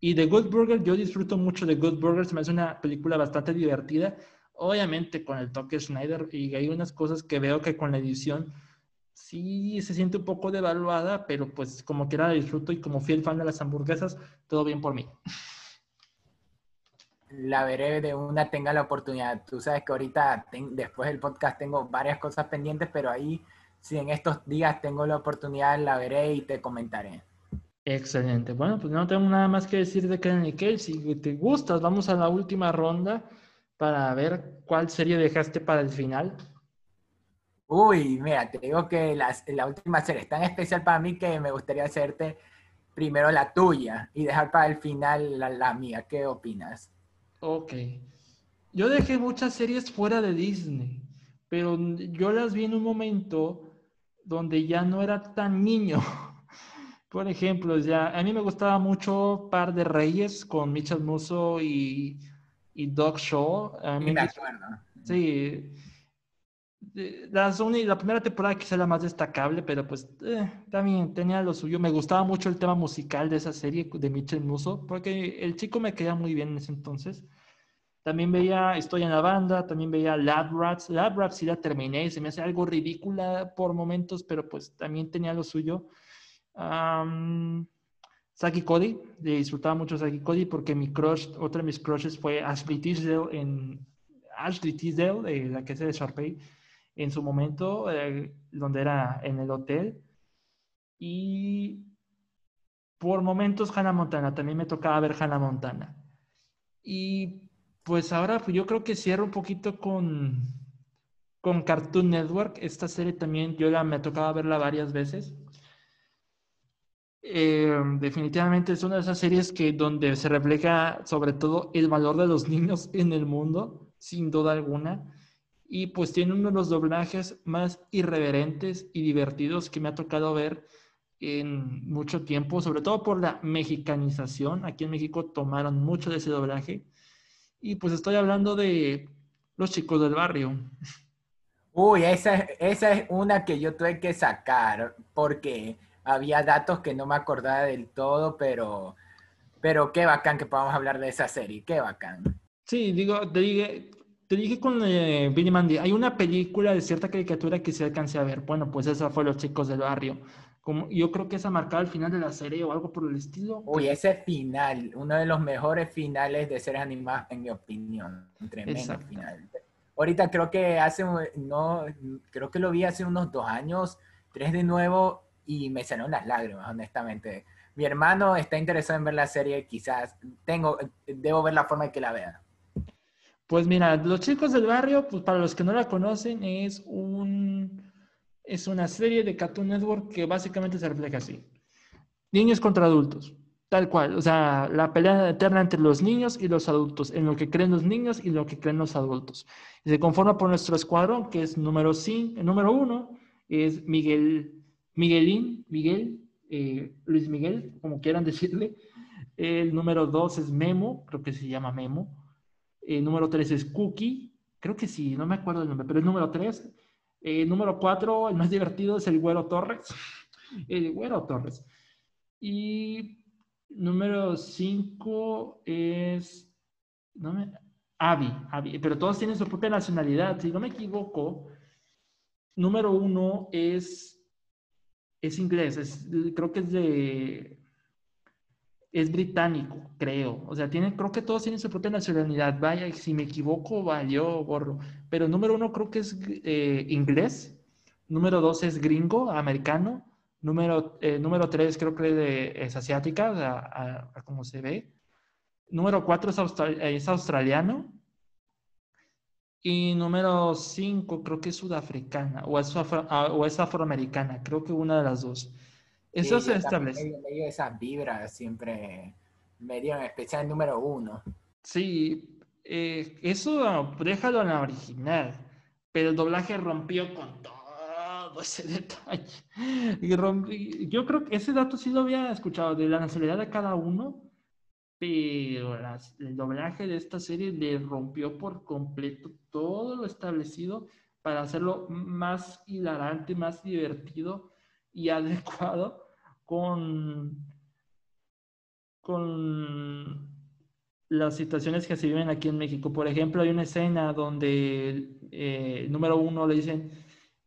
Y The Good Burger, yo disfruto mucho de Good Burger, se me hace una película bastante divertida, obviamente con el toque Schneider, y hay unas cosas que veo que con la edición sí se siente un poco devaluada, pero pues como quiera la disfruto y como fiel fan de las hamburguesas, todo bien por mí. La veré de una, tenga la oportunidad. Tú sabes que ahorita, después del podcast, tengo varias cosas pendientes, pero ahí, si en estos días tengo la oportunidad, la veré y te comentaré. Excelente. Bueno, pues no tengo nada más que decir de Kenan y Kel. Si te gustas, vamos a la última ronda para ver cuál serie dejaste para el final. Uy, mira, te digo que la, la última serie es tan especial para mí que me gustaría hacerte primero la tuya y dejar para el final la, mía. ¿Qué opinas? Ok. Yo dejé muchas series fuera de Disney, pero yo las vi en un momento donde ya no era tan niño. Por ejemplo, ya a mí me gustaba mucho Par de Reyes con Mitchell Musso y, y Doc Shaw. A mí me acuerdo. Sí, la, la primera temporada quizá la más destacable, pero pues eh, también tenía lo suyo. Me gustaba mucho el tema musical de esa serie de Mitchell Musso, porque el chico me quedaba muy bien en ese entonces. También veía Estoy en la banda, también veía Lab Rats. Lab Rats sí la terminé, se me hace algo ridícula por momentos, pero pues también tenía lo suyo. Um, Saki Cody, disfrutaba mucho Saki Cody porque mi crush, otra de mis crushes fue Ashley Tisdale en Ashley Tisdale, la que es de Sharpay en su momento, eh, donde era en el hotel. Y por momentos Hannah Montana, también me tocaba ver Hannah Montana. Y pues ahora pues yo creo que cierro un poquito con, con Cartoon Network. Esta serie también yo la me tocaba verla varias veces. Eh, definitivamente es una de esas series que donde se refleja sobre todo el valor de los niños en el mundo, sin duda alguna y pues tiene uno de los doblajes más irreverentes y divertidos que me ha tocado ver en mucho tiempo, sobre todo por la mexicanización. Aquí en México tomaron mucho de ese doblaje. Y pues estoy hablando de los chicos del barrio. Uy, esa, esa es una que yo tuve que sacar porque había datos que no me acordaba del todo, pero, pero qué bacán que podamos hablar de esa serie, qué bacán. Sí, digo, te dije, te dije con eh, Billy Mandy, hay una película de cierta caricatura que se alcancé a ver. Bueno, pues esa fue Los Chicos del Barrio. Como, yo creo que esa marcaba el final de la serie o algo por el estilo. Uy, ese final, uno de los mejores finales de series animadas, en mi opinión. Tremendo final. Ahorita creo que hace, no, creo que lo vi hace unos dos años, tres de nuevo, y me salieron las lágrimas, honestamente. Mi hermano está interesado en ver la serie, quizás tengo, debo ver la forma en que la vea. Pues mira, Los Chicos del Barrio, pues para los que no la conocen, es, un, es una serie de Cartoon Network que básicamente se refleja así. Niños contra adultos, tal cual. O sea, la pelea eterna entre los niños y los adultos, en lo que creen los niños y lo que creen los adultos. Y se conforma por nuestro escuadrón, que es número, cinco, número uno, es Miguel, Miguelín, Miguel, eh, Luis Miguel, como quieran decirle. El número dos es Memo, creo que se llama Memo. Eh, número 3 es Cookie. Creo que sí, no me acuerdo el nombre, pero es número 3. Eh, número 4, el más divertido, es el Güero Torres. El Güero Torres. Y número 5 es. No me, Avi, pero todos tienen su propia nacionalidad. Si no me equivoco, número 1 es, es inglés. Es, creo que es de es británico, creo. O sea, tiene, creo que todos tienen su propia nacionalidad. Vaya, si me equivoco, valió borro. Pero número uno creo que es eh, inglés. Número dos es gringo, americano. Número, eh, número tres creo que es asiática, a, como se ve. Número cuatro es, es australiano. Y número cinco creo que es sudafricana o es, ah, o es afroamericana. Creo que una de las dos. Eso se establece. Medio, medio esas vibras siempre, medio en especial el número uno. Sí, eh, eso déjalo en la original, pero el doblaje rompió con todo ese detalle. Y yo creo que ese dato sí lo había escuchado, de la nacionalidad de cada uno. pero el doblaje de esta serie le rompió por completo todo lo establecido para hacerlo más hilarante, más divertido y adecuado con, con las situaciones que se viven aquí en México. Por ejemplo, hay una escena donde eh, número uno le dicen,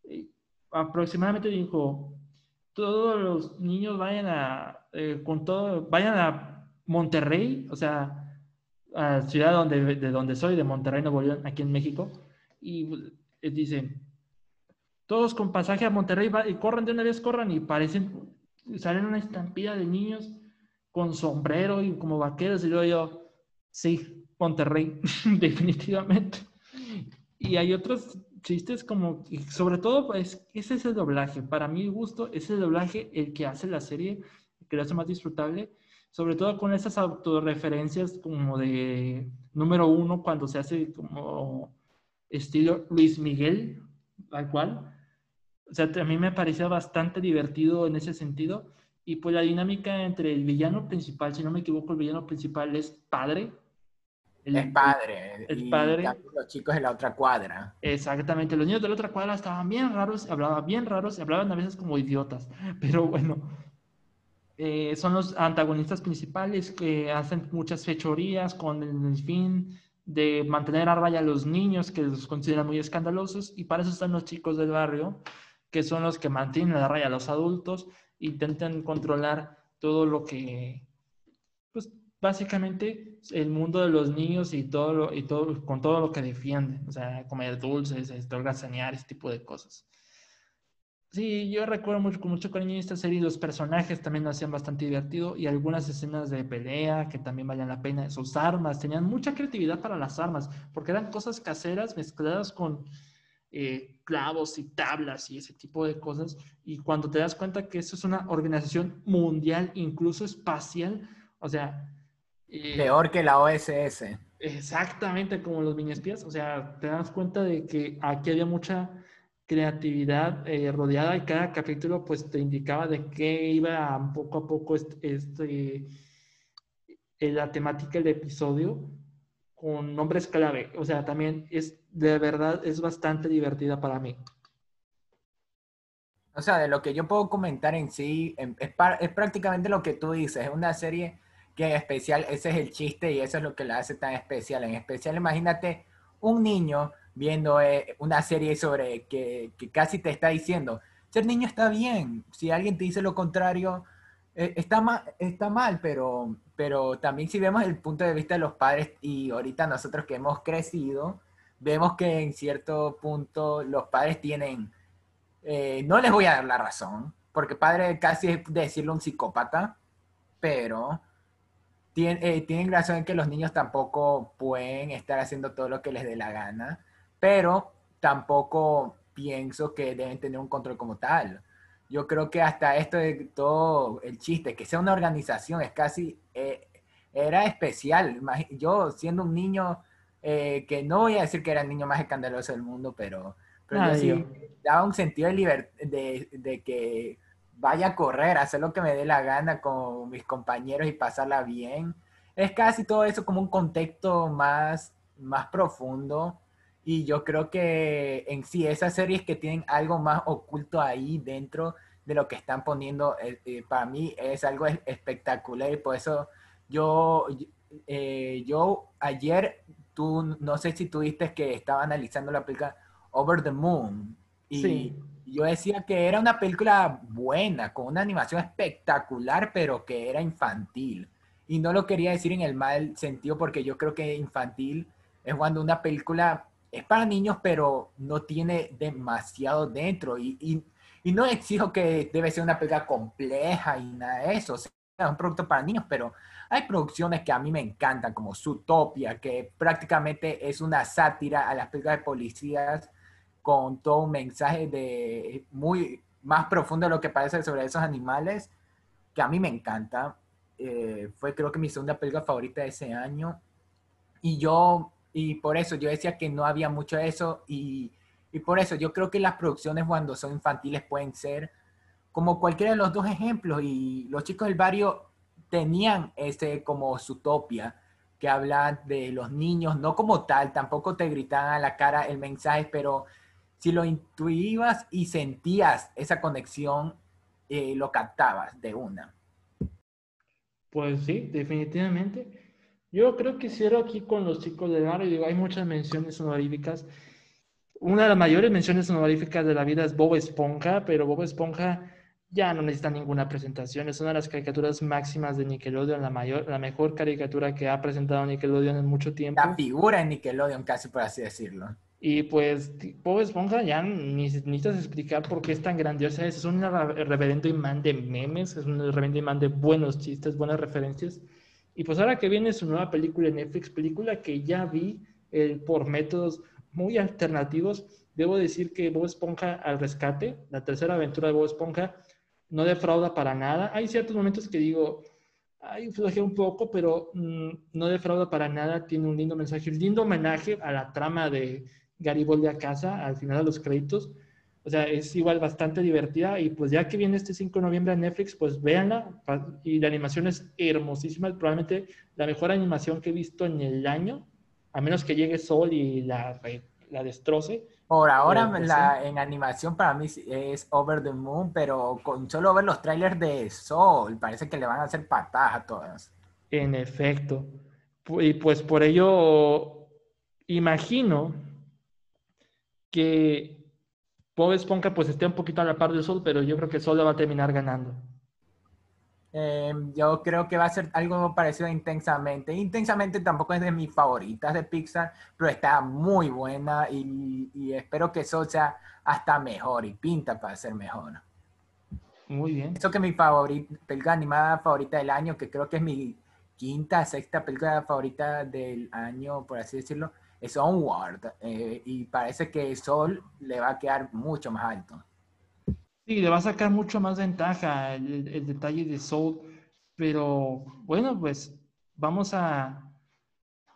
eh, aproximadamente dijo, todos los niños vayan a, eh, con todo, vayan a Monterrey, o sea, a la ciudad donde, de donde soy, de Monterrey, Nuevo León, aquí en México, y dicen, todos con pasaje a Monterrey, y corran de una vez, corran, y parecen, salen una estampida de niños con sombrero y como vaqueros, y luego yo, sí, Monterrey, definitivamente. Y hay otros chistes como, sobre todo, pues, ese es el doblaje. Para mi gusto, es el doblaje el que hace la serie, que lo hace más disfrutable, sobre todo con esas autorreferencias como de número uno, cuando se hace como estilo Luis Miguel, tal cual. O sea, a mí me parecía bastante divertido en ese sentido. Y pues la dinámica entre el villano principal, si no me equivoco, el villano principal es padre. es padre. El padre. Los chicos de la otra cuadra. Exactamente. Los niños de la otra cuadra estaban bien raros, hablaban bien raros, y hablaban a veces como idiotas. Pero bueno, eh, son los antagonistas principales que hacen muchas fechorías con el fin de mantener a raya a los niños que los consideran muy escandalosos y para eso están los chicos del barrio que son los que mantienen la raya a los adultos, intentan controlar todo lo que, pues básicamente el mundo de los niños y todo, y todo con todo lo que defienden, o sea, comer dulces, holgazanear, ese tipo de cosas. Sí, yo recuerdo mucho, con mucho cariño esta serie, los personajes también lo hacían bastante divertido y algunas escenas de pelea que también valían la pena. Sus armas, tenían mucha creatividad para las armas, porque eran cosas caseras mezcladas con eh, clavos y tablas y ese tipo de cosas. Y cuando te das cuenta que eso es una organización mundial, incluso espacial, o sea... Eh, Peor que la OSS. Exactamente como los mini espías, o sea, te das cuenta de que aquí había mucha creatividad eh, rodeada y cada capítulo pues te indicaba de qué iba poco a poco este, este la temática del episodio con nombres clave. O sea, también es de verdad es bastante divertida para mí. O sea, de lo que yo puedo comentar en sí, es, es prácticamente lo que tú dices, es una serie que en especial, ese es el chiste y eso es lo que la hace tan especial. En especial, imagínate un niño viendo eh, una serie sobre que, que, casi te está diciendo, ser niño está bien, si alguien te dice lo contrario, eh, está, mal, está mal, pero, pero también si vemos el punto de vista de los padres y ahorita nosotros que hemos crecido, vemos que en cierto punto los padres tienen, eh, no les voy a dar la razón, porque padre casi es decirlo un psicópata, pero tienen, tienen razón en que los niños tampoco pueden estar haciendo todo lo que les dé la gana pero tampoco pienso que deben tener un control como tal. Yo creo que hasta esto de todo el chiste, que sea una organización, es casi, eh, era especial. Yo siendo un niño, eh, que no voy a decir que era el niño más escandaloso del mundo, pero, pero sí daba un sentido de, libertad, de, de que vaya a correr, hacer lo que me dé la gana con mis compañeros y pasarla bien. Es casi todo eso como un contexto más, más profundo. Y yo creo que en sí esas series que tienen algo más oculto ahí dentro de lo que están poniendo, eh, eh, para mí es algo espectacular. Y por eso yo, eh, yo ayer, tú, no sé si tuviste que estaba analizando la película Over the Moon y yo decía que era una película buena, con una animación espectacular, pero que era infantil. Y no lo quería decir en el mal sentido porque yo creo que infantil es cuando una película es para niños, pero no tiene demasiado dentro. Y, y, y, no exijo que debe ser una película compleja y nada de eso. O sea, es un producto para niños, pero hay producciones que a mí me encantan, como Zootopia, que prácticamente es una sátira a las películas de policías con todo un mensaje de muy más profundo de lo que parece sobre esos animales, que a mí me encanta. Eh, fue creo que mi segunda película favorita de ese año. Y yo y por eso yo decía que no había mucho de eso y, y por eso yo creo que las producciones cuando son infantiles pueden ser como cualquiera de los dos ejemplos y los chicos del barrio tenían ese como su utopia que habla de los niños, no como tal, tampoco te gritaban a la cara el mensaje, pero si lo intuías y sentías esa conexión, eh, lo captabas de una. Pues sí, definitivamente. Yo creo que cierro aquí con los chicos de barrio. Digo, hay muchas menciones honoríficas. Una de las mayores menciones honoríficas de la vida es Bob Esponja, pero Bob Esponja ya no necesita ninguna presentación. Es una de las caricaturas máximas de Nickelodeon, la, mayor, la mejor caricatura que ha presentado Nickelodeon en mucho tiempo. La figura en Nickelodeon, casi por así decirlo. Y pues Bob Esponja ya ni necesitas explicar por qué es tan grandiosa. Es un reverendo imán de memes, es un reverendo imán de buenos chistes, buenas referencias. Y pues ahora que viene su nueva película en Netflix, película que ya vi eh, por métodos muy alternativos, debo decir que Bob Esponja al rescate, la tercera aventura de Bob Esponja, no defrauda para nada. Hay ciertos momentos que digo, ay, flojea un poco, pero mm, no defrauda para nada, tiene un lindo mensaje, un lindo homenaje a la trama de Garibaldi a casa al final de los créditos. O sea, es igual bastante divertida y pues ya que viene este 5 de noviembre a Netflix, pues véanla y la animación es hermosísima, probablemente la mejor animación que he visto en el año, a menos que llegue Sol y la, la destroce. Por ahora la, en animación para mí es Over the Moon, pero con solo ver los trailers de Sol, parece que le van a hacer patadas a todas. En efecto. Y pues por ello imagino que Bob Esponja pues esté un poquito a la par del Sol, pero yo creo que Sol va a terminar ganando. Em, yo creo que va a ser algo parecido a Intensamente. Intensamente tampoco es de mis favoritas de Pixar, pero está muy buena y, espero que Sol sea hasta mejor y pinta para ser mejor. Muy bien. Eso que mi favorita, película animada favorita del año, que creo que es mi quinta, sexta película favorita del año, por así decirlo, es Onward eh, y parece que Sol le va a quedar mucho más alto. Sí, le va a sacar mucho más ventaja el, detalle de Soul, pero bueno, pues vamos a,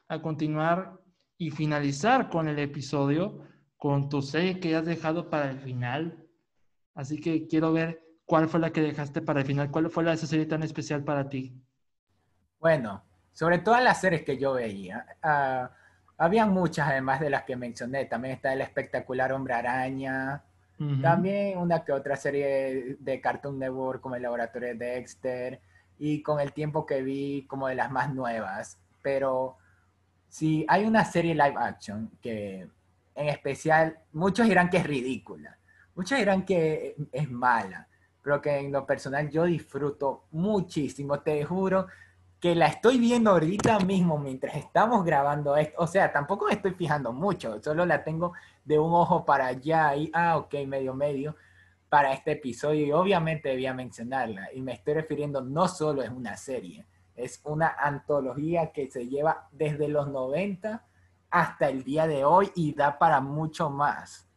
a continuar y finalizar con el episodio con tu serie que has dejado para el final. Así que quiero ver cuál fue la que dejaste para el final, cuál fue la serie tan especial para ti. Bueno, sobre todas las series que yo veía, uh, había muchas, además de las que mencioné. También está el espectacular Hombre Araña. También una que otra serie de Cartoon Network como el Laboratorio de Dexter. Y con el tiempo que vi como de las más nuevas. Pero si hay una serie live action que en especial muchos dirán que es ridícula. Muchos dirán que es mala. Pero que en lo personal yo disfruto muchísimo. Te juro que la estoy viendo ahorita mismo mientras estamos grabando esto. O sea, tampoco me estoy fijando mucho, solo la tengo de un ojo para allá y, ah, ok, medio medio para este episodio y obviamente debía mencionarla. Y me estoy refiriendo no solo es una serie, es una antología que se lleva desde los 90 hasta el día de hoy y da para mucho más.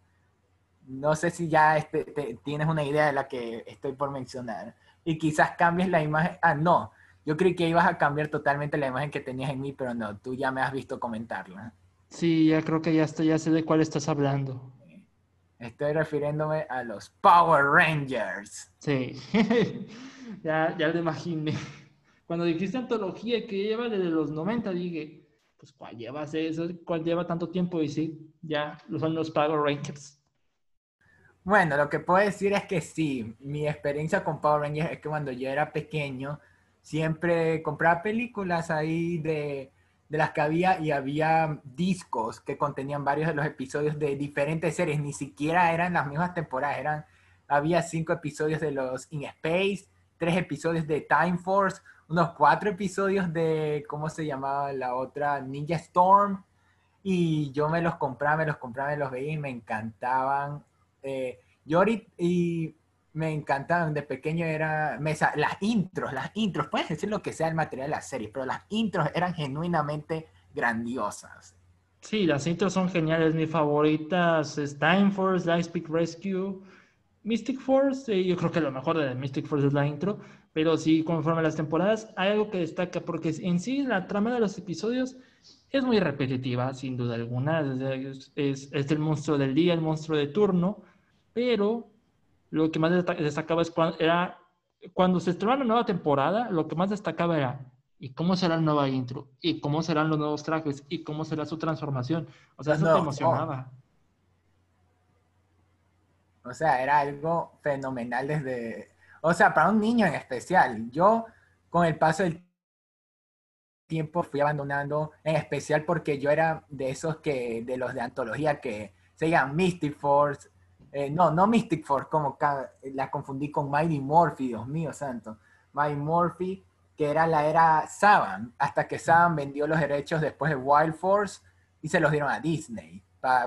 No sé si ya este, tienes una idea de la que estoy por mencionar. Y quizás cambies la imagen. Ah, no yo creí que ibas a cambiar totalmente la imagen que tenías en mí, pero no, tú ya me has visto comentarla. Sí, ya creo que ya, estoy, ya sé de cuál estás hablando. Estoy refiriéndome a los Power Rangers. Sí, ya, ya lo imaginé. Cuando dijiste antología que lleva desde los 90, dije, pues ¿cuál lleva eso? ¿Cuál lleva tanto tiempo? Y sí, ya son los Power Rangers. Bueno, lo que puedo decir es que sí, mi experiencia con Power Rangers es que cuando yo era pequeño, siempre compraba películas ahí de, las que había y había discos que contenían varios de los episodios de diferentes series, ni siquiera eran las mismas temporadas, eran, había cinco episodios de los In Space, tres episodios de Time Force, unos cuatro episodios de, ¿cómo se llamaba la otra? Ninja Storm, y yo me los compraba, me los compraba, me los veía y me encantaban. Eh, yo y me encantaban de pequeño era mesa, las intros, las intros, puedes decir lo que sea el material de la serie, pero las intros eran genuinamente grandiosas. Sí, las intros son geniales, mis favoritas es Time Force, Lightspeed Rescue, Mystic Force, eh, yo creo que lo mejor de Mystic Force es la intro, pero sí, conforme a las temporadas, hay algo que destaca, porque en sí la trama de los episodios es muy repetitiva, sin duda alguna, es, es, es el monstruo del día, el monstruo de turno, pero lo que más destacaba es cuando era cuando se estrenó la nueva temporada, lo que más destacaba era ¿y cómo será la nueva intro? ¿Y cómo serán los nuevos trajes? ¿Y cómo será su transformación? O sea, eso te emocionaba. O sea, era algo fenomenal desde, o sea, para un niño en especial. Yo, con el paso del tiempo, fui abandonando, en especial porque yo era de esos que, de los de antología que se llaman Mystic Force. Eh, no, no Mystic Force, como la confundí con Mighty Morphy, Dios mío santo. Mighty Morphy, que era la era Saban, hasta que Saban vendió los derechos después de Wild Force y se los dieron a Disney,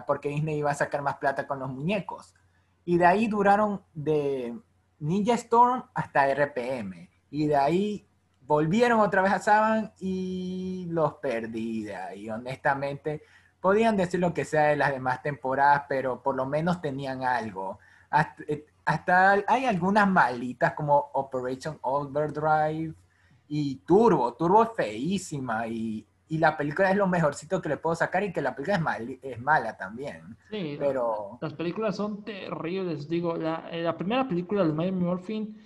porque Disney iba a sacar más plata con los muñecos. Y de ahí duraron de Ninja Storm hasta RPM. Y de ahí volvieron otra vez a Saban y los perdí de ahí. Honestamente, podían decir lo que sea de las demás temporadas, pero por lo menos tenían algo. Hasta, eh, hay algunas malitas como Operation Overdrive y Turbo. Turbo es feísima y y la película es lo mejorcito que le puedo sacar y que la película es, mal, es mala también. Sí, pero... Las películas son terribles. Digo, la, eh, la primera película de Miami Morphin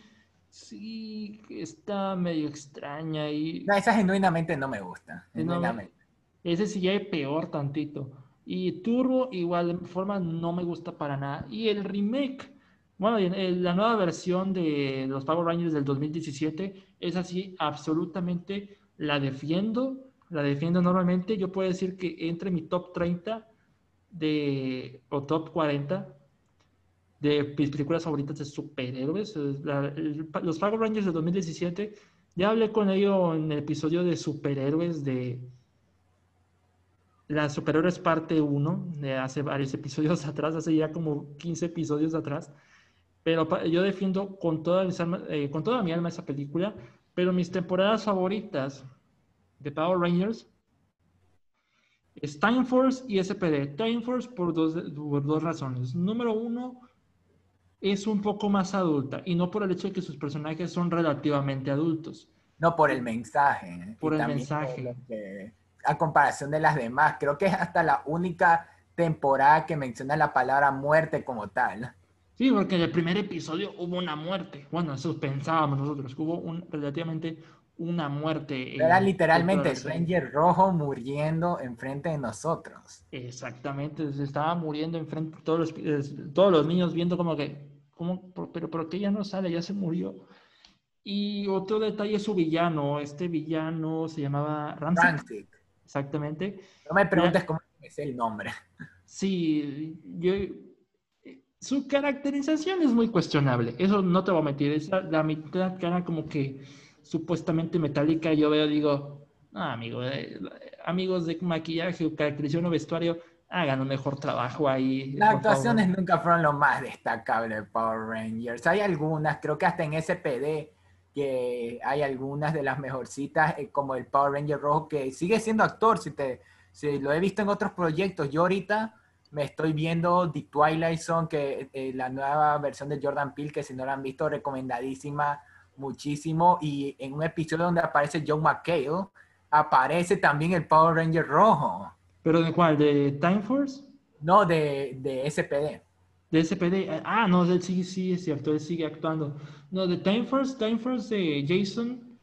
sí está medio extraña y... No, esa genuinamente no me gusta. Genuinamente. Ese sí ya es peor tantito. Y Turbo igual de forma no me gusta para nada. Y el remake, bueno, la nueva versión de los Power Rangers del 2017 es así, absolutamente la defiendo la defiendo normalmente. Yo puedo decir que entre mi top 30 de, o top 40 de mis películas favoritas de superhéroes. los Power Rangers de 2017, ya hablé con ellos en el episodio de superhéroes de las superhéroes parte 1, de hace varios episodios atrás, hace ya como 15 episodios atrás. Pero yo defiendo con toda, eh, con toda mi alma esa película, pero mis temporadas favoritas de Power Rangers es Time Force y SPD. Time Force por dos, por dos razones. Número uno, es un poco más adulta y no por el hecho de que sus personajes son relativamente adultos. No por el mensaje. ¿eh? Por el mensaje. A comparación de las demás, creo que es hasta la única temporada que menciona la palabra muerte como tal. Sí, porque en el primer episodio hubo una muerte. Bueno, eso pensábamos nosotros, hubo un, relativamente una muerte. Era literalmente el Ranger rojo muriendo enfrente de nosotros. Exactamente, se estaba muriendo enfrente de todos los, todos los niños viendo como que, ¿cómo? pero ¿por qué ya no sale? Ya se murió. Y otro detalle es su villano. Este villano se llamaba Ramsey. Exactamente. No me preguntes cómo es el nombre. Sí, yo, su caracterización es muy cuestionable. Eso no te voy a mentir. Esa, la mitad cara como que supuestamente metálica, yo veo, digo, no, amigo, eh, amigos de maquillaje, caracterización o vestuario, hagan un mejor trabajo ahí. Las actuaciones nunca fueron lo más destacable de Power Rangers. Hay algunas, creo que hasta en SPD, que hay algunas de las mejorcitas, eh, como el Power Ranger rojo, que sigue siendo actor, si, te, si lo he visto en otros proyectos. Yo ahorita me estoy viendo The Twilight Zone, que eh, la nueva versión de Jordan Peele, que si no la han visto, recomendadísima muchísimo y en un episodio donde aparece John McHale, aparece también el Power Ranger rojo. ¿Pero de cuál? ¿De Time Force? No, de, de SPD. De SPD. Ah, no, él sí, sí, es cierto, él sigue actuando. No, de Time Force, Time Force de Jason,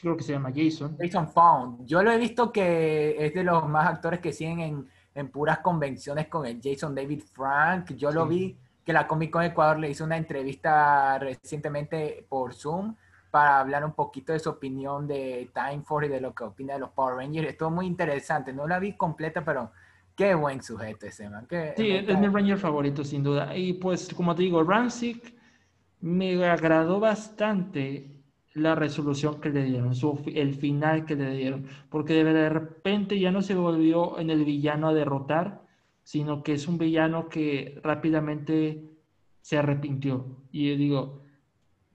creo que se llama Jason. Jason Found. Yo lo he visto que es de los más actores que siguen en, en puras convenciones con el Jason David Frank. Yo lo vi que la Comic Con Ecuador le hizo una entrevista recientemente por Zoom para hablar un poquito de su opinión de Time Force y de lo que opina de los Power Rangers. Estuvo muy interesante. No la vi completa, pero qué buen sujeto ese man. sí, es mi Ranger favorito, sin duda. Y pues, como te digo, Rancic me agradó bastante la resolución que le dieron, el final que le dieron, porque de repente ya no se volvió en el villano a derrotar, sino que es un villano que rápidamente se arrepintió. Y yo digo,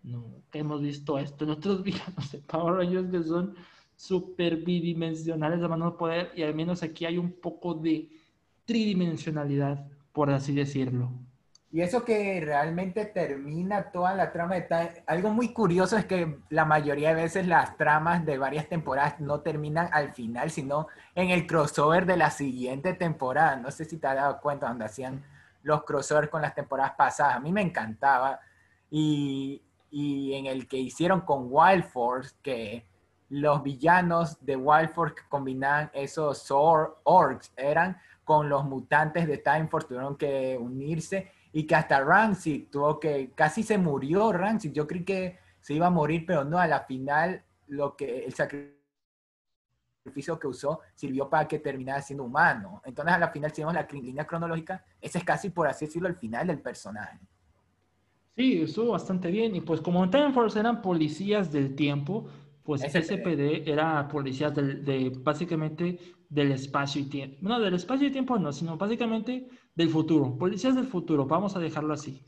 no, hemos visto esto en otros villanos de Power Rangers que son súper bidimensionales de mano de poder y al menos aquí hay un poco de tridimensionalidad, por así decirlo. Y eso que realmente termina toda la trama de Algo muy curioso es que la mayoría de veces las tramas de varias temporadas no terminan al final, sino en el crossover de la siguiente temporada. No sé si te has dado cuenta donde hacían los crossovers con las temporadas pasadas. A mí me encantaba. Y, y en el que hicieron con Wild Force, que los villanos de Wild Force que combinaban esos orcs eran con los mutantes de Time Force, tuvieron que unirse y que hasta Rancid tuvo que, casi se murió Rancid, yo creí que se iba a morir, pero no, a la final lo que el sacrificio que usó sirvió para que terminara siendo humano. Entonces a la final, si vemos la línea cronológica, ese es casi, por así decirlo, el final del personaje. Sí, estuvo bastante bien. Y pues como en Time Force eran policías del tiempo, pues SPD, era policías de, básicamente del espacio y tiempo. No, del espacio y tiempo no, sino básicamente del futuro. Policías del futuro, vamos a dejarlo así.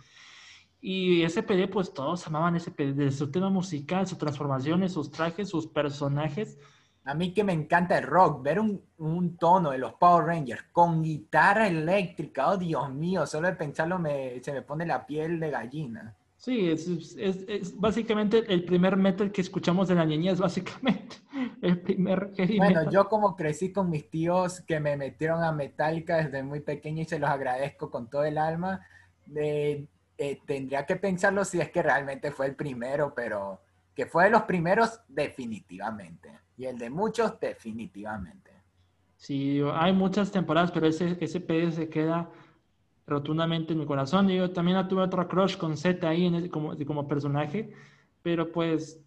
Y SPD, pues todos amaban SPD, de su tema musical, sus transformaciones, sus trajes, sus personajes. A mí que me encanta el rock, ver un, un, tono de los Power Rangers con guitarra eléctrica, oh Dios mío, solo de pensarlo me, se me pone la piel de gallina. Sí, es, es, es, básicamente el primer metal que escuchamos de la niñez, básicamente. El primer Bueno, yo como crecí con mis tíos que me metieron a Metallica desde muy pequeño y se los agradezco con todo el alma, eh, eh, tendría que pensarlo si es que realmente fue el primero, pero que fue de los primeros definitivamente. Y el de muchos definitivamente. Sí, hay muchas temporadas, pero ese, ese PS se queda rotundamente en mi corazón. Yo también tuve otro crush con Z ahí como, como personaje, pero pues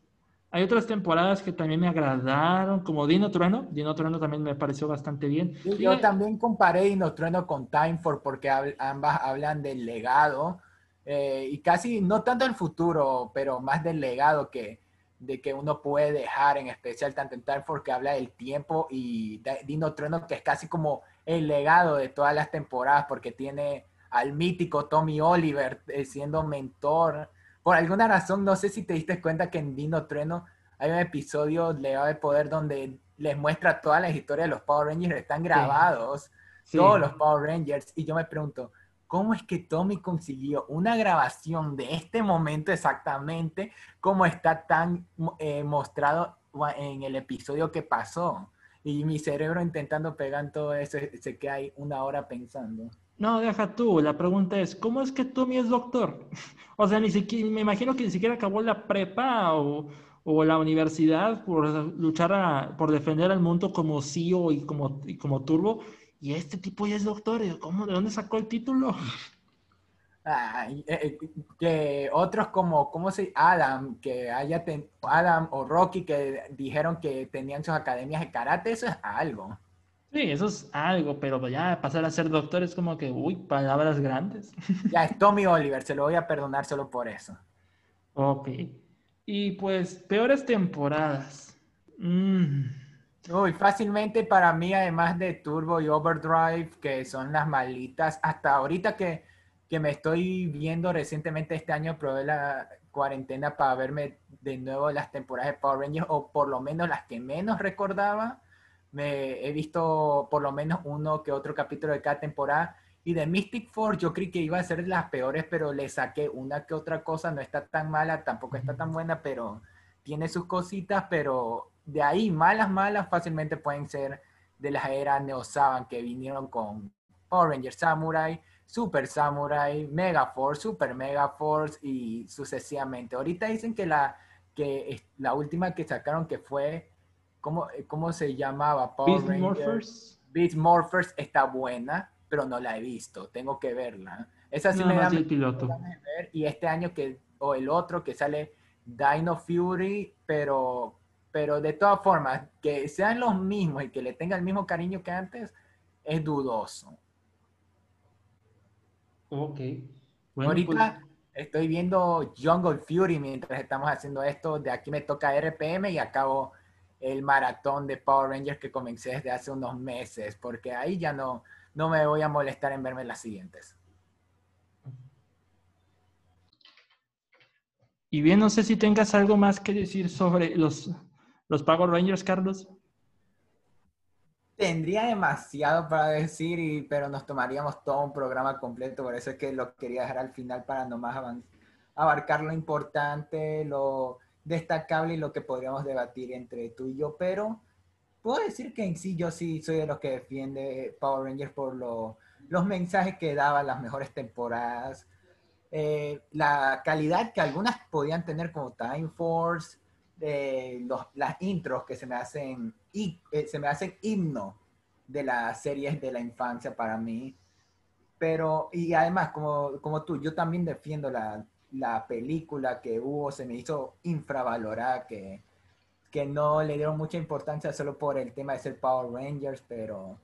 hay otras temporadas que también me agradaron, como Dino Trueno. Dino Trueno también me pareció bastante bien. Yo, también comparé Dino Trueno con Time For porque ambas hablan del legado eh, y casi no tanto el futuro, pero más del legado que, de que uno puede dejar, en especial tanto en Time For que habla del tiempo y Dino Trueno que es casi como el legado de todas las temporadas porque tiene al mítico Tommy Oliver eh, siendo mentor. Por alguna razón, no sé si te diste cuenta que en Dino Trueno hay un episodio Legado de Poder donde les muestra todas las historias de los Power Rangers, están grabados, todos los Power Rangers, y yo me pregunto, ¿cómo es que Tommy consiguió una grabación de este momento exactamente como está tan eh, mostrado en el episodio que pasó? Y mi cerebro intentando pegar todo eso, se queda ahí una hora pensando. No, deja tú, la pregunta es, ¿cómo es que Tommy es doctor? o sea, ni siquiera, me imagino que ni siquiera acabó la prepa o, o la universidad por luchar por defender al mundo como CEO y como, y como turbo, y este tipo ya es doctor, ¿cómo, de dónde sacó el título? Eh, eh, que otros como, ¿cómo se Adam, que haya Adam o Rocky que dijeron que tenían sus academias de karate, eso es algo. Sí, eso es algo, pero ya pasar a ser doctor es como que, uy, palabras grandes. Ya es Tommy Oliver, se lo voy a perdonar solo por eso. Ok. Y pues, peores temporadas. Mm. Uy, fácilmente para mí, además de Turbo y Overdrive, que son las malitas, hasta ahorita que que me estoy viendo recientemente este año, probé la cuarentena para verme de nuevo las temporadas de Power Rangers, o por lo menos las que menos recordaba. Me he visto por lo menos uno que otro capítulo de cada temporada. Y de Mystic Force yo creí que iba a ser las peores, pero le saqué una que otra cosa. No está tan mala, tampoco está tan buena, pero tiene sus cositas. Pero de ahí, malas, malas, fácilmente pueden ser de las eras Neo Saban que vinieron con Power Rangers Samurai, Super Samurai, Mega Force, Super Mega Force y sucesivamente. Ahorita dicen que la, que la última que sacaron que fue, ¿cómo, cómo se llamaba? Power Beast Morphers. Beast Morphers está buena, pero no la he visto. Tengo que verla. Esa sí me da el piloto. Ver. Y este año que, o el otro que sale Dino Fury, pero, pero de todas formas, que sean los mismos y que le tenga el mismo cariño que antes, es dudoso. Ok. Ahorita pues, estoy viendo Jungle Fury mientras estamos haciendo esto. De aquí me toca RPM y acabo el maratón de Power Rangers que comencé desde hace unos meses, porque ahí ya no, no me voy a molestar en verme las siguientes. Y bien, no sé si tengas algo más que decir sobre los, los Power Rangers, Carlos. Tendría demasiado para decir, pero nos tomaríamos todo un programa completo, por eso es que lo quería dejar al final para nomás abarcar lo importante, lo destacable y lo que podríamos debatir entre tú y yo, pero puedo decir que en sí yo sí soy de los que defiende Power Rangers por los mensajes que daba las mejores temporadas. eh, la calidad que algunas podían tener como Time Force, los, las intros que se me hacen, y, eh, se me hacen himno de las series de la infancia para mí. Pero, y además, como, como tú, yo también defiendo la, la película que hubo, se me hizo infravalorada, que, que no le dieron mucha importancia solo por el tema de ser Power Rangers, pero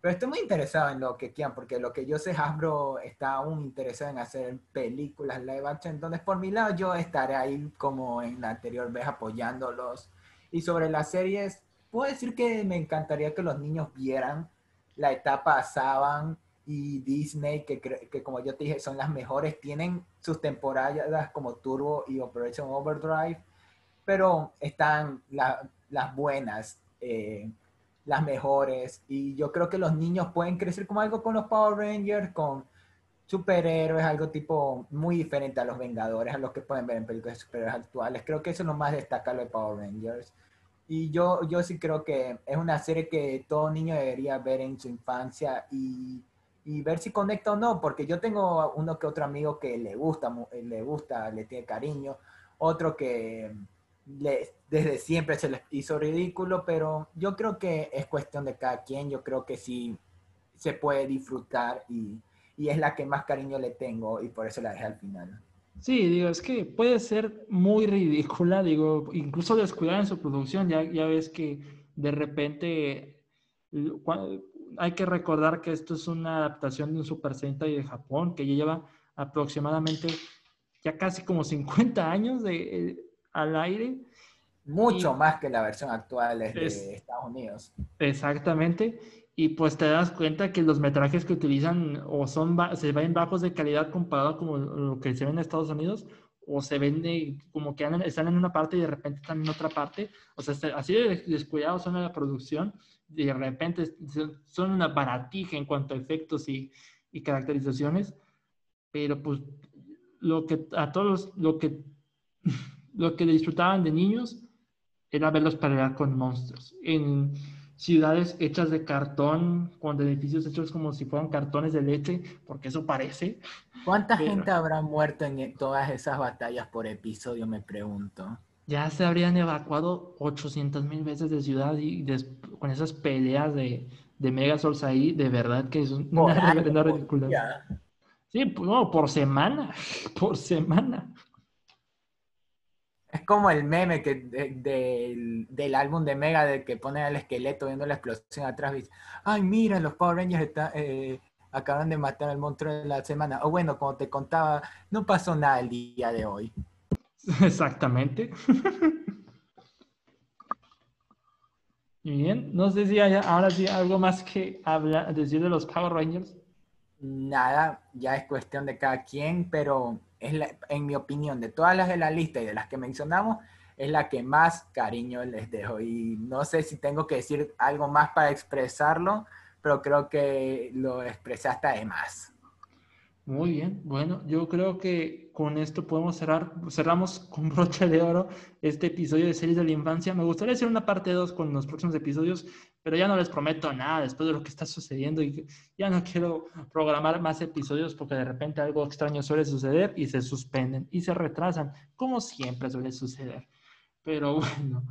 pero estoy muy interesado en lo que quieran, porque lo que yo sé, Hasbro está aún interesado en hacer películas live action. Entonces, por mi lado, yo estaré ahí como en la anterior vez apoyándolos. Y sobre las series, puedo decir que me encantaría que los niños vieran la etapa Saban y Disney, que, que como yo te dije, son las mejores. Tienen sus temporadas como Turbo y Operation Overdrive, pero están las buenas. Eh, las mejores. Y yo creo que los niños pueden crecer como algo con los Power Rangers, con superhéroes, algo tipo muy diferente a los Vengadores, a los que pueden ver en películas de superhéroes actuales. Creo que eso es lo más destacable de Power Rangers. Y yo, yo sí creo que es una serie que todo niño debería ver en su infancia y, y ver si conecta o no, porque yo tengo uno que otro amigo que le gusta, le gusta, le tiene cariño, otro que desde siempre se les hizo ridículo, pero yo creo que es cuestión de cada quien, yo creo que sí se puede disfrutar y, y es la que más cariño le tengo y por eso la dejé al final. Sí, digo, es que puede ser muy ridícula, digo, incluso descuidar en su producción, ya, ya ves que de repente hay que recordar que esto es una adaptación de un Super Sentai de Japón que ya lleva aproximadamente ya casi como 50 años de, eh, al aire. Mucho más que la versión actual de Estados Unidos. Exactamente. Y pues te das cuenta que los metrajes que utilizan o son se ven bajos de calidad comparado con lo que se ve en Estados Unidos o se ven como que están en una parte y de repente están en otra parte. O sea, así de descuidados son en la producción y de repente son una baratija en cuanto a efectos y, y caracterizaciones. Pero pues lo que a todos, lo que lo que disfrutaban de niños era verlos pelear con monstruos. En ciudades hechas de cartón, con edificios hechos como si fueran cartones de leche, porque eso parece. ¿Cuánta gente habrá muerto en todas esas batallas por episodio, me pregunto? Ya se habrían evacuado 800 mil veces de ciudad y con esas peleas de, de Megazords ahí, de verdad que es una ridícula. Sí, no, por semana, por semana. Es como el meme que del, álbum de Mega de que pone al esqueleto viendo la explosión atrás y dice, ay, mira, los Power Rangers está, eh, acaban de matar al monstruo de la semana. O bueno, como te contaba, no pasó nada el día de hoy. Exactamente. Bien, no sé si hay ahora sí algo más que hablar, decir de los Power Rangers. Nada, ya es cuestión de cada quien, pero es en mi opinión, de todas las de la lista y de las que mencionamos, es la que más cariño les dejo. Y no sé si tengo que decir algo más para expresarlo, pero creo que lo expresaste además. Muy bien, bueno, yo creo que con esto podemos cerrar, cerramos con broche de oro este episodio de Series de la Infancia. Me gustaría hacer una parte 2 con los próximos episodios, pero ya no les prometo nada después de lo que está sucediendo y ya no quiero programar más episodios porque de repente algo extraño suele suceder y se suspenden y se retrasan, como siempre suele suceder. Pero bueno.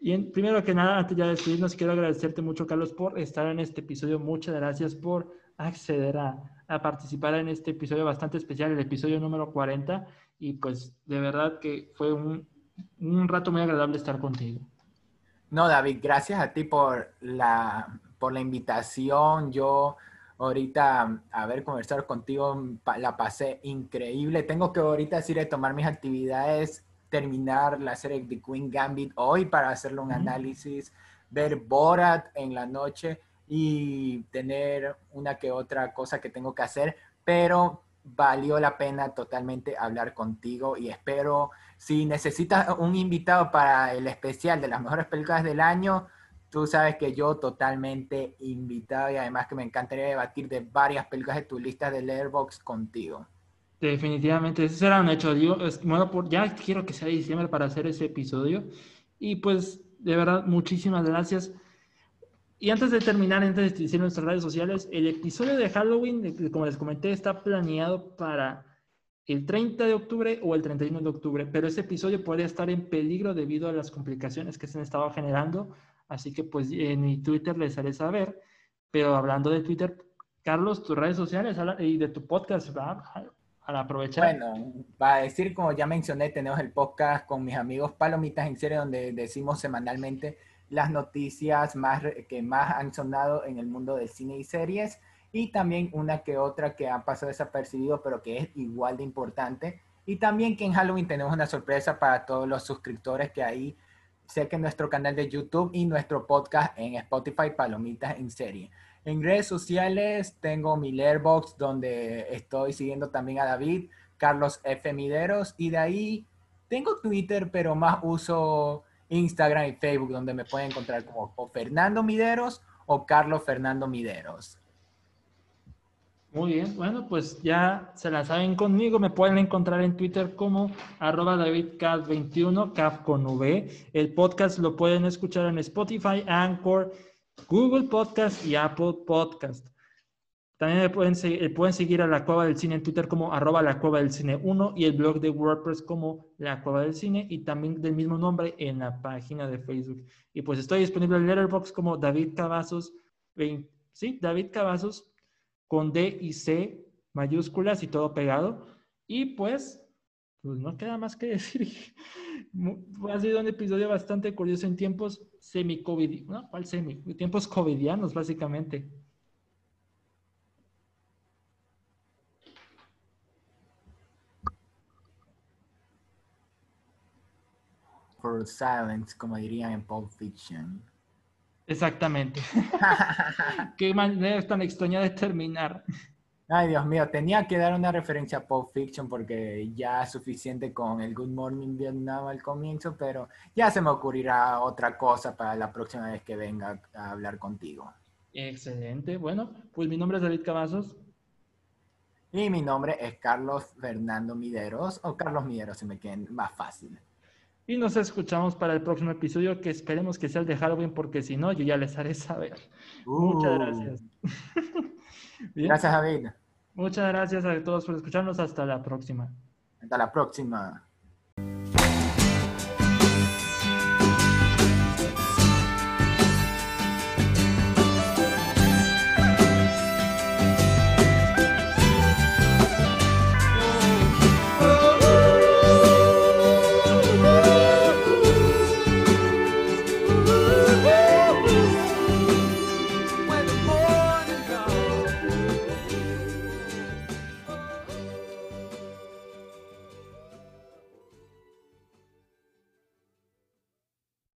Y primero que nada, antes de despedirnos, quiero agradecerte mucho, Carlos, por estar en este episodio. Muchas gracias por acceder a a participar en este episodio bastante especial, el episodio número 40. Y pues de verdad que fue un, un rato muy agradable estar contigo. No, David, gracias a ti por la, por la invitación. Yo ahorita haber conversado contigo la pasé increíble. Tengo que ahorita decir tomar mis actividades, terminar la serie de Queen Gambit hoy para hacerle un análisis, ver Borat en la noche y tener una que otra cosa que tengo que hacer, pero valió la pena totalmente hablar contigo y espero, si necesitas un invitado para el especial de las mejores películas del año, tú sabes que yo totalmente invitado y además que me encantaría debatir de varias películas de tu lista de Letterboxd contigo. Definitivamente, eso será un hecho. Digo, bueno, por, ya quiero que sea diciembre para hacer ese episodio. Y pues, de verdad, muchísimas gracias. Y antes de terminar, antes de decir nuestras redes sociales, el episodio de Halloween, como les comenté, está planeado para el 30 de octubre o el 31 de octubre, pero ese episodio podría estar en peligro debido a las complicaciones que se han estado generando, así que pues en mi Twitter les haré saber, pero hablando de Twitter, Carlos, tus redes sociales y de tu podcast, ¿verdad? Al aprovechar. Bueno, para decir, como ya mencioné, tenemos el podcast con mis amigos Palomitas en serie, donde decimos semanalmente las noticias más, que más han sonado en el mundo del cine y series y también una que otra que ha pasado desapercibido, pero que es igual de importante. Y también que en Halloween tenemos una sorpresa para todos los suscriptores que ahí sé que nuestro canal de YouTube y nuestro podcast en Spotify Palomitas en serie. En redes sociales tengo mi Letterboxd donde estoy siguiendo también a David, Carlos F. Mideros y de ahí tengo Twitter, pero más uso Instagram y Facebook donde me pueden encontrar como Fernando Mideros o Carlos Fernando Mideros. Muy bien, bueno, pues ya se la saben conmigo. Me pueden encontrar en Twitter como arroba DavidCat21, CAF con V. El podcast lo pueden escuchar en Spotify, Anchor, Google Podcast y Apple Podcast. También pueden, pueden seguir a La Cueva del Cine en Twitter como arroba La Cueva del Cine 1 y el blog de WordPress como La Cueva del Cine y también del mismo nombre en la página de Facebook. Y pues estoy disponible en Letterboxd como David Cavazos, sí, David Cavazos con D y C mayúsculas y todo pegado. Y pues, pues no queda más que decir. ha sido un episodio bastante curioso en tiempos semi-COVID, ¿no? ¿Cuál semi? Tiempos covidianos, básicamente. For silence, como dirían en Pulp Fiction. Exactamente. Qué manera tan extraña de terminar. Ay, Dios mío, tenía que dar una referencia a Pulp Fiction porque ya es suficiente con el Good Morning Vietnam al comienzo, pero ya se me ocurrirá otra cosa para la próxima vez que venga a hablar contigo. Excelente. Bueno, pues mi nombre es David Cavazos. Y mi nombre es Carlos Fernando Mideros, o Carlos Mideros, si me queden más fácil. Y nos escuchamos para el próximo episodio que esperemos que sea el de Halloween porque si no, yo ya les haré saber. Muchas uh. gracias. Gracias, David. Muchas gracias a todos por escucharnos. Hasta la próxima. Hasta la próxima.